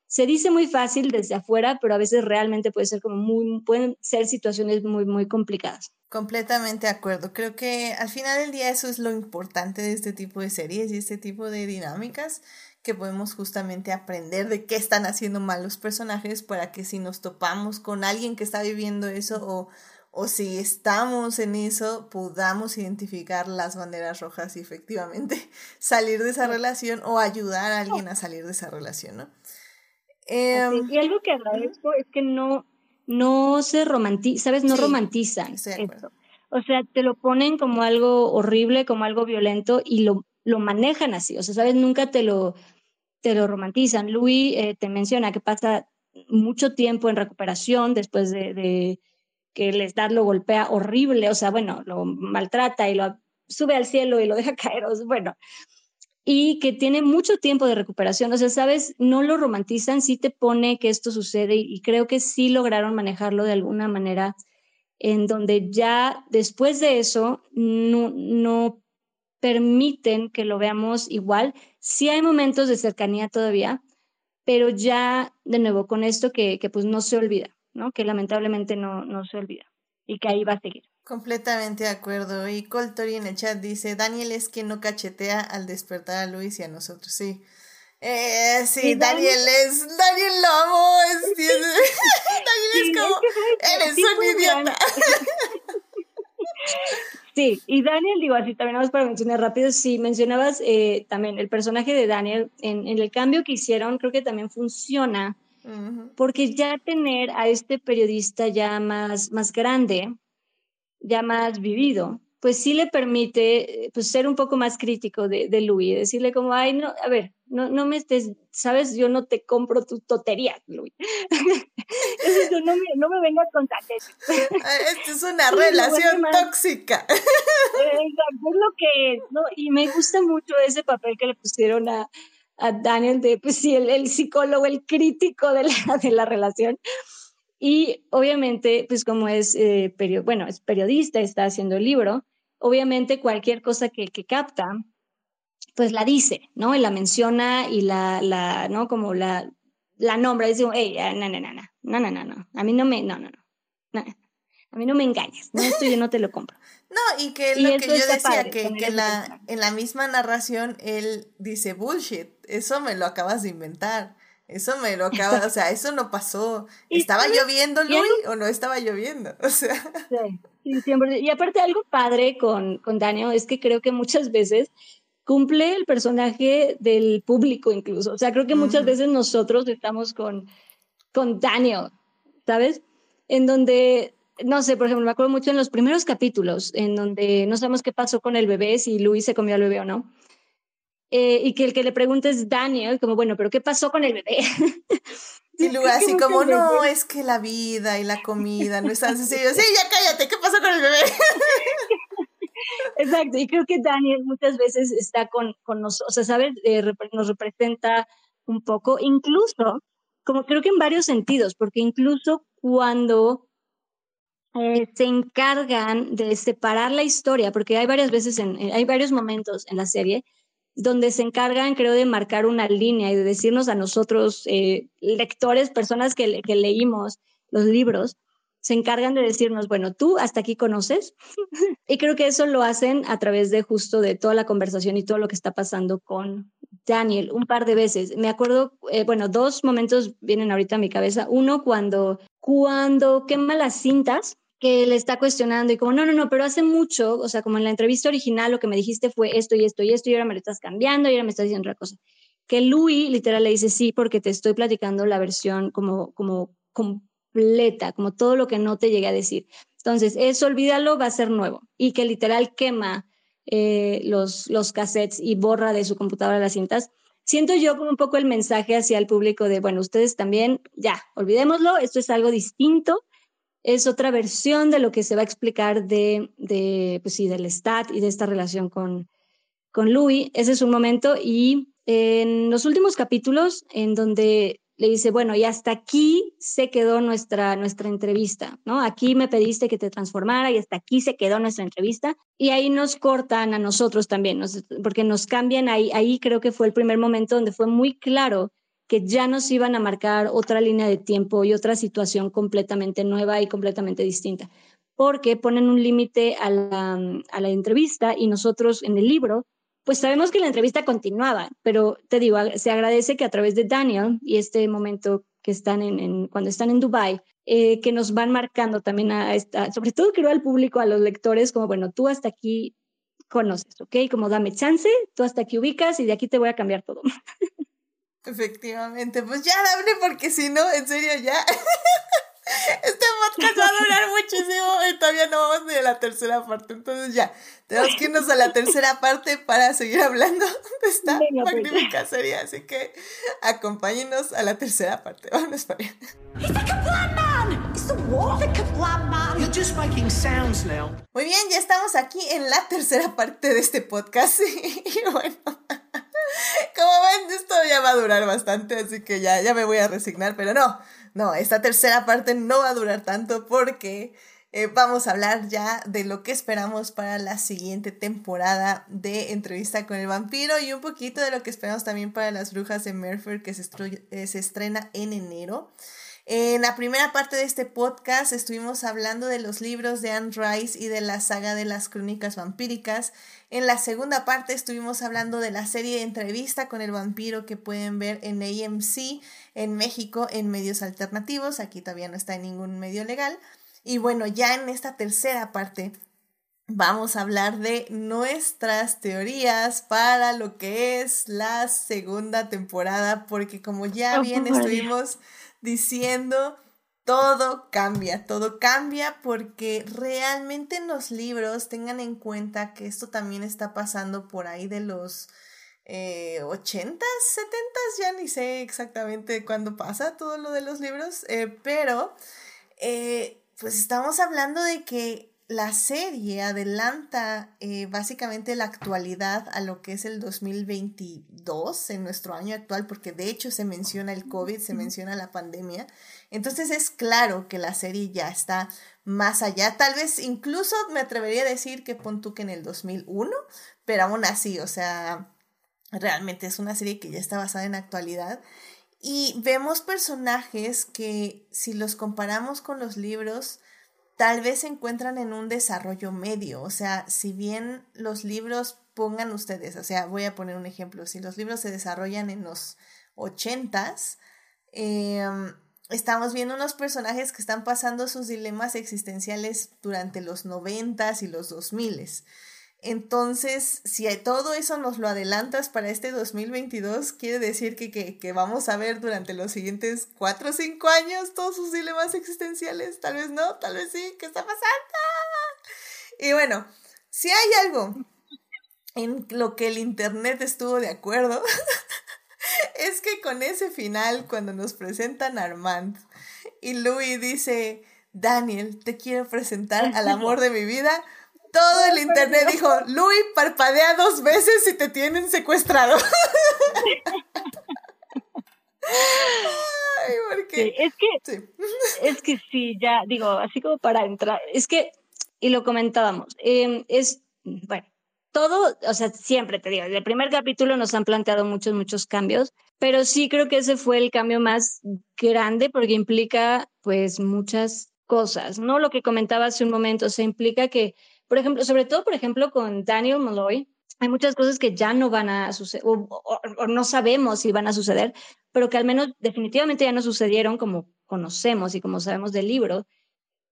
B: Se dice muy fácil desde afuera, pero a veces realmente puede ser como muy, pueden ser situaciones muy, muy complicadas.
A: Completamente de acuerdo. Creo que al final del día eso es lo importante de este tipo de series y este tipo de dinámicas que podemos justamente aprender de qué están haciendo mal los personajes para que si nos topamos con alguien que está viviendo eso o o si estamos en eso, podamos identificar las banderas rojas y efectivamente salir de esa relación o ayudar a alguien a salir de esa relación, ¿no?
B: Em, y algo que agradezco es que no, no se romantiza, ¿sabes? No romantizan esto. O sea, te lo ponen como algo horrible, como algo violento y lo, lo manejan así. O sea, ¿sabes? Nunca te lo, te lo romantizan. Louis eh, te menciona que pasa mucho tiempo en recuperación después de que Lestat lo golpea horrible, o sea, bueno, lo maltrata y lo sube al cielo y lo deja caer, o bueno, y que tiene mucho tiempo de recuperación, o sea, sabes, no lo romantizan, sí te pone que esto sucede y, creo que sí lograron manejarlo de alguna manera en donde ya después de eso no, no permiten que lo veamos igual. Sí hay momentos de cercanía todavía, pero ya de nuevo con esto que, que pues no se olvida. Que lamentablemente no, no se olvida y que ahí va a seguir.
A: Completamente de acuerdo. Y Coltori en el chat dice, Daniel es quien no cachetea al despertar a Luis y a nosotros, sí. Eh, sí, Daniel, es, Daniel lo amo, es, Daniel es como, eres un idiota.
B: Sí, y Daniel, digo así también vamos para mencionar rápido, sí, mencionabas eh, también el personaje de Daniel, en, en, el cambio que hicieron, creo que también funciona porque ya tener a este periodista ya más, más grande, ya más vivido, pues sí le permite eh, pues, ser un poco más crítico de, de Louis, decirle como, ay, no, a ver, no, no me estés, sabes, yo no te compro tu totería, Louis. no, me, no me vengas con
A: Esto es una relación tóxica.
B: Exacto, es lo que es, ¿no? Y me gusta mucho ese papel que le pusieron a, a Daniel de, pues sí, el, el, psicólogo, el crítico de la, de la relación. Y obviamente, pues como es, eh, bueno, es periodista, está haciendo el libro, obviamente cualquier cosa que, que capta, pues la dice, ¿no? Y la menciona y la, la ¿no? Como la, la nombra, dice, hey, no, no, no, no, no, no, no, no, a mí no me, no, no, no, a mí no me engañes, no, esto yo no te lo compro.
A: No, y que lo que yo decía, que, que la, en la misma narración él dice bullshit, eso me lo acabas de inventar. Eso me lo acaba, o sea, eso no pasó. ¿Estaba lloviendo, Luis, o no estaba lloviendo? O sea.
B: Sí, siempre. Y aparte, algo padre con, con Daniel es que creo que muchas veces cumple el personaje del público incluso. O sea, creo que muchas veces nosotros estamos con, con Daniel, ¿sabes? En donde, no sé, por ejemplo, me acuerdo mucho en los primeros capítulos, en donde no sabemos qué pasó con el bebé, si Luis se comió al bebé o no. Eh, y que el que le pregunte es Daniel, como, bueno, pero ¿qué pasó con el bebé?
A: Y luego así como, no, es que la vida y la comida no están sencillos. Sí, ya cállate, ¿qué pasó con el bebé?
B: Exacto, y creo que Daniel muchas veces está con, con nosotros, o sea, ¿sabes? Eh, nos representa un poco, incluso, como creo que en varios sentidos, porque incluso cuando eh, se encargan de separar la historia, porque hay varias veces, en, hay varios momentos en la serie donde se encargan, creo, de marcar una línea y de decirnos a nosotros, eh, lectores, personas que, leímos los libros, se encargan de decirnos, bueno, tú hasta aquí conoces. y creo que eso lo hacen a través de justo de toda la conversación y todo lo que está pasando con Daniel un par de veces. Me acuerdo, eh, bueno, dos momentos vienen ahorita a mi cabeza. Uno, cuando, cuando quema las cintas que le está cuestionando y como, no, no, no, pero hace mucho, o sea, como en la entrevista original lo que me dijiste fue esto y esto y esto y ahora me lo estás cambiando y ahora me estás diciendo otra cosa. Que Louis literal le dice, sí, porque te estoy platicando la versión como, como, como como todo lo que no te llegué a decir. Entonces, eso olvídalo, va a ser nuevo. Y que literal quema eh, los, los cassettes y borra de su computadora las cintas. Siento yo como un poco el mensaje hacia el público de, bueno, ustedes también, ya, olvidémoslo, esto es algo distinto, es otra versión de lo que se va a explicar de, de pues sí, del STAT y de esta relación con, con Louis. Ese es un momento y en los últimos capítulos en donde le dice, bueno, y hasta aquí se quedó nuestra, nuestra entrevista, ¿no? Aquí me pediste que te transformara y hasta aquí se quedó nuestra entrevista. Y ahí nos cortan a nosotros también, porque nos cambian ahí. Ahí creo que fue el primer momento donde fue muy claro que ya nos iban a marcar otra línea de tiempo y otra situación completamente nueva y completamente distinta, porque ponen un límite a la, a la entrevista y nosotros en el libro pues sabemos que la entrevista continuaba, pero te digo, se agradece que a través de Daniel y este momento que están en, cuando están en Dubai, eh, que nos van marcando también a esta, sobre todo creo al público, a los lectores, como bueno, tú hasta aquí conoces, ¿ok? Como dame chance, tú hasta aquí ubicas y de aquí te voy a cambiar todo.
A: Efectivamente, pues ya dame porque si no, en serio ya. Este podcast va a durar muchísimo y todavía no vamos ni a la tercera parte. Entonces ya, tenemos que irnos a la tercera parte para seguir hablando de esta pues magnífica serie. Así que acompáñenos a la tercera parte. Vamos para allá. Muy bien, ya estamos aquí en la tercera parte de este podcast. Y bueno, como ven, esto ya va a durar bastante, así que ya, ya me voy a resignar, pero no. No, esta tercera parte no va a durar tanto porque eh, vamos a hablar ya de lo que esperamos para la siguiente temporada de Entrevista con el Vampiro y un poquito de lo que esperamos también para las brujas de Merfer que se, eh, se estrena en enero. En la primera parte de este podcast estuvimos hablando de los libros de Anne Rice y de la saga de las crónicas vampíricas. En la segunda parte estuvimos hablando de la serie de entrevista con el vampiro que pueden ver en AMC en México en medios alternativos. Aquí todavía no está en ningún medio legal. Y bueno, ya en esta tercera parte vamos a hablar de nuestras teorías para lo que es la segunda temporada, porque como ya bien estuvimos diciendo, todo cambia, todo cambia porque realmente en los libros tengan en cuenta que esto también está pasando por ahí de los eh, 80s, 70s, ya ni sé exactamente cuándo pasa todo lo de los libros, eh, pero eh, pues estamos hablando de que la serie adelanta eh, básicamente la actualidad a lo que es el 2022 en nuestro año actual, porque de hecho se menciona el COVID, se menciona la pandemia. Entonces es claro que la serie ya está más allá. Tal vez incluso me atrevería a decir que pon tú que en el 2001, pero aún así, o sea, realmente es una serie que ya está basada en actualidad. Y vemos personajes que si los comparamos con los libros, tal vez se encuentran en un desarrollo medio. O sea, si bien los libros pongan ustedes, o sea, voy a poner un ejemplo, si los libros se desarrollan en los ochentas, em, estamos viendo unos personajes que están pasando sus dilemas existenciales durante los noventas y los dos miles. Entonces, si todo eso nos lo adelantas para este 2022, quiere decir que, que, vamos a ver durante los siguientes cuatro o cinco años todos sus dilemas existenciales. Tal vez no, tal vez sí. ¿Qué está pasando? Y bueno, si hay algo en lo que el Internet estuvo de acuerdo, es que con ese final, cuando nos presentan Armand y Louis dice, Daniel, te quiero presentar al amor de mi vida todo el internet dijo, Louis parpadea dos veces y te tienen secuestrado.
B: Ay, porque... es que, es que sí, ya digo, así como para entrar, es que, y lo comentábamos, em, es, bueno, todo, o sea, siempre te digo, en el primer capítulo nos han planteado muchos, muchos cambios, pero sí creo que ese fue el cambio más grande porque implica, pues, muchas cosas, ¿no? Lo que comentaba hace un momento, se implica que por ejemplo, sobre todo, por ejemplo, con Daniel Malloy, hay muchas cosas que ya no van a suceder, o, no sabemos si van a suceder, pero que al menos definitivamente ya no sucedieron como conocemos y como sabemos del libro,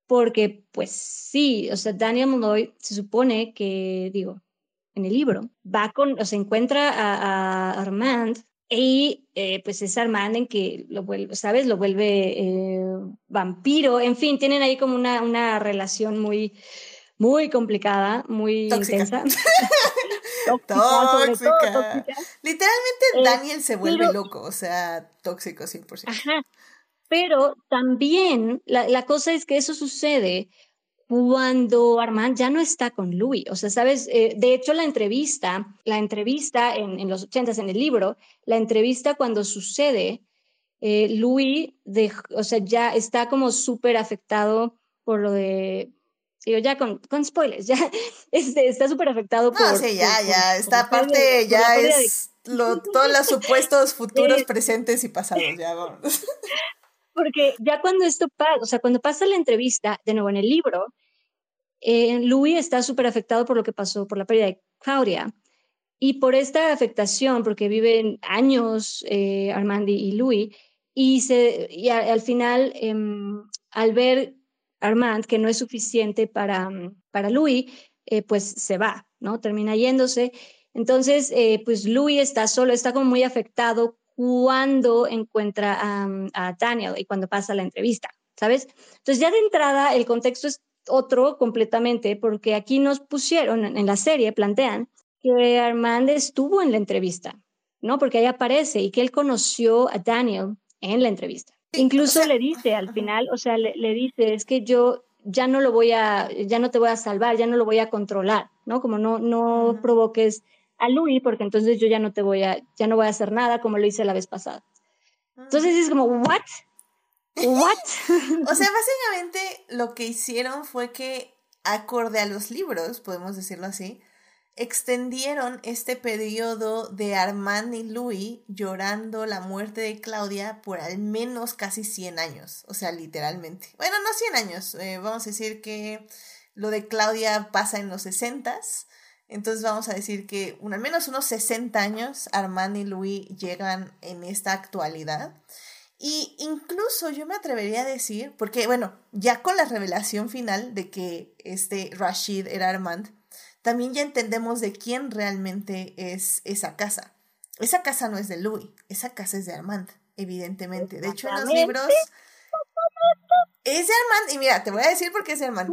B: porque pues sí, o sea, Daniel Malloy se supone que, digo, en el libro, va con, o se encuentra a, Armand y eh, pues es Armand en que lo vuelve, ¿sabes? Lo vuelve eh, vampiro, en fin, tienen ahí como una, una relación muy muy complicada, muy intensa.
A: tóxica, Literalmente eh, Daniel se vuelve loco, o sea, tóxico 100%. Ajá.
B: Pero también la, la, cosa es que eso sucede cuando Armand ya no está con Louis. O sea, sabes, eh, de hecho la entrevista, la entrevista en, en los ochentas en el libro, la entrevista cuando sucede, eh, Louis, de, o sea, ya está como súper afectado por lo de digo, ya con, con spoilers, ya este, está súper afectado
A: por... No, sí, ya, ya, esta parte ya es lo, todos los supuestos futuros, presentes y pasados, ya vamos.
B: Porque ya cuando esto pasa, o sea, cuando pasa la entrevista, de nuevo en el libro, eh, Louis está súper afectado por lo que pasó, por la pérdida de Claudia. Y por esta afectación, porque viven años eh, Armandi y Louis, y, se, y al final, em, al ver Armand, que no es suficiente para, mm, para Louis, eh, pues se va, ¿no? Termina yéndose. Entonces, eh, pues Louis está solo, está como muy afectado cuando encuentra a, Daniel y cuando pasa la entrevista, ¿sabes? Entonces, ya de entrada, el contexto es otro completamente, porque aquí nos pusieron en la serie, plantean que Armand estuvo en la entrevista, ¿no? Porque ahí aparece y que él conoció a Daniel en la entrevista. Incluso le dice al final, o sea, le, dice, es que yo ya no lo voy a, ya no te voy a salvar, ya no lo voy a controlar, ¿no? Como no, no provoques a Louis, porque entonces yo ya no te voy a, ya no voy a hacer nada como lo hice la vez pasada. Entonces es como, ¿what? ¿What?
A: o sea, básicamente lo que hicieron fue que, acorde a los libros, podemos decirlo así, extendieron este periodo de Armand y Louis llorando la muerte de Claudia por al menos casi 100 años, o sea, literalmente. Bueno, no 100 años, eh, vamos a decir que lo de Claudia pasa en los 60 entonces vamos a decir que al menos unos 60 años Armand y Louis llegan en esta actualidad. Y incluso yo me atrevería a decir, porque bueno, ya con la revelación final de que este Rashid era Armand, también ya entendemos de quién realmente es esa casa. Esa casa no es de Louis, esa casa es de Armand, evidentemente. De hecho, en los libros, Es de Armand, y mira, te voy a decir por qué es de Armand.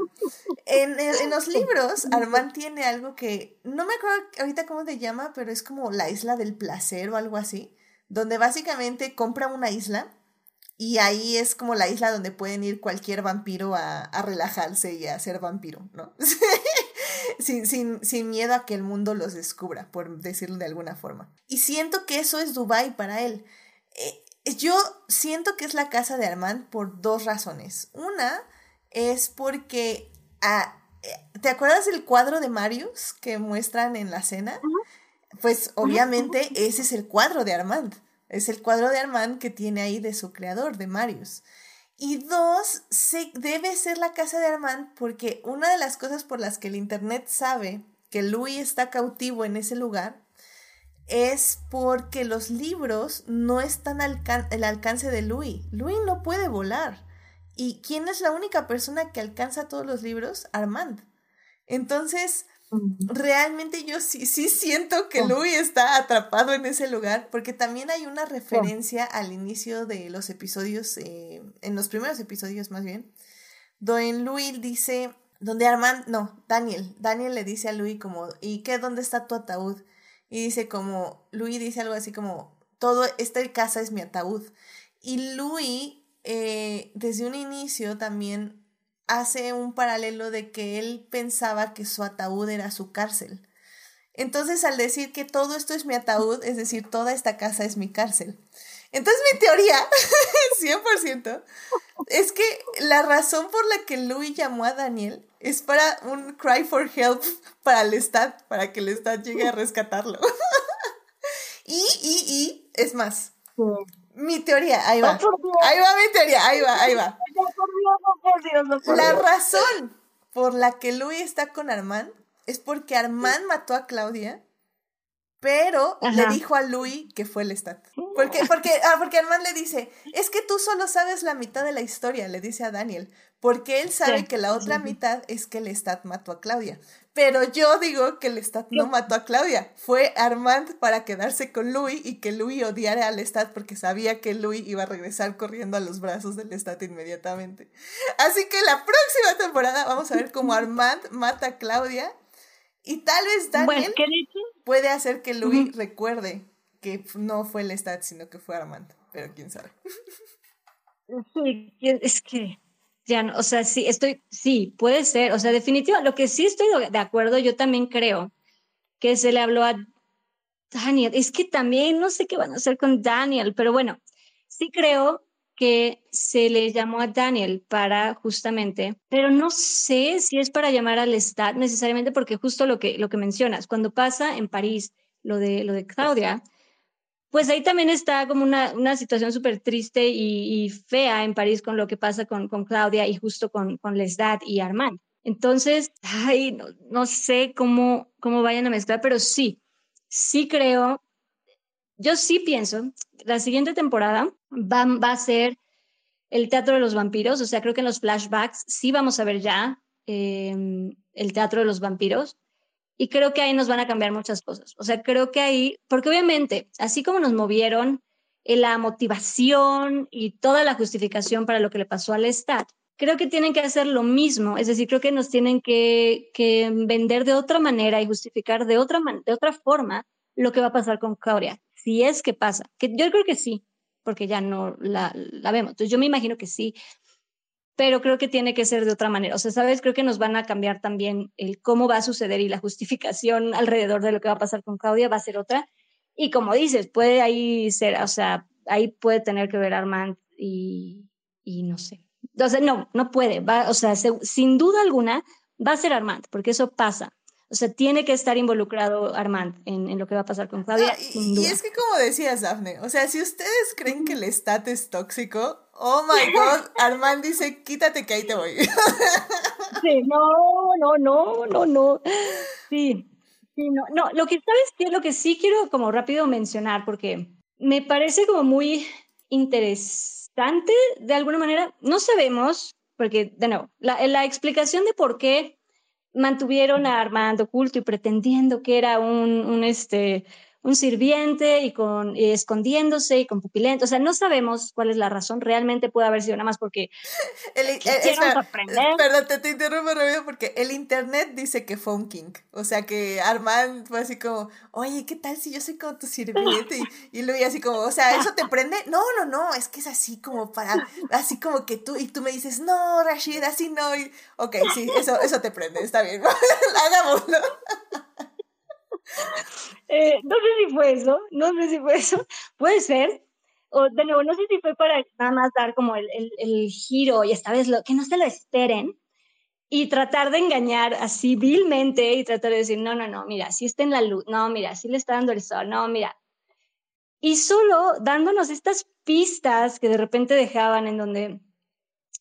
A: En, en, los libros, Armand tiene algo que, no me acuerdo ahorita cómo se llama, pero es como la isla del placer o algo así, donde básicamente compra una isla y ahí es como la isla donde pueden ir cualquier vampiro a, a relajarse y a ser vampiro, ¿no? sin, sin, sin miedo a que el mundo los descubra, por decirlo de alguna forma. Y siento que eso es Dubai para él. Eh, yo siento que es la casa de Armand por dos razones. Una es porque, ah, ¿te acuerdas del cuadro de Marius que muestran en la cena? Pues obviamente ese es el cuadro de Armand. Es el cuadro de Armand que tiene ahí de su creador, de Marius. Y dos, debe ser la casa de Armand porque una de las cosas por las que el Internet sabe que Louis está cautivo en ese lugar es porque los libros no están al alcance de Louis. Louis no puede volar. ¿Y quién es la única persona que alcanza todos los libros? Armand. Entonces, realmente yo sí, sí siento que oh. Louis está atrapado en ese lugar, porque también hay una referencia al inicio de los episodios, eh, en los primeros episodios más bien, donde Louis dice, donde Armand, no, Daniel, Daniel le dice a Louis como, ¿y qué? ¿Dónde está tu ataúd? Y dice como, Louis dice algo así como, todo, esta casa es mi ataúd. Y Louis, eh, desde un inicio también hace un paralelo de que él pensaba que su ataúd era su cárcel. Entonces, al decir que todo esto es mi ataúd, es decir, toda esta casa es mi cárcel. Entonces, mi teoría, 100%, es que la razón por la que Louis llamó a Daniel es para un cry for help para el Estado, para que el Estado llegue a rescatarlo. y, y, y, es más, mi teoría, ahí va. Ahí va mi teoría, ahí va, ahí va. La razón por la que Louis está con Armand es porque Armand mató a Claudia pero le dijo a Louis que fue el Stat. Porque, porque, ah, porque Armand le dice, es que tú solo sabes la mitad de la historia, le dice a Daniel, porque él sabe que la otra mitad es que el Stat mató a Claudia. Pero yo digo que el Stat no mató a Claudia, fue Armand para quedarse con Louis y que Louis odiara al Stat porque sabía que Louis iba a regresar corriendo a los brazos del Stat inmediatamente. Así que la próxima temporada vamos a ver cómo Armand mata a Claudia. Y tal vez Daniel puede hacer que Louis recuerde que no fue el Lestat, sino que fue Armand, pero quién sabe.
B: Sí, es que ya o sea, sí, estoy, sí, puede ser, o sea, definitivamente, lo que sí estoy de acuerdo, yo también creo que se le habló a Daniel, es que también no sé qué van a hacer con Daniel, pero bueno, sí creo que se le llamó a Daniel para justamente, pero no sé si es para llamar al Estado necesariamente porque justo lo que, lo que mencionas, cuando pasa en París lo de, lo de Claudia, pues ahí también está como una, una situación súper triste y, fea en París con lo que pasa con, con Claudia y justo con, con Lestat y Armand. Entonces, ay, no, no sé cómo, cómo vayan a mezclar, pero sí, sí creo yo sí pienso, la siguiente temporada va, va a ser el Teatro de los Vampiros, o sea, creo que en los flashbacks sí vamos a ver ya em, el Teatro de los Vampiros y creo que ahí nos van a cambiar muchas cosas. O sea, creo que ahí, porque obviamente, así como nos movieron en la motivación y toda la justificación para lo que le pasó al Estado, creo que tienen que hacer lo mismo, es decir, creo que nos tienen que, vender de otra manera y justificar de otra, de otra forma lo que va a pasar con Claudia si es que pasa, que yo creo que sí, porque ya no la vemos. Entonces yo me imagino que sí, pero creo que tiene que ser de otra manera. O sea, sabes, creo que nos van a cambiar también el cómo va a suceder y la justificación alrededor de lo que va a pasar con Claudia va a ser otra. Y como dices, puede ahí ser, o sea, ahí puede tener que ver Armand y, y no sé. Entonces, no, no puede. Va, o sea, sin duda alguna va a ser Armand, porque eso pasa. O sea, tiene que estar involucrado Armand en, lo que va a pasar con Claudia.
A: y, es que como decías, Daphne, o sea, si ustedes creen que el estat es tóxico, oh my god, Armand dice, quítate que ahí te voy.
B: sí, no, no, no, no, no. Sí, sí, no, no. Lo que sabes que lo que sí quiero como rápido mencionar, porque me parece como muy interesante de alguna manera. No sabemos, porque de nuevo, la, la explicación de por qué mantuvieron a Armando oculto y pretendiendo que era un, un, este, un sirviente y con escondiéndose y con pupilento. O sea, no sabemos cuál es la razón. Realmente puede haber sido nada más porque
A: el, el, aprender. Perdón, te, te, interrumpo rápido porque el internet dice que fue un king. O sea, que Armand fue así como, oye, ¿qué tal si yo soy como tu sirviente? Y, y Luis así como, o sea, ¿eso te prende? No, no, no, es que es así como para, así como que tú, y tú me dices, no, Rashid, así no. Y, ok, sí, eso, eso te prende, está bien. Hagámoslo.
B: Eh, no sé si fue eso, no sé si fue eso, puede ser. O de nuevo, no sé si fue para nada más dar como el, el, giro y esta vez lo, que no se lo esperen y tratar de engañar así vilmente y tratar de decir, no, no, no, mira, si está en la luz, no, mira, si le está dando el sol, no, mira. Y solo dándonos estas pistas que de repente dejaban en donde,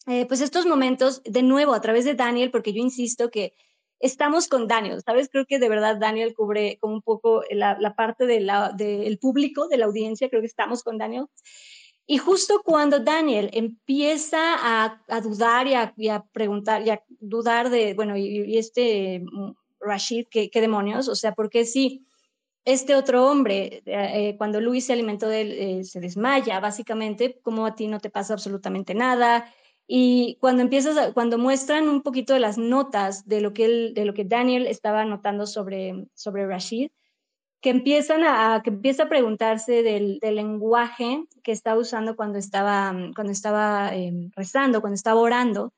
B: eh, pues estos momentos, de nuevo, a través de Daniel, porque yo insisto que estamos con Daniel, ¿sabes? Creo que de verdad Daniel cubre como un poco la, parte del de público, de la audiencia, creo que estamos con Daniel. Y justo cuando Daniel empieza a, a dudar y a, y a, preguntar y a dudar de, bueno, y, este mm, Rashid, ¿qué, ¿qué, demonios? O sea, porque si este otro hombre, eh, cuando Luis se alimentó de él, eh, se desmaya, básicamente, como a ti no te pasa absolutamente nada, y cuando empiezas, cuando muestran un poquito de las notas de lo que, él, de lo que Daniel estaba notando sobre, sobre Rashid, que empiezan a, que empieza a preguntarse del, del lenguaje que estaba usando cuando estaba, cuando estaba em, rezando, cuando estaba orando,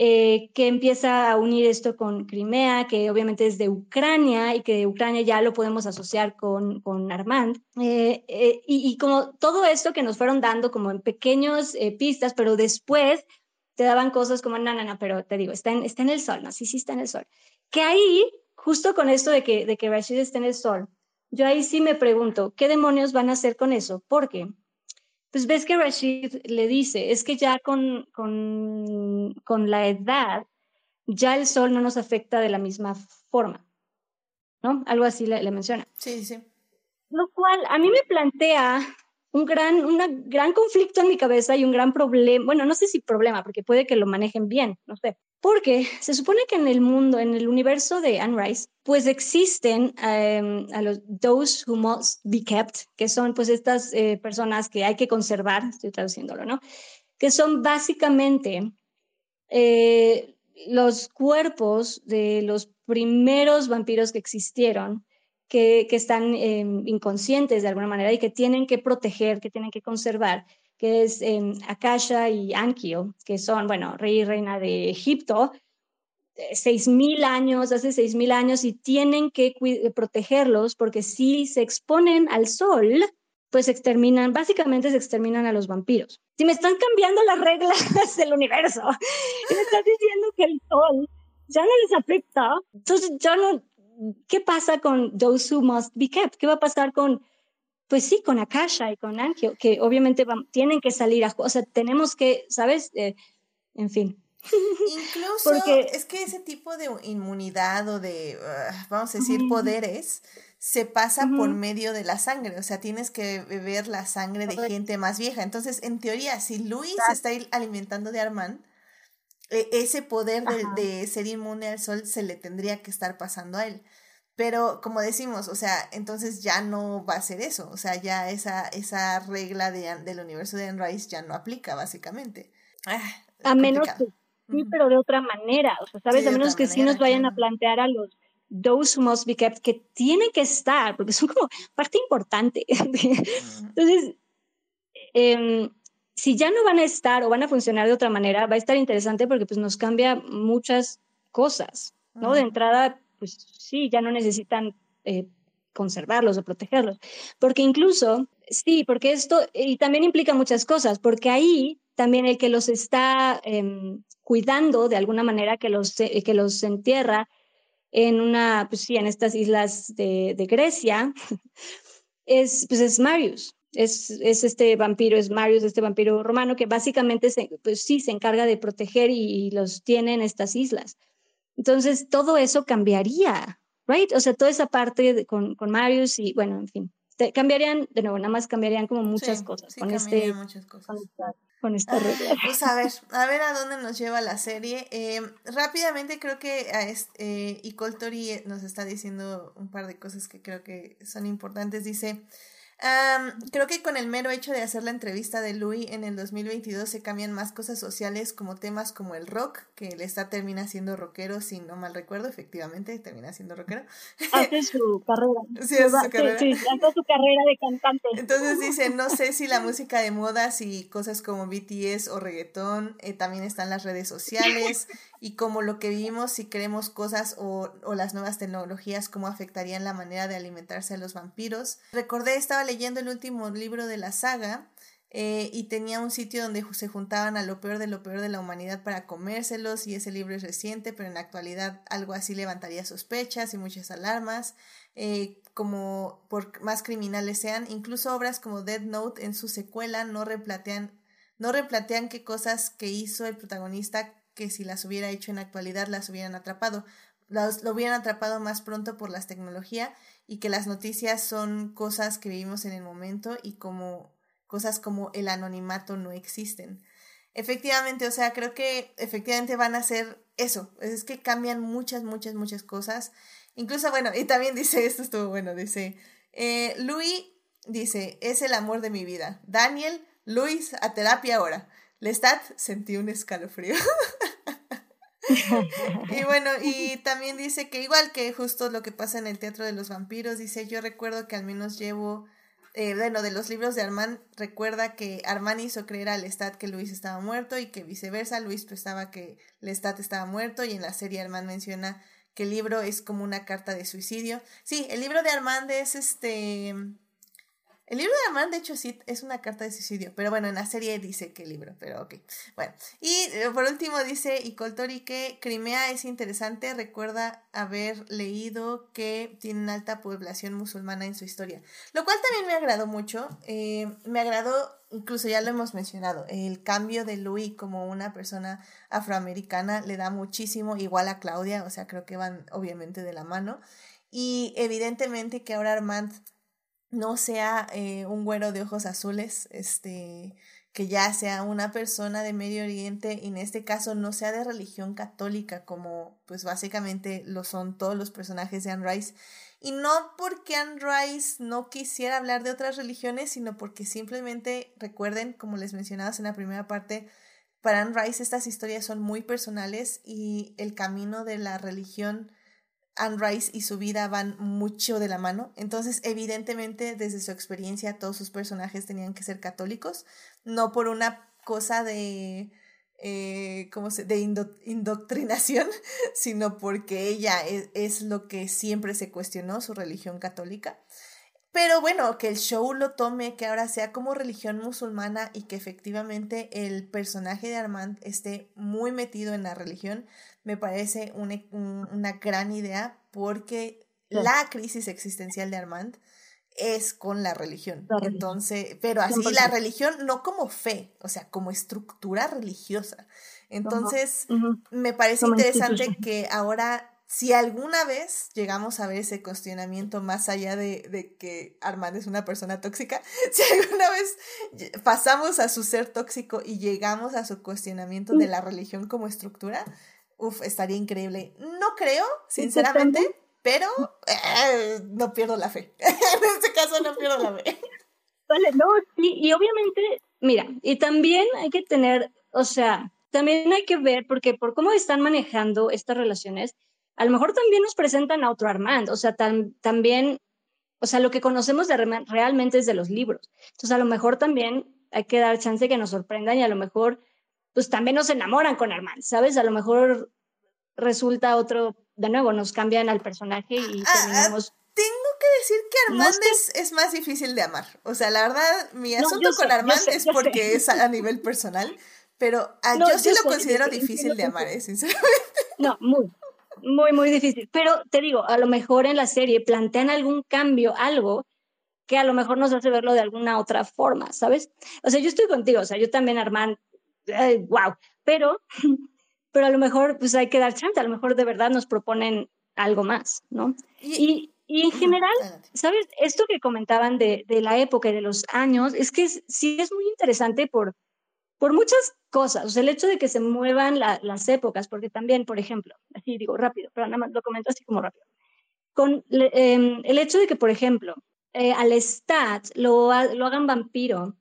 B: eh, que empieza a unir esto con Crimea, que obviamente es de Ucrania y que de Ucrania ya lo podemos asociar con, con Armand. Eh, eh, y, como todo esto que nos fueron dando como en pequeños pistas, pero después te daban cosas como, no, no, no, pero te digo, está en, está en el sol, no, sí, sí está en el sol. Que ahí, justo con esto de que, de que Rashid está en el sol, yo ahí sí me pregunto, ¿qué demonios van a hacer con eso? Porque pues ves que Rashid le dice, es que ya con, con, con la edad, ya el sol no nos afecta de la misma forma, ¿no? Algo así le, le menciona.
A: Sí, sí.
B: Lo cual a mí me plantea un gran, una gran conflicto en mi cabeza y un gran problema, bueno, no sé si problema, porque puede que lo manejen bien, no sé, porque se supone que en el mundo, en el universo de Anne Rice, pues existen em, a los those who must be kept, que son pues estas eh, personas que hay que conservar, estoy traduciéndolo, ¿no? Que son básicamente eh, los cuerpos de los primeros vampiros que existieron, que, que están em, inconscientes de alguna manera y que tienen que proteger, que tienen que conservar que es eh, Akasha y Ankyo, que son, bueno, rey y reina de Egipto, seis mil años, hace seis mil años, y tienen que protegerlos porque si se exponen al sol, pues exterminan, básicamente se exterminan a los vampiros. Si me están cambiando las reglas del universo y me estás diciendo que el sol ya no les afecta, entonces ya no, ¿qué pasa con those who must be kept? ¿Qué va a pasar con pues sí, con Akasha y con Angio, que obviamente tienen que salir a, o sea, tenemos que, ¿sabes? Eh, en fin.
A: Incluso Porque, es que ese tipo de inmunidad o de, ah, vamos a decir, poderes se pasa por medio de la sangre, o sea, tienes que beber la sangre de gente más vieja. Entonces, en teoría, si Luis está alimentando de Armand, e, ese poder de, de, ser inmune al sol se le tendría que estar pasando a él. Pero como decimos, o sea, entonces ya no va a ser eso, o sea, ya esa, esa regla de, del universo de Anne Rice ya no aplica, básicamente.
B: Ah, a menos que sí, pero de otra manera, o sea, ¿sabes? a menos que sí nos vayan a plantear a los those who must be kept, que tienen que estar, porque son como parte importante. Entonces, em, si ya no van a estar o van a funcionar de otra manera, va a estar interesante porque pues nos cambia muchas cosas, ¿no? De entrada, pues sí, ya no necesitan eh, conservarlos o protegerlos. Porque incluso, sí, porque esto, y también implica muchas cosas, porque ahí también el que los está em, cuidando de alguna manera, que los, que los entierra en una, pues sí, en estas islas de, de Grecia, es, pues es Marius. Es, es, este vampiro, es Marius, este vampiro romano, que básicamente, se, pues sí, se encarga de proteger y, y los tiene en estas islas. Entonces, todo eso cambiaría, right? O sea, toda esa parte con, con Marius y, bueno, en fin. cambiarían, de nuevo, nada más cambiarían como muchas cosas
A: con este muchas cosas
B: con esta regla.
A: Pues a ver, a ver a dónde nos lleva la serie. Eh, rápidamente creo que a este, eh, y Coltori nos está diciendo un par de cosas que creo que son importantes. Dice, creo que con el mero hecho de hacer la entrevista de Louis en el 2022 se cambian más cosas sociales como temas como el rock, que el está termina siendo rockero, si no mal recuerdo, efectivamente termina siendo rockero.
B: Hace su carrera.
A: Sí, hace su carrera.
B: Sí, hace su carrera de cantante.
A: Entonces dice, no sé si la música de moda, si cosas como BTS o reggaetón, eh, también están las redes sociales y como lo que vivimos, si queremos cosas o, o las nuevas tecnologías, cómo afectarían la manera de alimentarse a los vampiros. Recordé, estaba leyendo el último libro de la saga eh, y tenía un sitio donde se juntaban a lo peor de lo peor de la humanidad para comérselos y ese libro es reciente, pero en la actualidad algo así levantaría sospechas y muchas alarmas, eh, como por más criminales sean, incluso obras como Dead Note en su secuela no replantean, no replantean qué cosas que hizo el protagonista que si las hubiera hecho en actualidad las hubieran atrapado, las, lo hubieran atrapado más pronto por las tecnologías y que las noticias son cosas que vivimos en el momento y como cosas como el anonimato no existen. Efectivamente, o sea, creo que efectivamente van a ser eso, es que cambian muchas, muchas, muchas cosas. Incluso, bueno, y también dice, esto estuvo bueno, dice, eh, Louis dice, es el amor de mi vida. Daniel, Luis, a terapia ahora. Lestat, sentí un escalofrío. y bueno, y también dice que igual que justo lo que pasa en el Teatro de los Vampiros, dice, yo recuerdo que al menos llevo, eh, bueno, de los libros de Armand, recuerda que Armand hizo creer a Lestat que Luis estaba muerto y que viceversa, Luis pensaba que Lestat estaba muerto y en la serie Armand menciona que el libro es como una carta de suicidio. Sí, el libro de Armand es este el libro de Armand, de hecho, sí es una carta de suicidio, pero bueno, en la serie dice que libro, pero ok. Bueno, y eh, por último dice y Coltori que Crimea es interesante, recuerda haber leído que tiene una alta población musulmana en su historia, lo cual también me agradó mucho, eh, me agradó, incluso ya lo hemos mencionado, el cambio de Louis como una persona afroamericana le da muchísimo, igual a Claudia, o sea, creo que van obviamente de la mano, y evidentemente que ahora Armand no sea eh, un güero de ojos azules, este, que ya sea una persona de Medio Oriente y en este caso no sea de religión católica como pues básicamente lo son todos los personajes de Anne Rice. Y no porque Anne Rice no quisiera hablar de otras religiones, sino porque simplemente recuerden, como les mencionaba en la primera parte, para Anne Rice estas historias son muy personales y el camino de la religión Anne Rice y su vida van mucho de la mano. Entonces, evidentemente, desde su experiencia, todos sus personajes tenían que ser católicos, no por una cosa de, eh, ¿cómo se? de indoctrinación, sino porque ella es, es, lo que siempre se cuestionó, su religión católica. Pero bueno, que el show lo tome, que ahora sea como religión musulmana y que efectivamente el personaje de Armand esté muy metido en la religión, me parece una, una gran idea porque la crisis existencial de Armand es con la religión. Entonces, pero así la religión no como fe, o sea, como estructura religiosa. Entonces, me parece interesante que ahora si alguna vez llegamos a ver ese cuestionamiento más allá de, de, que Armand es una persona tóxica, si alguna vez pasamos a su ser tóxico y llegamos a su cuestionamiento de la religión como estructura, Uf, estaría increíble. No creo, sinceramente, pero eh, no pierdo la fe. en este caso no pierdo la fe.
B: Vale, no, sí, y obviamente, mira, y también hay que tener, o sea, también hay que ver, porque por cómo están manejando estas relaciones, a lo mejor también nos presentan a otro Armand, o sea, también, o sea, lo que conocemos de Armand realmente es de los libros. Entonces, a lo mejor también hay que dar chance que nos sorprendan y a lo mejor pues también nos enamoran con Armand, ¿sabes? A lo mejor resulta otro, de nuevo, nos cambian al personaje y ah, ah, terminamos...
A: tengo que decir que Armand es, más difícil de amar. O sea, la verdad, mi asunto con Armand es porque es a, nivel personal, pero ah, yo sí lo considero difícil de amar, ¿eh? sinceramente.
B: No, muy, muy, muy difícil. Pero te digo, a lo mejor en la serie plantean algún cambio, algo que a lo mejor nos hace verlo de alguna otra forma, ¿sabes? O sea, yo estoy contigo, o sea, yo también, Armand, wow, pero, pero a lo mejor pues hay que dar chance, a lo mejor de verdad nos proponen algo más, ¿no?
A: Y,
B: Y en general, ¿sabes? Esto que comentaban de, de, la época y de los años, es que sí es muy interesante por, por muchas cosas. O sea, el hecho de que se muevan las épocas, porque también, por ejemplo, así digo rápido, pero nada más lo comento así como rápido. Con em, el hecho de que, por ejemplo, eh, al Stat lo, lo hagan vampiro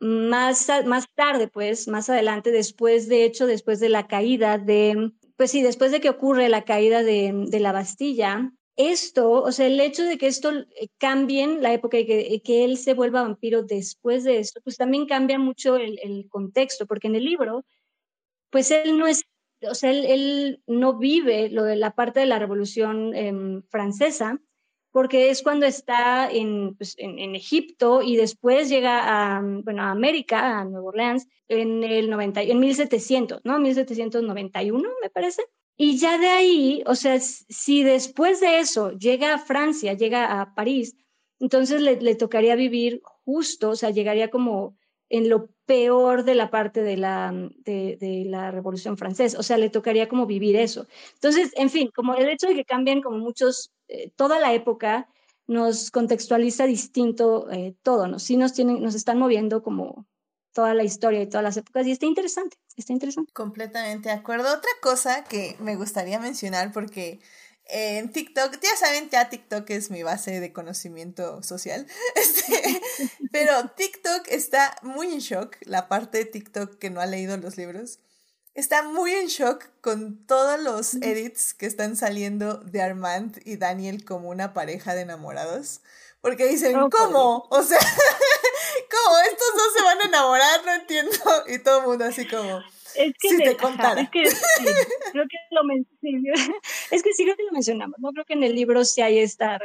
B: más, más tarde, pues, más adelante, después, de hecho, después de la caída de, pues sí, después de que ocurre la caída de, de la Bastilla, esto, o sea, el hecho de que esto eh, cambie la época y que, que, él se vuelva vampiro después de esto, pues también cambia mucho el, el contexto, porque en el libro, pues él no es, o sea, él, él no vive lo de la parte de la Revolución eh, Francesa, porque es cuando está en, pues, en, en, Egipto y después llega a, bueno, a América, a Nueva Orleans, en el 90, en 1700, ¿no? 1791, me parece. Y ya de ahí, o sea, si después de eso llega a Francia, llega a París, entonces le, le tocaría vivir justo, o sea, llegaría como en lo peor de la parte de la, de, de, la Revolución Francesa, o sea, le tocaría como vivir eso. Entonces, en fin, como el hecho de que cambien como muchos, eh, toda la época nos contextualiza distinto eh, todo, ¿no? Sí nos, tienen, nos están moviendo como toda la historia y todas las épocas y está interesante, está interesante.
A: Completamente de acuerdo. Otra cosa que me gustaría mencionar porque en TikTok, ya saben, ya TikTok es mi base de conocimiento social, este, pero TikTok está muy en shock, la parte de TikTok que no ha leído los libros, está muy en shock con todos los edits que están saliendo de Armand y Daniel como una pareja de enamorados, porque dicen, ¿cómo? O sea, ¿cómo estos dos se van a enamorar? No entiendo. Y todo el mundo así como...
B: Es que, sí, creo que lo es que sí creo que lo mencionamos, no creo que en el libro sí hay esta,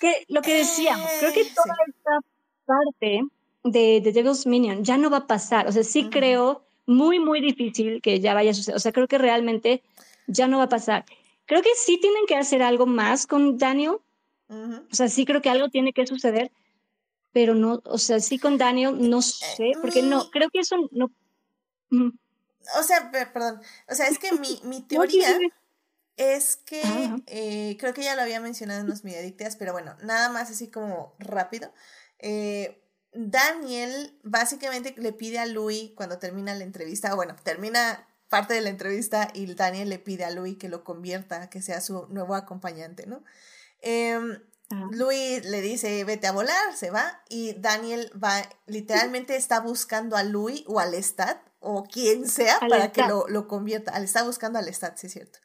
B: que lo que decíamos, creo que toda esta parte de, de Devil's Minion ya no va a pasar, o sea, sí creo muy, muy difícil que ya vaya a suceder, o sea, creo que realmente ya no va a pasar. Creo que sí tienen que hacer algo más con Daniel, o sea, sí creo que algo tiene que suceder, pero no, o sea, sí con Daniel no eh, sé, porque no, mm. creo que eso no
A: o sea, perdón, o sea, es que mi, mi teoría es que, eh, creo que ya lo había mencionado en los mediadictas, pero bueno, nada más así como rápido. Eh, Daniel básicamente le pide a Louis cuando termina la entrevista, bueno, termina parte de la entrevista y Daniel le pide a Louis que lo convierta, que sea su nuevo acompañante, ¿no? Eh, Louis le dice, vete a volar, se va, y Daniel va, literalmente está buscando a Louis o al Stat o quien sea para que lo, lo, convierta. Está buscando al Stat, sí es cierto.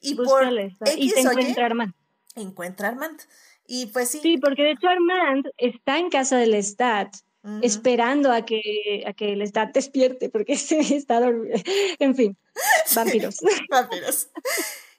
A: Y por
B: X y encuentra Armand.
A: Encuentra Armand. Y pues sí.
B: Sí, porque de hecho Armand está en casa del Stat. esperando a que, a que el Stat despierte, porque se está En fin, vampiros.
A: vampiros.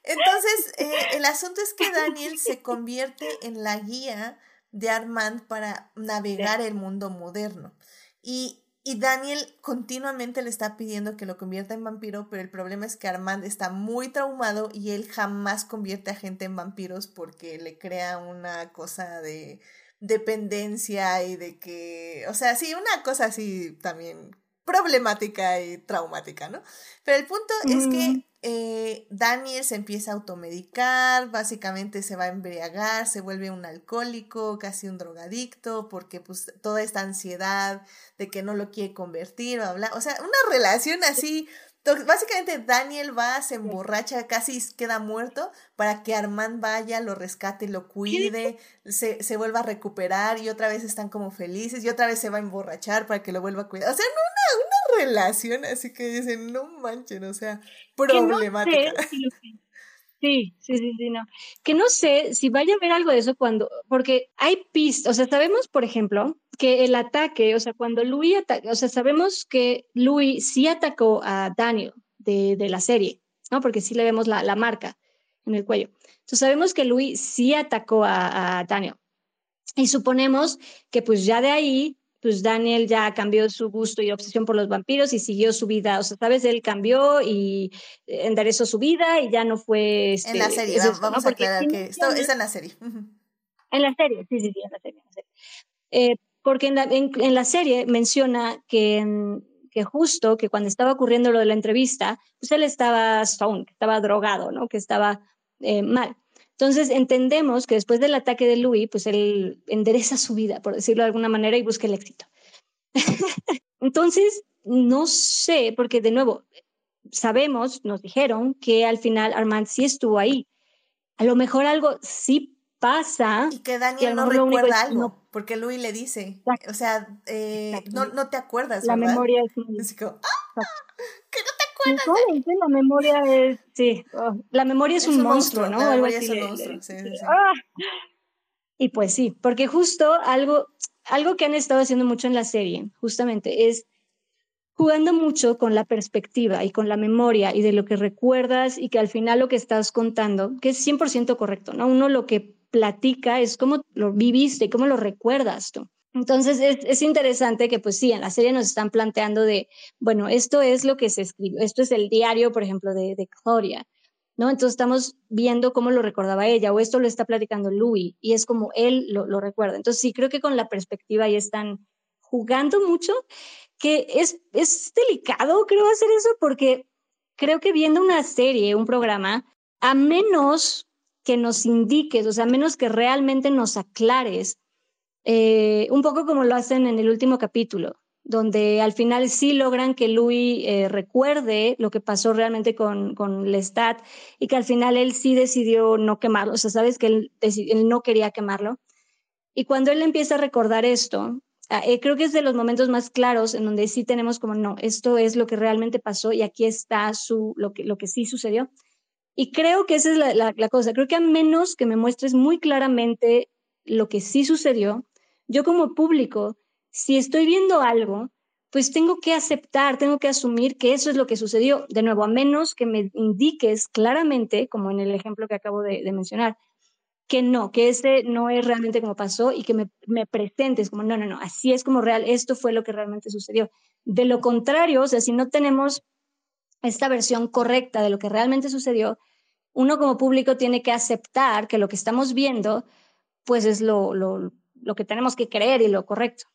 A: Entonces, eh, el asunto es que Daniel se convierte en la guía de Armand para navegar el mundo moderno. Y y Daniel continuamente le está pidiendo que lo convierta en vampiro, pero el problema es que Armand está muy traumado y él jamás convierte a gente en vampiros porque le crea una cosa de dependencia y de que, o sea, sí, una cosa así también problemática y traumática, ¿no? Pero el punto es que eh, Daniel se empieza a automedicar, básicamente se va a embriagar, se vuelve un alcohólico, casi un drogadicto, porque pues toda esta ansiedad de que no lo quiere convertir o hablar, o sea, una relación así Básicamente Daniel va, se emborracha, casi queda muerto para que Armand vaya, lo rescate, lo cuide, se, se vuelva a recuperar y otra vez están como felices y otra vez se va a emborrachar para que lo vuelva a cuidar. O sea, una, una relación así que dicen, no manchen, o sea, problemática.
B: Sí, sí, sí, sí, no. Que no sé si vaya a haber algo de eso cuando, porque hay pistas, o sea, sabemos, por ejemplo, que el ataque, o sea, cuando Louis ataca, o sea, sabemos que Louis sí atacó a Daniel de, de la serie, ¿no? Porque sí le vemos la, la, marca en el cuello. Entonces sabemos que Louis sí atacó a, a Daniel. Y suponemos que pues ya de ahí pues Daniel ya cambió su gusto y obsesión por los vampiros y siguió su vida, o sea, sabes, él cambió y enderezó su vida y ya no fue...
A: en la este, serie, vamos, a aclarar que esto es en la serie.
B: En la serie, sí, sí, sí, en la serie. Eh, porque en la, en, la, serie menciona que, que justo que cuando estaba ocurriendo lo de la entrevista, pues él estaba stone, estaba drogado, ¿no? Que estaba eh, mal. Entonces entendemos que después del ataque de Louis, pues él endereza su vida, por decirlo de alguna manera, y busca el éxito. Entonces, no sé, porque de nuevo, sabemos, nos dijeron que al final Armand sí estuvo ahí. A lo mejor algo sí pasa.
A: Y que Daniel no recuerda algo, porque Louis le dice, o sea, eh, no, no, te acuerdas.
B: La memoria es
A: muy... ¡ah! que no te acuerdas.
B: La memoria es, sí, oh, la memoria es, un, monstruo, ¿no?
A: La memoria es un monstruo, sí, sí,
B: ¡Ah! Y pues sí, porque justo algo, algo que han estado haciendo mucho en la serie, justamente, es jugando mucho con la perspectiva y con la memoria y de lo que recuerdas y que al final lo que estás contando, que es 100% correcto, ¿no? Uno lo que platica es cómo lo viviste, cómo lo recuerdas tú. Entonces es, interesante que pues sí, en la serie nos están planteando de, bueno, esto es lo que se escribió, esto es el diario, por ejemplo, de, de Gloria, ¿no? Entonces estamos viendo cómo lo recordaba ella o esto lo está platicando Louis y es como él lo, lo recuerda. Entonces sí, creo que con la perspectiva ahí están jugando mucho que es, es delicado, creo, hacer eso, porque creo que viendo una serie, un programa, a menos que nos indiques, o sea, menos que realmente nos aclares, eh, un poco como lo hacen en el último capítulo, donde al final sí logran que Louis eh, recuerde lo que pasó realmente con, con Lestat y que al final él sí decidió no quemarlo, o sea, sabes que él, él no quería quemarlo. Y cuando él empieza a recordar esto, Ah, eh, creo que es de los momentos más claros en donde sí tenemos como, no, esto es lo que realmente pasó y aquí está su, lo, que, lo que sí sucedió. Y creo que esa es la, la, cosa. Creo que a menos que me muestres muy claramente lo que sí sucedió, yo como público, si estoy viendo algo, pues tengo que aceptar, tengo que asumir que eso es lo que sucedió. De nuevo, a menos que me indiques claramente, como en el ejemplo que acabo de, de mencionar, que no, que ese no es realmente como pasó y que me, me, presentes como, no, no, no, así es como real, esto fue lo que realmente sucedió. De lo contrario, o sea, si no tenemos esta versión correcta de lo que realmente sucedió, uno como público tiene que aceptar que lo que estamos viendo, pues es lo, lo, lo que tenemos que creer y lo correcto.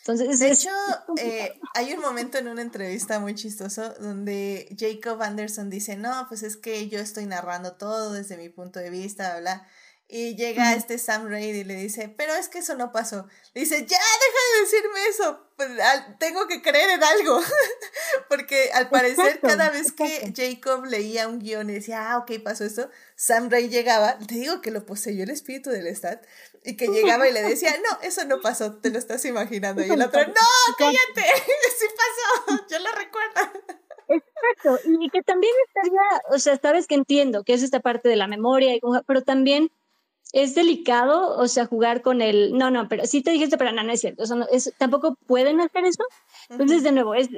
B: Entonces,
A: de hecho, eh, hay un momento en una entrevista muy chistoso donde Jacob Anderson dice, no, pues es que yo estoy narrando todo desde mi punto de vista, bla, bla. Y llega este Sam Raid y le dice, pero es que eso no pasó. Le dice, ya, deja de decirme eso. Pues, tengo que creer en algo. Porque al parecer cada vez que Jacob leía un guion y decía, ah, ok, pasó esto, Sam Raid llegaba, te digo que lo poseyó el espíritu del Stat, y que llegaba y le decía, no, eso no pasó, te lo estás imaginando. Y el otro, no, cállate, sí pasó, yo lo recuerdo.
B: Exacto, y que también estaría, o sea, sabes que entiendo que es esta parte de la memoria, pero también es delicado, o sea, jugar con el, no, no, pero sí te dijiste, pero no, no es cierto, o sea, tampoco pueden hacer eso. Entonces, de nuevo, es,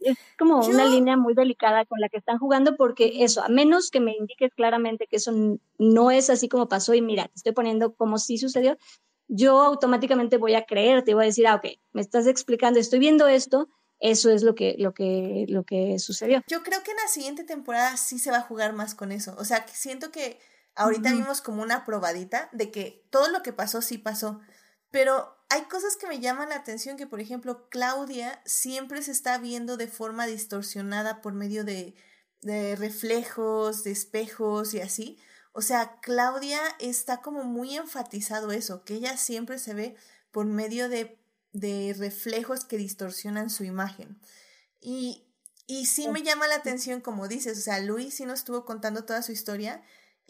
B: es, como una línea muy delicada con la que están jugando porque eso, a menos que me indiques claramente que eso no es así como pasó y mira, te estoy poniendo como si sucedió, yo automáticamente voy a creerte y voy a decir, ah, ok, me estás explicando, estoy viendo esto, eso es lo que, lo que, lo que sucedió.
A: Yo creo que en la siguiente temporada sí se va a jugar más con eso. O sea, siento que Ahorita vimos como una probadita de que todo lo que pasó sí pasó, pero hay cosas que me llaman la atención que, por ejemplo, Claudia siempre se está viendo de forma distorsionada por medio de, de reflejos, de espejos y así. O sea, Claudia está como muy enfatizado eso, que ella siempre se ve por medio de, de reflejos que distorsionan su imagen. Y, y sí me llama la atención, como dices, o sea, Luis sí nos estuvo contando toda su historia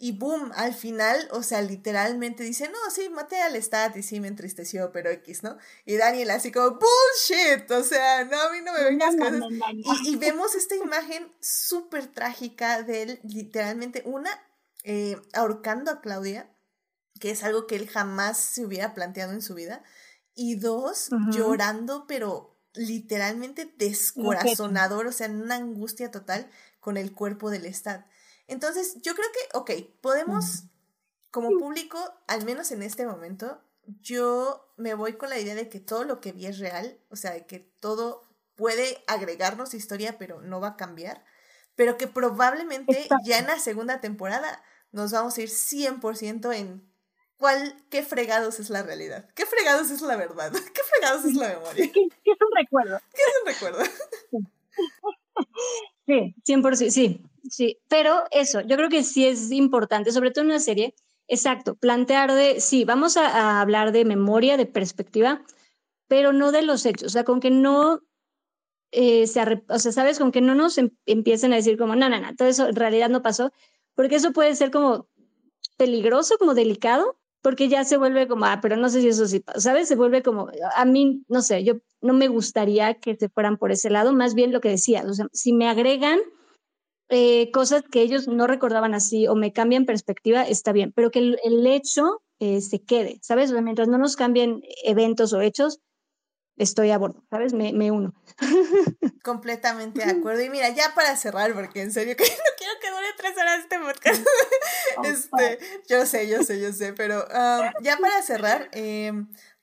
A: y boom, al final, o sea, literalmente dice, no, sí, maté al Stat y sí me entristeció, pero X, ¿no? Y Daniel así como, bullshit, o sea, no, a mí no me vengas con y, y, vemos esta imagen súper trágica de él, literalmente, una, eh, ahorcando a Claudia, que es algo que él jamás se hubiera planteado en su vida, y dos, llorando, pero literalmente descorazonador, o sea, en una angustia total con el cuerpo del Stat. Entonces, yo creo que, ok, podemos, como público, al menos en este momento, yo me voy con la idea de que todo lo que vi es real, o sea, de que todo puede agregarnos historia, pero no va a cambiar, pero que probablemente ya en la segunda temporada nos vamos a ir 100% en cuál, qué fregados es la realidad, qué fregados es la verdad, qué fregados es la memoria.
B: ¿Qué, es un recuerdo?
A: ¿Qué es un recuerdo?
B: Sí, 100%, sí, sí, pero eso, yo creo que sí es importante, sobre todo en una serie, Exacto, plantear de, sí, vamos a, hablar de memoria, de perspectiva, pero no de los hechos, o sea, con que no eh, se, o sea, sabes, con que no nos em, empiecen a decir como, no, no, no, todo eso en realidad no pasó, porque eso puede ser como peligroso, como delicado, porque ya se vuelve como, ah, pero no sé si eso sí ¿sabes? Se vuelve como, a mí, no sé, yo no me gustaría que se fueran por ese lado, más bien lo que decías, o sea, si me agregan eh, cosas que ellos no recordaban así o me cambian perspectiva, está bien, pero que el, hecho eh, se quede, ¿sabes? mientras no nos cambien eventos o hechos, estoy a bordo, ¿sabes? Me, me uno.
A: Completamente de acuerdo. Y mira, ya para cerrar, porque en serio que no dure tres horas este podcast. este, yo sé, yo sé, yo sé, pero um, ya para cerrar, eh,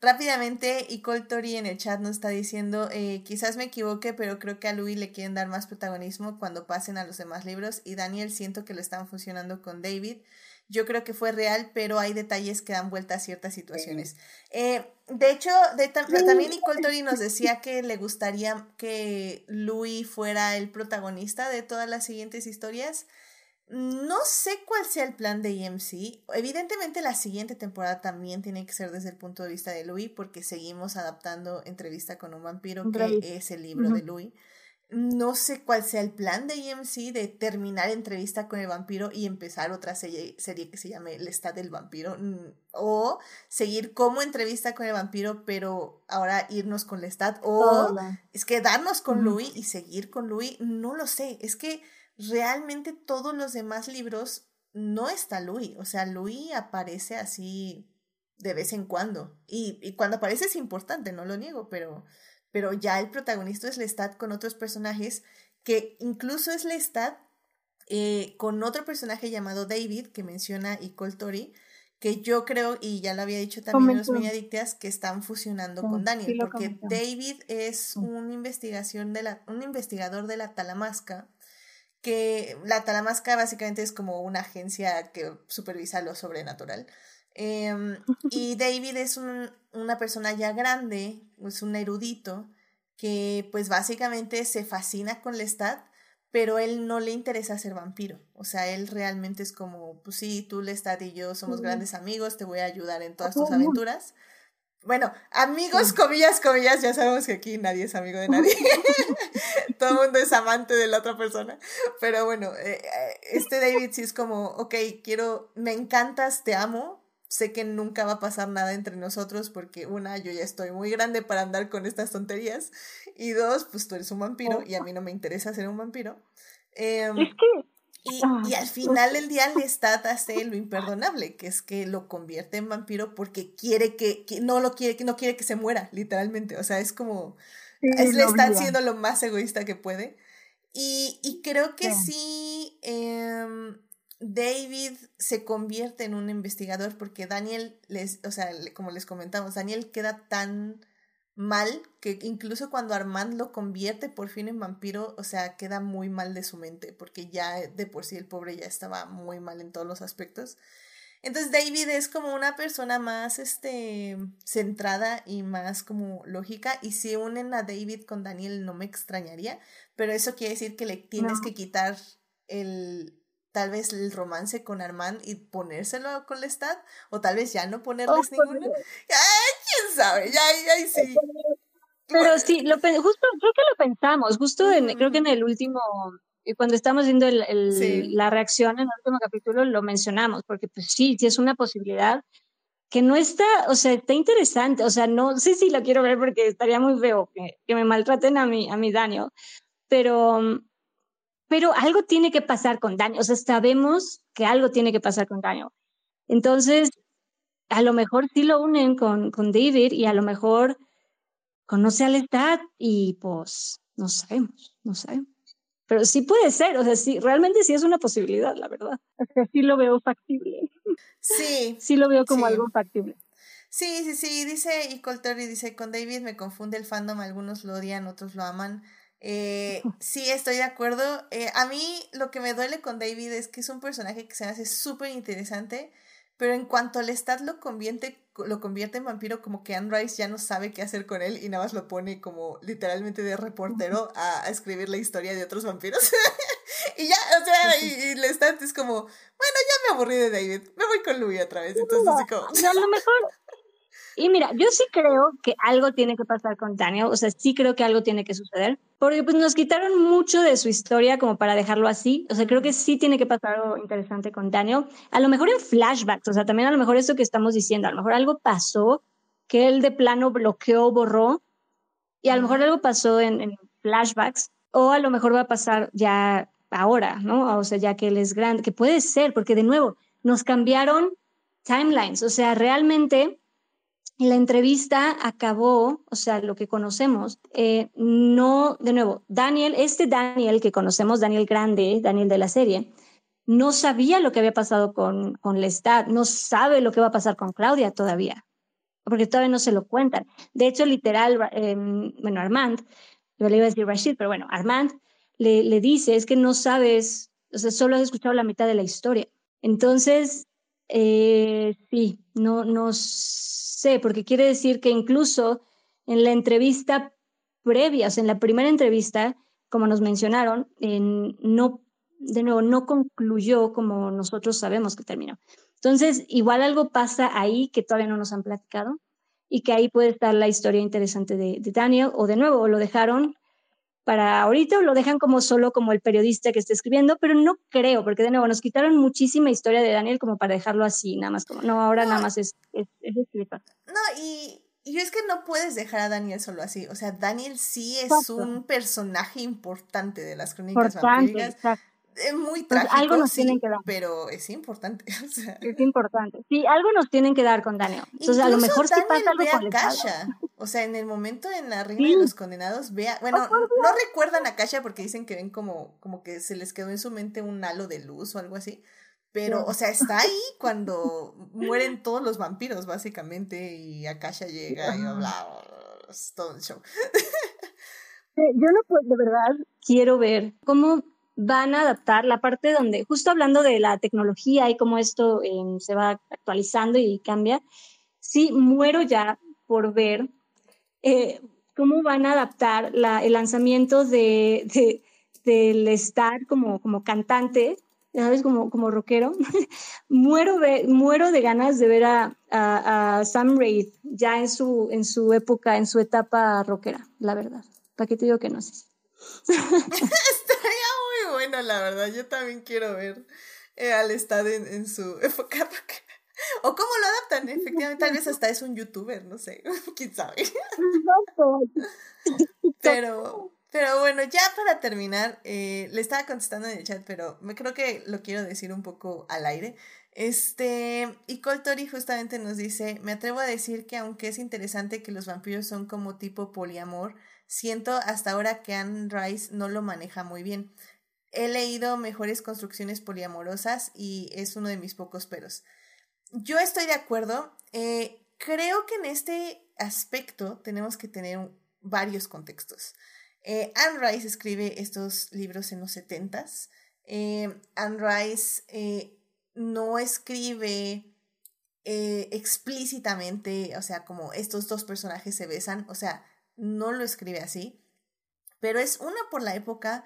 A: Rápidamente, y Tori en el chat nos está diciendo, eh, quizás me equivoque, pero creo que a Louis le quieren dar más protagonismo cuando pasen a los demás libros y Daniel siento que lo están funcionando con David. Yo creo que fue real, pero hay detalles que dan vuelta a ciertas situaciones. Eh, de hecho, también Nicole Tori nos decía que le gustaría que Louis fuera el protagonista de todas las siguientes historias. No sé cuál sea el plan de EMC. Evidentemente la siguiente temporada también tiene que ser desde el punto de vista de Louis porque seguimos adaptando entrevista con un vampiro que es el libro de Louis. No sé cuál sea el plan de EMC de terminar entrevista con el vampiro y empezar otra serie, serie que se llame El Estado del Vampiro. O seguir como entrevista con el vampiro, pero ahora irnos con Lestat. O es quedarnos con Louis y seguir con Louis. No lo sé. Es que realmente todos los demás libros no está Louis. O sea, Louis aparece así de vez en cuando. Y, y cuando aparece es importante, no lo niego, pero, pero ya el protagonista es Lestat con otros personajes, que incluso es Lestat eh, con otro personaje llamado David, que menciona y Tori, que yo creo, y ya lo había dicho también los Adictas, que están fusionando con Daniel, porque David es un, investigación de la, un investigador de la Talamasca, que la Talamasca básicamente es como una agencia que supervisa lo sobrenatural. Em, y David es un, una persona ya grande, es un erudito, que pues básicamente se fascina con Lestat, pero él no le interesa ser vampiro. O sea, él realmente es como, pues sí, tú Lestat y yo somos grandes amigos, te voy a ayudar en todas tus aventuras. Bueno, amigos, comillas, comillas, ya sabemos que aquí nadie es amigo de nadie. Todo el mundo es amante de la otra persona. Pero bueno, eh, eh, este David sí es como, ok, quiero, me encantas, te amo. Sé que nunca va a pasar nada entre nosotros porque una, yo ya estoy muy grande para andar con estas tonterías. Y dos, pues tú eres un vampiro y a mí no me interesa ser un vampiro. Em, es que y, ah, y, al final del día Lestat hace lo imperdonable, que es que lo convierte en vampiro porque quiere que, no lo quiere, que no quiere que se muera, literalmente. O sea, es como, es Lestat siendo lo más egoísta que puede. Y, y creo que sí, em, David se convierte en un investigador porque Daniel, les, o sea, como les comentamos, Daniel queda tan mal que incluso cuando Armand lo convierte por fin en vampiro, o sea, queda muy mal de su mente, porque ya de por sí el pobre ya estaba muy mal en todos los aspectos. Entonces David es como una persona más este centrada y más como lógica y si unen a David con Daniel no me extrañaría, pero eso quiere decir que le tienes que quitar el tal vez el romance con Armand y ponérselo con Lestat, o tal vez ya no ponerles ninguno. Ay, sabe, ya, ya, sí.
B: Pero sí, lo, justo, creo que lo pensamos, justo en, creo que en el último, eh, cuando estamos viendo el, el, la reacción en el último capítulo, lo mencionamos, porque pues sí, sí es una posibilidad que no está, o sea, está interesante, o sea, no, sí, sí, lo quiero ver porque estaría muy feo que, que me maltraten a mi, a mi daño, pero pero algo tiene que pasar con Daniel, o sea, sabemos que algo tiene que pasar con Daniel. Entonces, a lo mejor sí lo unen con, con David y a lo mejor conoce a Lestat y pues no sabemos, no sabemos. Pero sí puede ser, o sea, sí, realmente sí es una posibilidad, la verdad. O sea, sí lo veo factible.
A: Sí.
B: sí lo veo como algo factible.
A: Sí, sí, sí, dice, y Coltori dice, con David me confunde el fandom, algunos lo odian, otros lo aman. Eh, sí, estoy de acuerdo. Eh, a mí lo que me duele con David es que es un personaje que se hace súper interesante, pero en cuanto Lestat lo convierte, lo convierte en vampiro, como que Anne Rice ya no sabe qué hacer con él y nada más lo pone como literalmente de reportero a, escribir la historia de otros vampiros. y ya, o sea, y, y es como, bueno, ya me aburrí de David, me voy con Louis otra vez. Entonces, así como.
B: a lo mejor. Y mira, yo sí creo que algo tiene que pasar con Daniel, o sea, sí creo que algo tiene que suceder, porque pues nos quitaron mucho de su historia como para dejarlo así, o sea, creo que sí tiene que pasar algo interesante con Daniel, a lo mejor en flashbacks, o sea, también a lo mejor eso que estamos diciendo, a lo mejor algo pasó que él de plano bloqueó, borró, y a lo mejor algo pasó en, en flashbacks, o a lo mejor va a pasar ya ahora, ¿no? O sea, ya que él es grande, que puede ser, porque de nuevo, nos cambiaron timelines, o sea, realmente la entrevista acabó, o sea, lo que conocemos, eh, no, de nuevo, Daniel, este Daniel que conocemos, Daniel Grande, Daniel de la serie, no sabía lo que había pasado con, con Lestat, no sabe lo que va a pasar con Claudia todavía, porque todavía no se lo cuentan. De hecho, literal, eh, bueno, Armand, yo le iba a decir Rashid, pero bueno, Armand le, le dice, es que no sabes, o sea, solo has escuchado la mitad de la historia. Entonces, eh, sí, no, no sé, porque quiere decir que incluso en la entrevista previa, o sea, en la primera entrevista, como nos mencionaron, en, no, de nuevo, no concluyó como nosotros sabemos que terminó. Entonces, igual algo pasa ahí que todavía no nos han platicado y que ahí puede estar la historia interesante de Daniel, o de nuevo, lo dejaron para ahorita lo dejan como solo como el periodista que está escribiendo, pero no creo, porque de nuevo nos quitaron muchísima historia de Daniel como para dejarlo así, nada más como, no, ahora nada más es, es, es escritor.
A: No, y, y es que no puedes dejar a Daniel solo así, o sea, Daniel sí es exacto. un personaje importante de las crónicas importante, Exacto es muy trágico,
B: pues algo nos
A: sí,
B: tienen que dar.
A: pero es importante. O sea.
B: Es importante. Sí, algo nos tienen que dar con Daniel. Entonces,
A: Incluso
B: a lo mejor
A: Daniel
B: sí pasa algo con
A: Kasha. O sea, en el momento en la Reina sí. de los Condenados, vea, bueno, no, no recuerdan a Kasha porque dicen que ven como, como que se les quedó en su mente un halo de luz o algo así. Pero, o sea, está ahí cuando mueren todos los vampiros, básicamente, y Akasha llega y bla, bla, bla, es todo el show.
B: Yo no puedo, de verdad, quiero ver cómo van a adaptar la parte donde, justo hablando de la tecnología y cómo esto eh, se va actualizando y cambia, sí muero ya por ver eh, cómo van a adaptar la, el lanzamiento de, de, del estar como, como cantante, ¿sabes? Como, como rockero. muero, de, muero de ganas de ver a, a, a Sam Raid ya en su, en su época, en su etapa rockera, la verdad. ¿Para qué te digo que no sé?
A: Bueno, la verdad. Yo también quiero ver eh, al Estado en, en, su época. O cómo lo adaptan, efectivamente. Tal vez hasta es un youtuber, no sé. Quién sabe. Pero, pero bueno, ya para terminar, eh, le estaba contestando en el chat, pero me creo que lo quiero decir un poco al aire. Este, y Coltori justamente nos dice, me atrevo a decir que aunque es interesante que los vampiros son como tipo poliamor, siento hasta ahora que Anne Rice no lo maneja muy bien. He leído mejores construcciones poliamorosas y es uno de mis pocos peros. Yo estoy de acuerdo. Eh, creo que en este aspecto tenemos que tener varios contextos. Eh, Anne Rice escribe estos libros en los setentas. Eh, Anne Rice eh, no escribe explícitamente, o sea, como estos dos personajes se besan, o sea, no lo escribe así, pero es una por la época,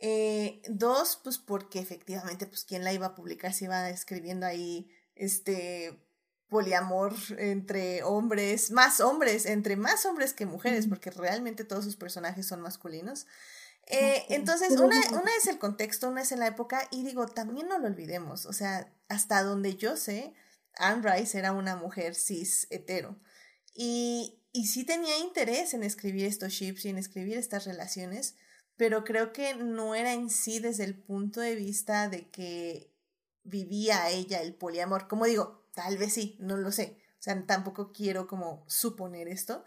A: eh, dos, pues porque efectivamente, pues quién la iba a publicar si iba escribiendo ahí, este, poliamor entre hombres, más hombres, entre más hombres que mujeres, porque realmente todos sus personajes son masculinos. Eh, entonces, una, una es el contexto, una es en la época, y digo, también no lo olvidemos, o sea, hasta donde yo sé, Anne Rice era una mujer cis hetero. Y, y sí tenía interés en escribir estos ships y en escribir estas relaciones, pero creo que no era en sí desde el punto de vista de que vivía ella el poliamor. Como digo, tal vez sí, no lo sé. O sea, tampoco quiero como suponer esto.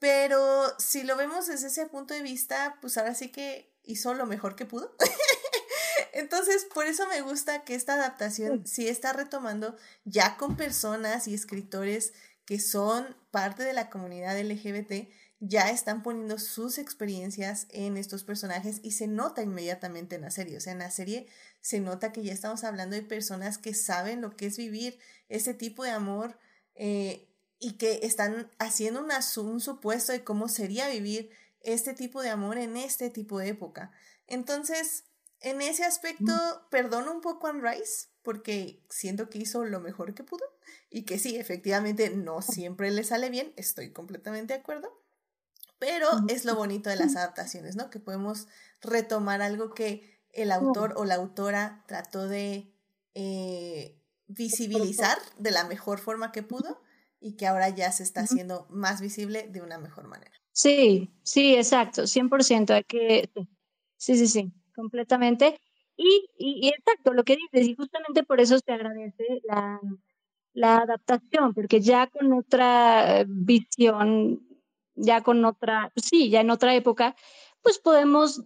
A: Pero si lo vemos desde ese punto de vista, pues ahora sí que hizo lo mejor que pudo. Entonces, por eso me gusta que esta adaptación sí está retomando ya con personas y escritores que son parte de la comunidad LGBT, ya están poniendo sus experiencias en estos personajes y se nota inmediatamente en la serie. O sea, en la serie se nota que ya estamos hablando de personas que saben lo que es vivir ese tipo de amor eh, y que están haciendo una, un supuesto de cómo sería vivir este tipo de amor en este tipo de época. Entonces, en ese aspecto perdono un poco a Rice porque siento que hizo lo mejor que pudo y que sí, efectivamente no siempre le sale bien, estoy completamente de acuerdo, pero es lo bonito de las adaptaciones, ¿no? Que podemos retomar algo que el autor o la autora trató de eh, visibilizar de la mejor forma que pudo y que ahora ya se está haciendo más visible de una mejor manera.
B: Sí, sí, exacto, 100%. Hay que, sí, sí, sí, completamente. Y, y, exacto, lo que dices, y justamente por eso se agradece la, la adaptación, porque ya con otra eh, visión, ya con otra, pues sí, ya en otra época, pues podemos,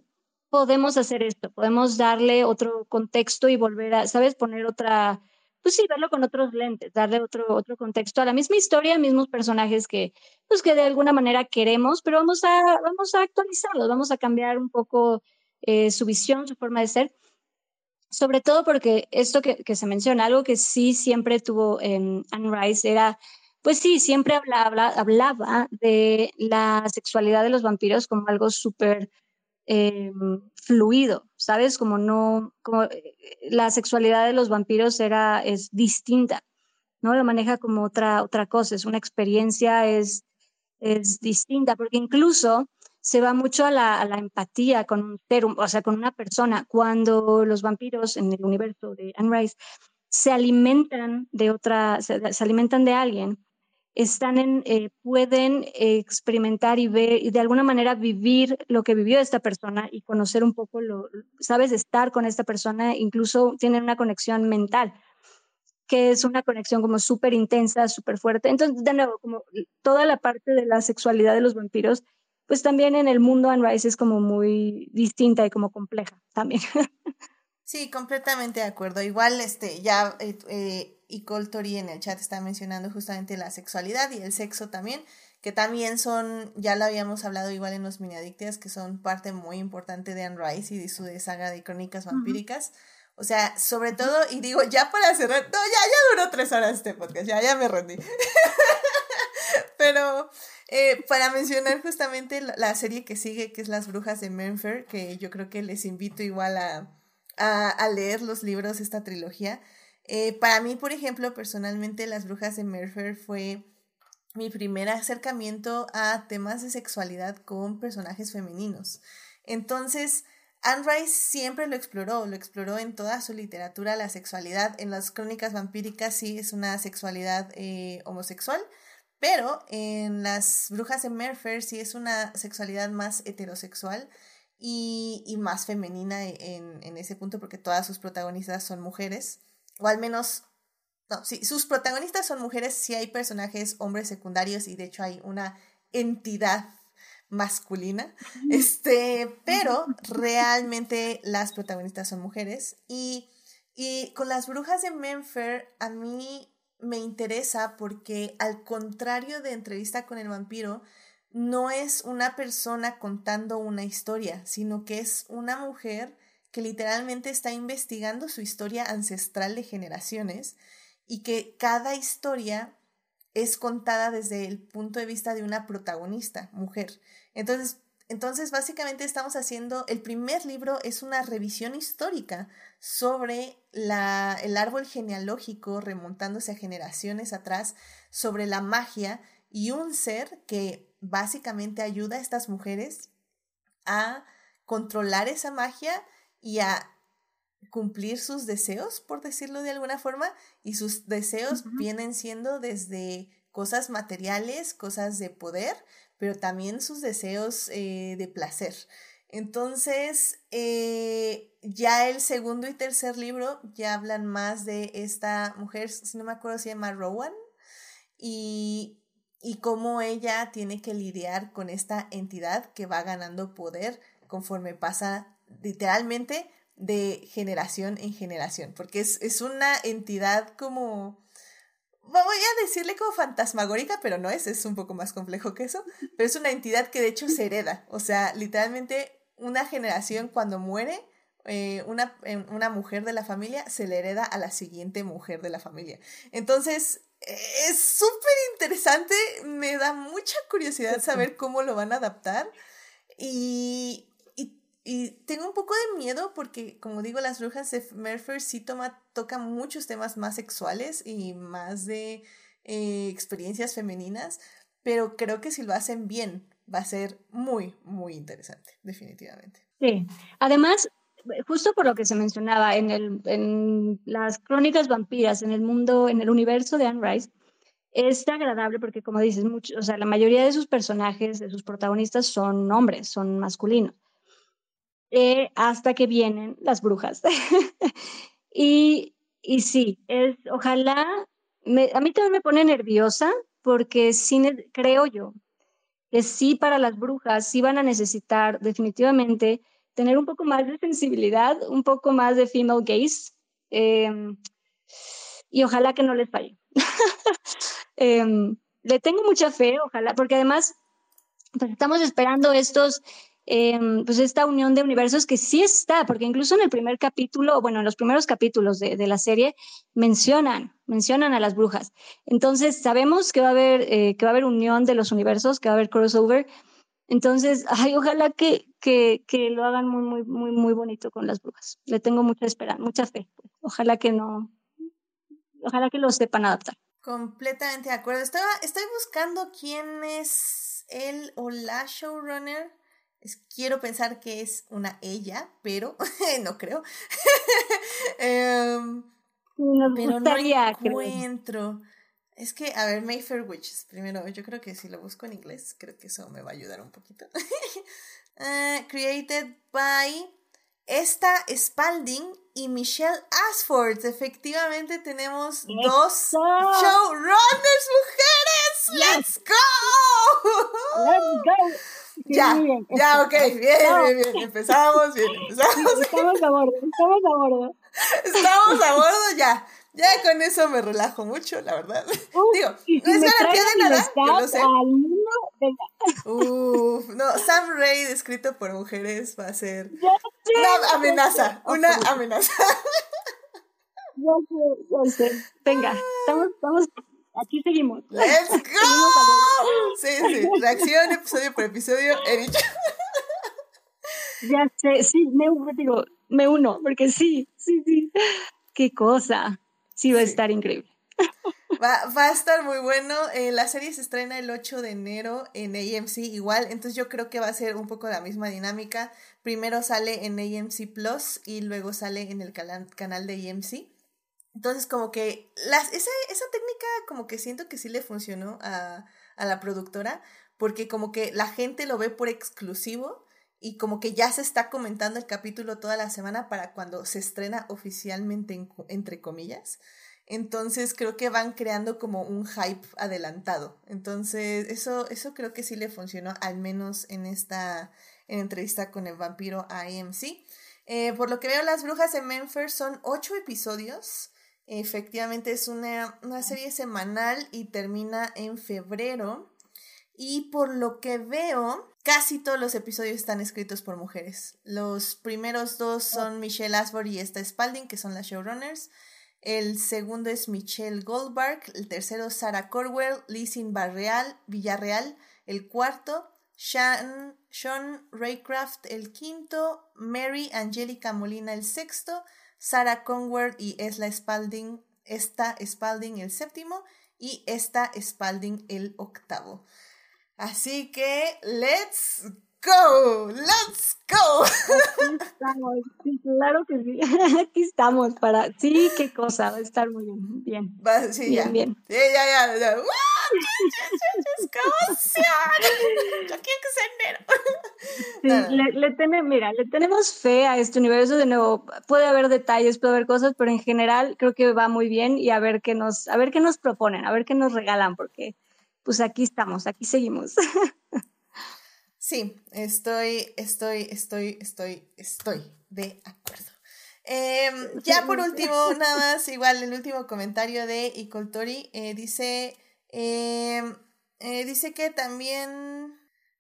B: podemos hacer esto, podemos darle otro contexto y volver a, ¿sabes? Poner otra, pues sí, verlo con otros lentes, darle otro, otro contexto a la misma historia, mismos personajes que, pues que de alguna manera queremos, pero vamos a, vamos a actualizarlos, vamos a cambiar un poco eh, su visión, su forma de ser. Sobre todo porque esto que, que se menciona, algo que sí siempre tuvo eh, Anne Rice era, pues sí, siempre hablaba, hablaba de la sexualidad de los vampiros como algo súper eh, fluido, ¿sabes? Como no, como eh, la sexualidad de los vampiros era, es distinta, ¿no? Lo maneja como otra, otra cosa, es una experiencia, es, es distinta, porque incluso se va mucho a la, a empatía con un ser, o sea, con una persona. Cuando los vampiros en el universo de Anne Rice se alimentan de otra, se alimentan de alguien, están en, eh, pueden experimentar y ver y de alguna manera vivir lo que vivió esta persona y conocer un poco lo, sabes, estar con esta persona, incluso tienen una conexión mental, que es una conexión como súper intensa, súper fuerte. Entonces, de nuevo, como toda la parte de la sexualidad de los vampiros, pues también en el mundo Anne Rice es como muy distinta y como compleja también.
A: Sí, completamente de acuerdo. Igual, este, ya eh, eh, y Coltori en el chat está mencionando justamente la sexualidad y el sexo también, que también son, ya lo habíamos hablado igual en los mini adictias, que son parte muy importante de Anne Rice y de su saga de crónicas vampíricas. O sea, sobre todo, y digo, ya para cerrar, no, ya, ya duró tres horas este podcast, ya, ya me rendí. Pero eh, para mencionar justamente la serie que sigue, que es Las Brujas de Menfer, que yo creo que les invito igual a, a, leer los libros, esta trilogía. Eh, para mí, por ejemplo, personalmente, Las Brujas de Merfer fue mi primer acercamiento a temas de sexualidad con personajes femeninos. Entonces, Anne Rice siempre lo exploró, lo exploró en toda su literatura, la sexualidad. En las crónicas vampíricas sí es una sexualidad eh, homosexual, pero en las brujas de Merfer sí es una sexualidad más heterosexual y, y más femenina en, en, ese punto porque todas sus protagonistas son mujeres, o al menos, no, sí, sus protagonistas son mujeres, sí hay personajes hombres secundarios y de hecho hay una entidad masculina, este, pero realmente las protagonistas son mujeres y, y con las brujas de Menfer a mí me interesa porque al contrario de entrevista con el vampiro, no es una persona contando una historia, sino que es una mujer que literalmente está investigando su historia ancestral de generaciones y que cada historia es contada desde el punto de vista de una protagonista, mujer. Entonces, entonces básicamente estamos haciendo, el primer libro es una revisión histórica sobre la, el árbol genealógico remontándose a generaciones atrás, sobre la magia y un ser que básicamente ayuda a estas mujeres a controlar esa magia y a cumplir sus deseos, por decirlo de alguna forma, y sus deseos vienen siendo desde cosas materiales, cosas de poder, pero también sus deseos eh, de placer. Entonces, eh, ya el segundo y tercer libro ya hablan más de esta mujer, si no me acuerdo, se llama Rowan, y y cómo ella tiene que lidiar con esta entidad que va ganando poder conforme pasa literalmente de generación en generación, porque es, es una entidad como, voy a decirle como fantasmagórica, pero no es, es un poco más complejo que eso, pero es una entidad que de hecho se hereda, o sea, literalmente una generación cuando muere, eh, una, eh, una mujer de la familia se le hereda a la siguiente mujer de la familia. Entonces, es súper interesante, me da mucha curiosidad saber cómo lo van a adaptar y, y, y tengo un poco de miedo porque, como digo, las brujas de Mercer sí toma, toca muchos temas más sexuales y más de eh, experiencias femeninas, pero creo que si lo hacen bien va a ser muy, muy interesante, definitivamente.
B: Sí, además, justo por lo que se mencionaba en, el, en las crónicas vampiras, en el mundo, en el universo de Anne Rice, es agradable porque, como dices, mucho, o sea, la mayoría de sus personajes, de sus protagonistas son hombres, son masculinos. Eh, hasta que vienen las brujas. y, y sí, es, ojalá, a mí también me pone nerviosa porque sí, creo yo que sí para las brujas sí van a necesitar definitivamente tener un poco más de sensibilidad, un poco más de female gaze em, y ojalá que no les falle. Em, le tengo mucha fe, ojalá, porque además pues, estamos esperando estos Em, pues esta unión de universos que sí está, porque incluso en el primer capítulo, bueno, en los primeros capítulos de, la serie mencionan, mencionan a las brujas. Entonces sabemos que va a haber, eh, que va a haber unión de los universos, que va a haber crossover. Entonces, ay, ojalá que, que, que lo hagan muy, muy, muy, muy bonito con las brujas. Le tengo mucha esperanza, mucha fe. Ojalá que no, ojalá que lo sepan adaptar.
A: Completamente de acuerdo. Estaba, estoy buscando quién es él o la showrunner quiero pensar que es una ella, pero no creo. Em, pero no encuentro. Es que, a ver, Mayfair Witches. Primero, yo creo que si lo busco en inglés, creo que eso me va a ayudar un poquito. uh, created by esta Spalding y Michelle Asford. Efectivamente tenemos dos showrunners mujeres. ¡Let's go!
B: ¡Let's go!
A: ya, ya, ok, bien, bien, bien, empezamos, bien, empezamos.
B: Estamos a bordo, estamos a bordo.
A: Estamos a bordo, ya. Ya con eso me relajo mucho, la verdad. Digo, no es garantía de nada, yo lo sé. Uf, no, Sam Raid escrito por mujeres va a ser una amenaza, una amenaza.
B: Yo sé, yo sé. Venga, estamos, estamos Aquí seguimos.
A: ¡Let's go! sí, sí, reacción episodio por episodio, he dicho.
B: ya sé, sí, me, digo, me uno, porque sí, sí, sí. Qué cosa. Sí, va a estar increíble.
A: Va, va, a estar muy bueno. Eh, la serie se estrena el 8 de enero en AMC igual, entonces yo creo que va a ser un poco la misma dinámica. Primero sale en AMC Plus y luego sale en el canal de AMC. Entonces, como que las, esa, esa técnica como que siento que sí le funcionó a, a la productora, porque como que la gente lo ve por exclusivo y como que ya se está comentando el capítulo toda la semana para cuando se estrena oficialmente, entre comillas. Entonces creo que van creando como un hype adelantado. Entonces eso, eso creo que sí le funcionó, al menos en esta en entrevista con el vampiro AMC. Eh, por lo que veo, Las Brujas de Memphis son ocho episodios. Efectivamente es una, serie semanal y termina en febrero. Y por lo que veo, casi todos los episodios están escritos por mujeres. Los primeros dos son Michelle Asford y esta Spalding, que son las showrunners. El segundo es Michelle Goldberg. El tercero, Sarah Corwell, Lizzie Barreal, Villarreal. El cuarto, Sean, Sean Raycraft. El quinto, Mary Angelica Molina. El sexto, Sarah Conward y Esla Spalding, esta Spalding el séptimo y esta Spalding el octavo. Así que, let's go, let's go.
B: Aquí estamos, sí, claro que sí. Aquí estamos para, sí, qué cosa, va a estar muy bien, bien.
A: Va, sí, bien, ya. bien. Sí, ya, ya, ya. ¡Wow! Yo quiero que sea enero.
B: Sí, le, le mira, le tenemos fe a este universo. De nuevo, puede haber detalles, puede haber cosas, pero en general creo que va muy bien y a ver qué nos, a ver qué nos proponen, a ver qué nos regalan, porque pues aquí estamos, aquí seguimos.
A: Sí, estoy, estoy, estoy, estoy, estoy de acuerdo. Em, ya por último, nada más, igual el último comentario de Icoltori eh, dice, em, eh, dice que también,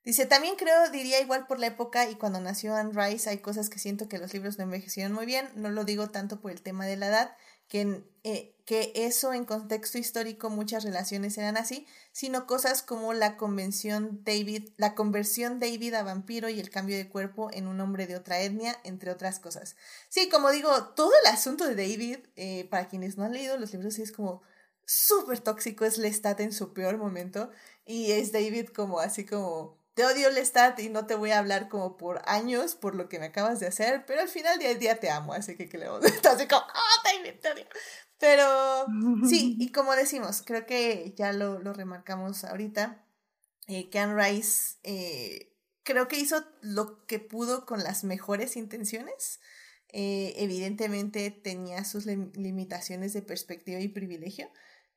A: dice, también creo, diría igual por la época y cuando nació Anne Rice hay cosas que siento que los libros no envejecieron muy bien, no lo digo tanto por el tema de la edad, que, eh, que eso en contexto histórico muchas relaciones eran así, sino cosas como la convención David, la conversión David a vampiro y el cambio de cuerpo en un hombre de otra etnia, entre otras cosas. Sí, como digo, todo el asunto de David, eh, para quienes no han leído los libros, es como súper tóxico, es Lestat en su peor momento, y es David como así como te odio Lestat y no te voy a hablar como por años por lo que me acabas de hacer, pero al final del día te amo, así que que le así como, David, te odio. Pero sí, y como decimos, creo que ya lo, lo remarcamos ahorita, eh, Rice eh, creo que hizo lo que pudo con las mejores intenciones. Eh, evidentemente tenía sus limitaciones de perspectiva y privilegio,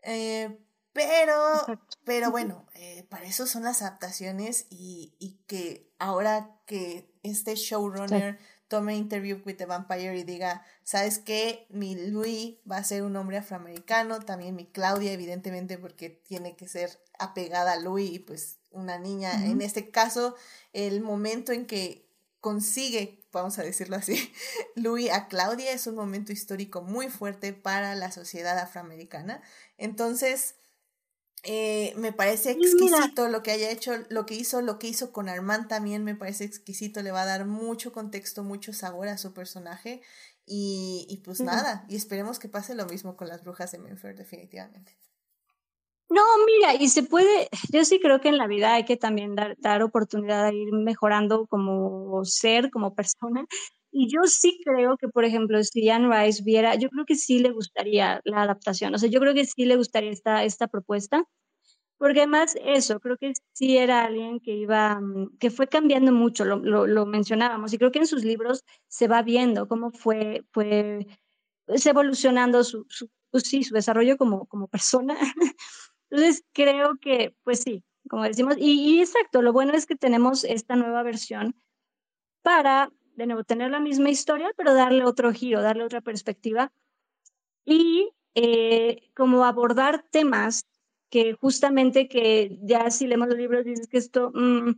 A: eh, pero, pero bueno, eh, para eso son las adaptaciones y, y que ahora que este showrunner tome Interview with the Vampire y diga, ¿sabes qué? Mi Louis va a ser un hombre afroamericano, también mi Claudia, evidentemente, porque tiene que ser apegada a Louis y pues una niña. En este caso, el momento en que consigue, vamos a decirlo así, Louis a Claudia es un momento histórico muy fuerte para la sociedad afroamericana. Entonces, eh, me parece exquisito lo que haya hecho, lo que hizo, lo que hizo con Armand también me parece exquisito, le va a dar mucho contexto, mucho sabor a su personaje y, y pues nada, y esperemos que pase lo mismo con las brujas de Menfer definitivamente.
B: No, mira, y se puede, yo sí creo que en la vida hay que también dar, dar oportunidad a ir mejorando como ser, como persona. Y yo sí creo que, por ejemplo, si Anne Rice viera, yo creo que sí le gustaría la adaptación, o sea, yo creo que sí le gustaría esta, esta propuesta, porque además eso, creo que sí era alguien que iba, mm, que fue cambiando mucho, lo, lo, lo mencionábamos, y creo que en sus libros se va viendo cómo fue, fue pues, evolucionando su, su, pues sí, su desarrollo como, como persona. Entonces, creo que, pues sí, como decimos, y, y, exacto, lo bueno es que tenemos esta nueva versión para, de nuevo, tener la misma historia, pero darle otro giro, darle otra perspectiva y eh, como abordar temas que justamente que ya si leemos los libros dices que esto, mmm,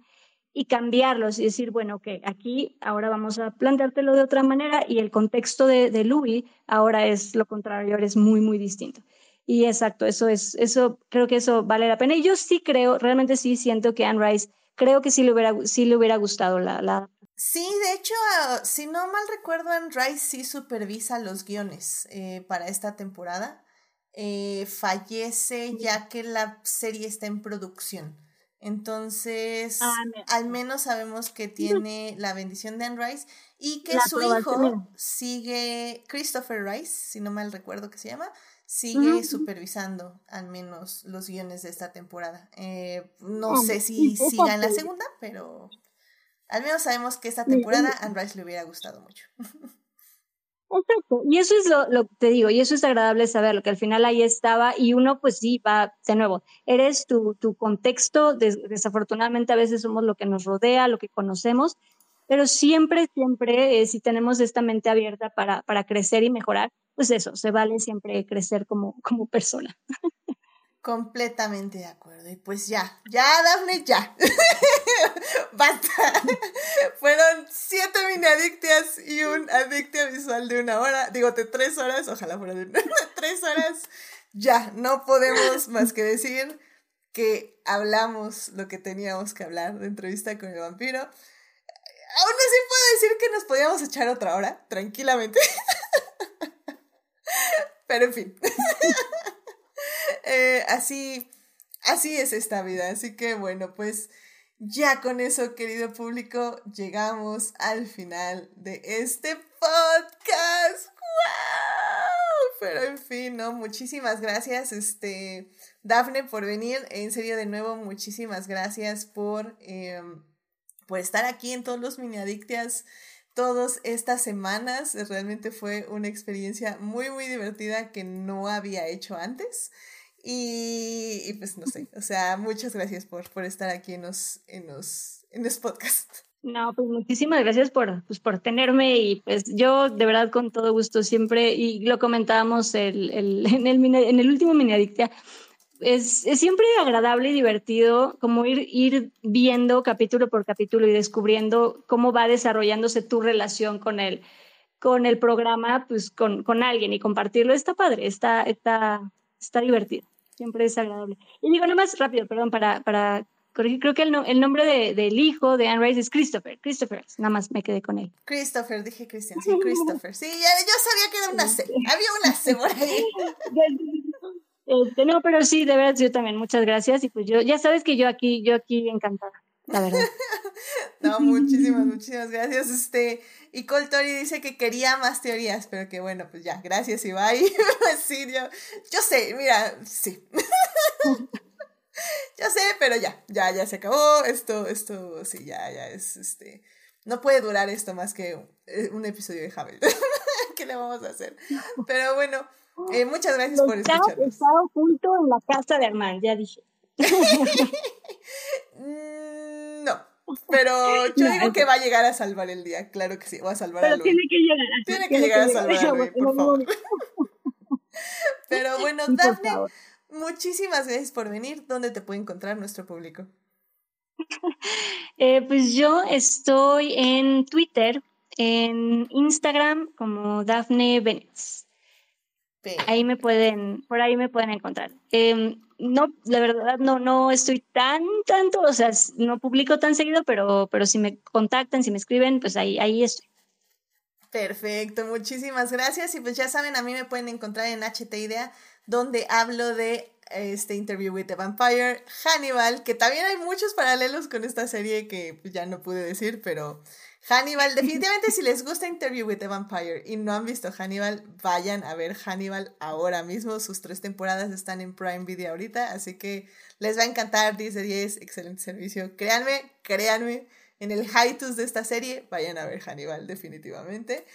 B: y cambiarlos y decir, bueno, que aquí ahora vamos a planteártelo de otra manera y el contexto de, de Louis ahora es lo contrario, es muy, muy distinto. Y exacto, eso es, eso, creo que eso vale la pena. Y yo sí creo, realmente sí siento que Anne Rice, creo que sí le hubiera, sí le hubiera gustado la, la...
A: Sí, de hecho, uh, si no mal recuerdo, Anne Rice sí supervisa los guiones eh, para esta temporada. Eh, fallece ya que la serie está en producción. Entonces, ah, al menos sabemos que tiene la bendición de Anne Rice y que su hijo sigue, Christopher Rice, si no mal recuerdo que se llama, sigue supervisando al menos los guiones de esta temporada. Eh, no sé si siga en la segunda, pero al menos sabemos que esta temporada a Rice le hubiera gustado mucho.
B: Exacto, y eso es lo, lo te digo, y eso es agradable saberlo, que al final ahí estaba y uno pues sí va, de nuevo, eres tu, tu contexto, desafortunadamente a veces somos lo que nos rodea, lo que conocemos, pero siempre, siempre, eh, si tenemos esta mente abierta para, para crecer y mejorar, pues eso, se vale siempre crecer como, como persona.
A: Completamente de acuerdo. Y pues ya, ya, Dafne, ya. Basta. Fueron siete mini adictias y un adictia visual de una hora. Digo, de tres horas, ojalá fuera de tres horas. Ya, no podemos más que decir que hablamos lo que teníamos que hablar de entrevista con el vampiro. Aún así puedo decir que nos podíamos echar otra hora, tranquilamente. Pero en fin. Eh, así, así es esta vida. Así que bueno, pues ya con eso, querido público, llegamos al final de este podcast. ¡Wow! Pero en fin, ¿no? Muchísimas gracias, este, Dafne, por venir. En serio, de nuevo, muchísimas gracias por, eh, por estar aquí en todos los mini adictias todas estas semanas. Realmente fue una experiencia muy, muy divertida que no había hecho antes. Y, pues no sé, o sea, muchas gracias por, por estar aquí en los, en los, en los podcasts.
B: No, pues muchísimas gracias por, pues, por tenerme y pues yo de verdad con todo gusto siempre, y lo comentábamos el, el, en, el, en el último mini adictia, es, es, siempre agradable y divertido como ir, ir viendo capítulo por capítulo y descubriendo cómo va desarrollándose tu relación con el, con el programa, pues con, con alguien y compartirlo está padre, está, está, está divertido, siempre es agradable. Y digo, nada más rápido, perdón, para, para creo que el, el nombre de, del hijo de Anne Rice es Christopher. Christopher, nada más me quedé con él.
A: Christopher, dije Christian, sí, Christopher. Sí, ya, yo sabía que era una C, había una C por ahí.
B: Este, no, pero sí, de verdad, yo también, muchas gracias. Y pues yo, ya sabes que yo aquí, yo aquí encantada, la verdad.
A: no, muchísimas, muchísimas gracias. Este, y Cole Tori dice que quería más teorías, pero que bueno, pues ya, gracias, Ibai. sí, yo, yo sé, mira, sí. ya sé, pero ya, ya, ya se acabó. Esto, esto, sí, ya, ya es, este, no puede durar esto más que un, episodio de Havel. ¿Qué le vamos a hacer? Pero bueno, eh, muchas gracias por escucharnos.
B: Está oculto en la casa de Armand, ya dije.
A: Pero yo digo que va a llegar a salvar el día, claro que sí, va a salvar
B: pero tiene que llegar.
A: Tiene que llegar a salvar por favor. Pero bueno, Daphne, Muchísimas gracias por venir. ¿Dónde te puede encontrar nuestro público?
B: Eh, pues yo estoy en Twitter, en Instagram como Dafne Benítez. Ahí me pueden, por ahí me pueden encontrar. Em, no, la verdad no, no estoy tan, tanto, o sea, no publico tan seguido, pero, pero si me contactan, si me escriben, pues ahí, ahí estoy.
A: Perfecto, muchísimas gracias. Y pues ya saben, a mí me pueden encontrar en HT Idea donde hablo de este Interview with the Vampire, Hannibal, que también hay muchos paralelos con esta serie que ya no pude decir, pero Hannibal, definitivamente si les gusta Interview with the Vampire y no han visto Hannibal, vayan a ver Hannibal ahora mismo, sus tres temporadas están en Prime Video ahorita, así que les va a encantar, 10 de 10, excelente servicio, créanme, créanme, en el hiatus de esta serie, vayan a ver Hannibal definitivamente.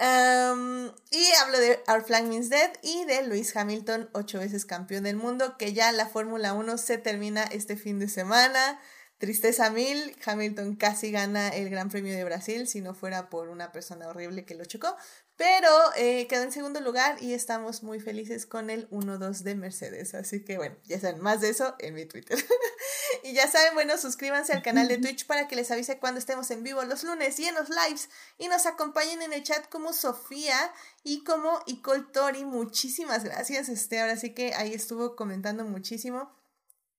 A: Y hablo de Our Flag Means Dead y de Lewis Hamilton, ocho veces campeón del mundo, que ya la Fórmula 1 se termina este fin de semana. Tristeza mil, Hamilton casi gana el Gran Premio de Brasil si no fuera por una persona horrible que lo chocó, pero eh, quedó en segundo lugar y estamos muy felices con el 1-2 de Mercedes. Así que bueno, ya saben, más de eso en mi Twitter. y ya saben, bueno, suscríbanse al canal de Twitch para que les avise cuando estemos en vivo los lunes y en los lives. Y nos acompañen en el chat como Sofía y como Icole Tori. Muchísimas gracias. Este, ahora sí que ahí estuvo comentando muchísimo.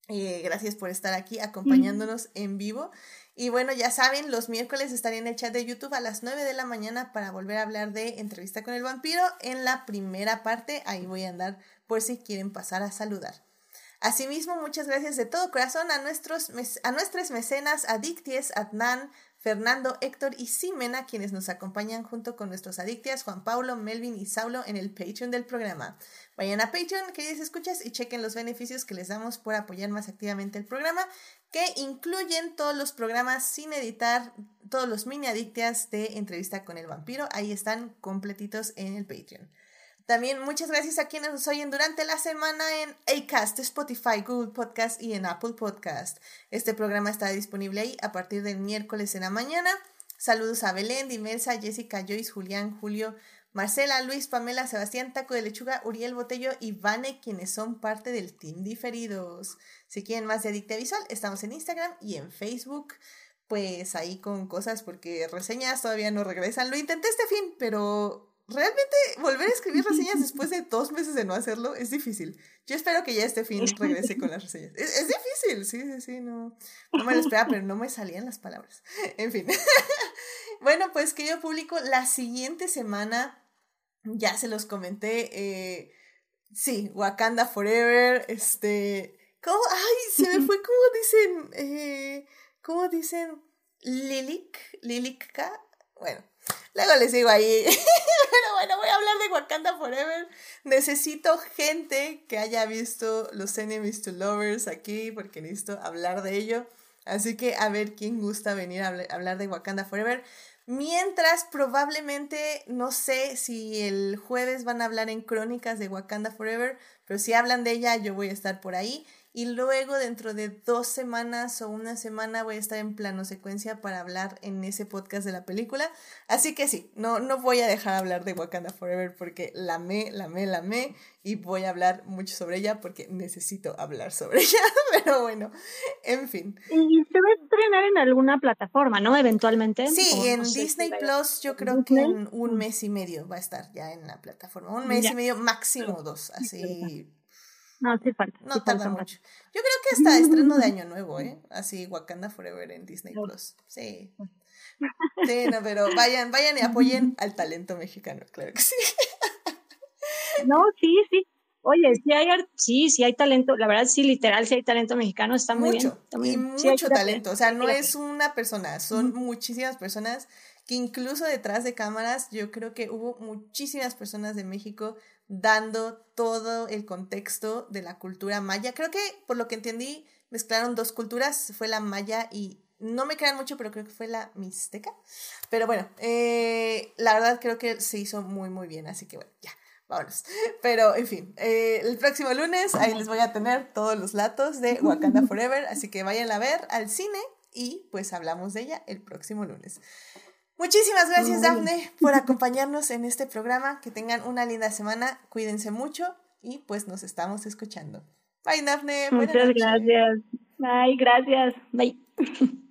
A: Eh, gracias por estar aquí acompañándonos en vivo. Y bueno, ya saben, los miércoles estaré en el chat de YouTube a las 9 de la mañana para volver a hablar de entrevista con el vampiro. En la primera parte, ahí voy a andar por si quieren pasar a saludar. Asimismo, muchas gracias de todo corazón a, nuestros, a nuestras mecenas Adicties, Adnan, Fernando, Héctor y Simena, quienes nos acompañan junto con nuestros adictias Juan Pablo, Melvin y Saulo en el Patreon del programa. Vayan a Patreon, queridos escuchas, y chequen los beneficios que les damos por apoyar más activamente el programa, que incluyen todos los programas sin editar, todos los mini adictias de entrevista con el vampiro. Ahí están completitos en el Patreon. También muchas gracias a quienes nos oyen durante la semana en Acast, Spotify, Google Podcast y en Apple Podcast. Este programa está disponible ahí a partir del miércoles en la mañana. Saludos a Belén, Dimelsa, Jessica, Joyce, Julián, Julio, Marcela, Luis, Pamela, Sebastián, Taco de Lechuga, Uriel Botello y Vane, quienes son parte del Team Diferidos. Si quieren más de Adicta Visual, estamos en Instagram y en Facebook pues ahí con cosas porque reseñas todavía no regresan. Lo intenté este fin, pero realmente volver a escribir reseñas después de dos meses de no hacerlo es difícil. Yo espero que ya este fin regrese con las reseñas. Es, difícil, sí, sí, sí, no, no me lo esperaba, pero no me salían las palabras. En fin. bueno, pues que yo publico la siguiente semana, ya se los comenté, eh, sí, Wakanda Forever, este, ¿cómo? Ay, se me fue, ¿cómo dicen? Eh, ¿Cómo dicen? Lilik, Lilika, bueno Luego les digo ahí. Pero bueno, voy a hablar de Wakanda Forever. Necesito gente que haya visto los Enemies to Lovers aquí porque necesito hablar de ello. Así que a ver quién gusta venir a hablar de Wakanda Forever. Mientras probablemente, no sé si el jueves van a hablar en crónicas de Wakanda Forever, pero si hablan de ella yo voy a estar por ahí. Y luego dentro de dos semanas o una semana voy a estar en plano secuencia para hablar en ese podcast de la película. Así que sí, no, no voy a dejar hablar de Wakanda Forever porque la amé, la amé, la amé y voy a hablar mucho sobre ella porque necesito hablar sobre ella. Pero bueno, en fin.
B: Y se va a estrenar en alguna plataforma, ¿no? Eventualmente.
A: Sí, en Disney Plus yo creo que en un mes y medio va a estar ya en la plataforma. Un mes y medio, máximo dos, así
B: no, sí falta.
A: No tarda mucho. Yo creo que hasta estreno de Año Nuevo, ¿eh? Así, Wakanda Forever en Disney Plus. Sí. Sí, no, pero vayan, vayan y apoyen al talento mexicano, claro que sí.
B: No, sí, sí. Oye, sí hay, sí, sí hay talento, la verdad sí, literal, sí hay talento mexicano, está muy
A: mucho,
B: bien.
A: y mucho talento, o sea, no es una persona, son muchísimas personas que incluso detrás de cámaras yo creo que hubo muchísimas personas de México dando todo el contexto de la cultura maya. Creo que, por lo que entendí, mezclaron dos culturas, fue la maya y no me crean mucho, pero creo que fue la mixteca. Pero bueno, eh, la verdad creo que se hizo muy, muy bien, así que bueno, ya. Vámonos. Pero, en fin, eh, el próximo lunes ahí les voy a tener todos los latos de Wakanda Forever, así que vayan a ver al cine y pues hablamos de ella el próximo lunes. Muchísimas gracias, Daphne, por acompañarnos en este programa. Que tengan una linda semana, cuídense mucho y pues nos estamos escuchando. Bye, Daphne.
B: Muchas gracias. Bye, gracias. Bye.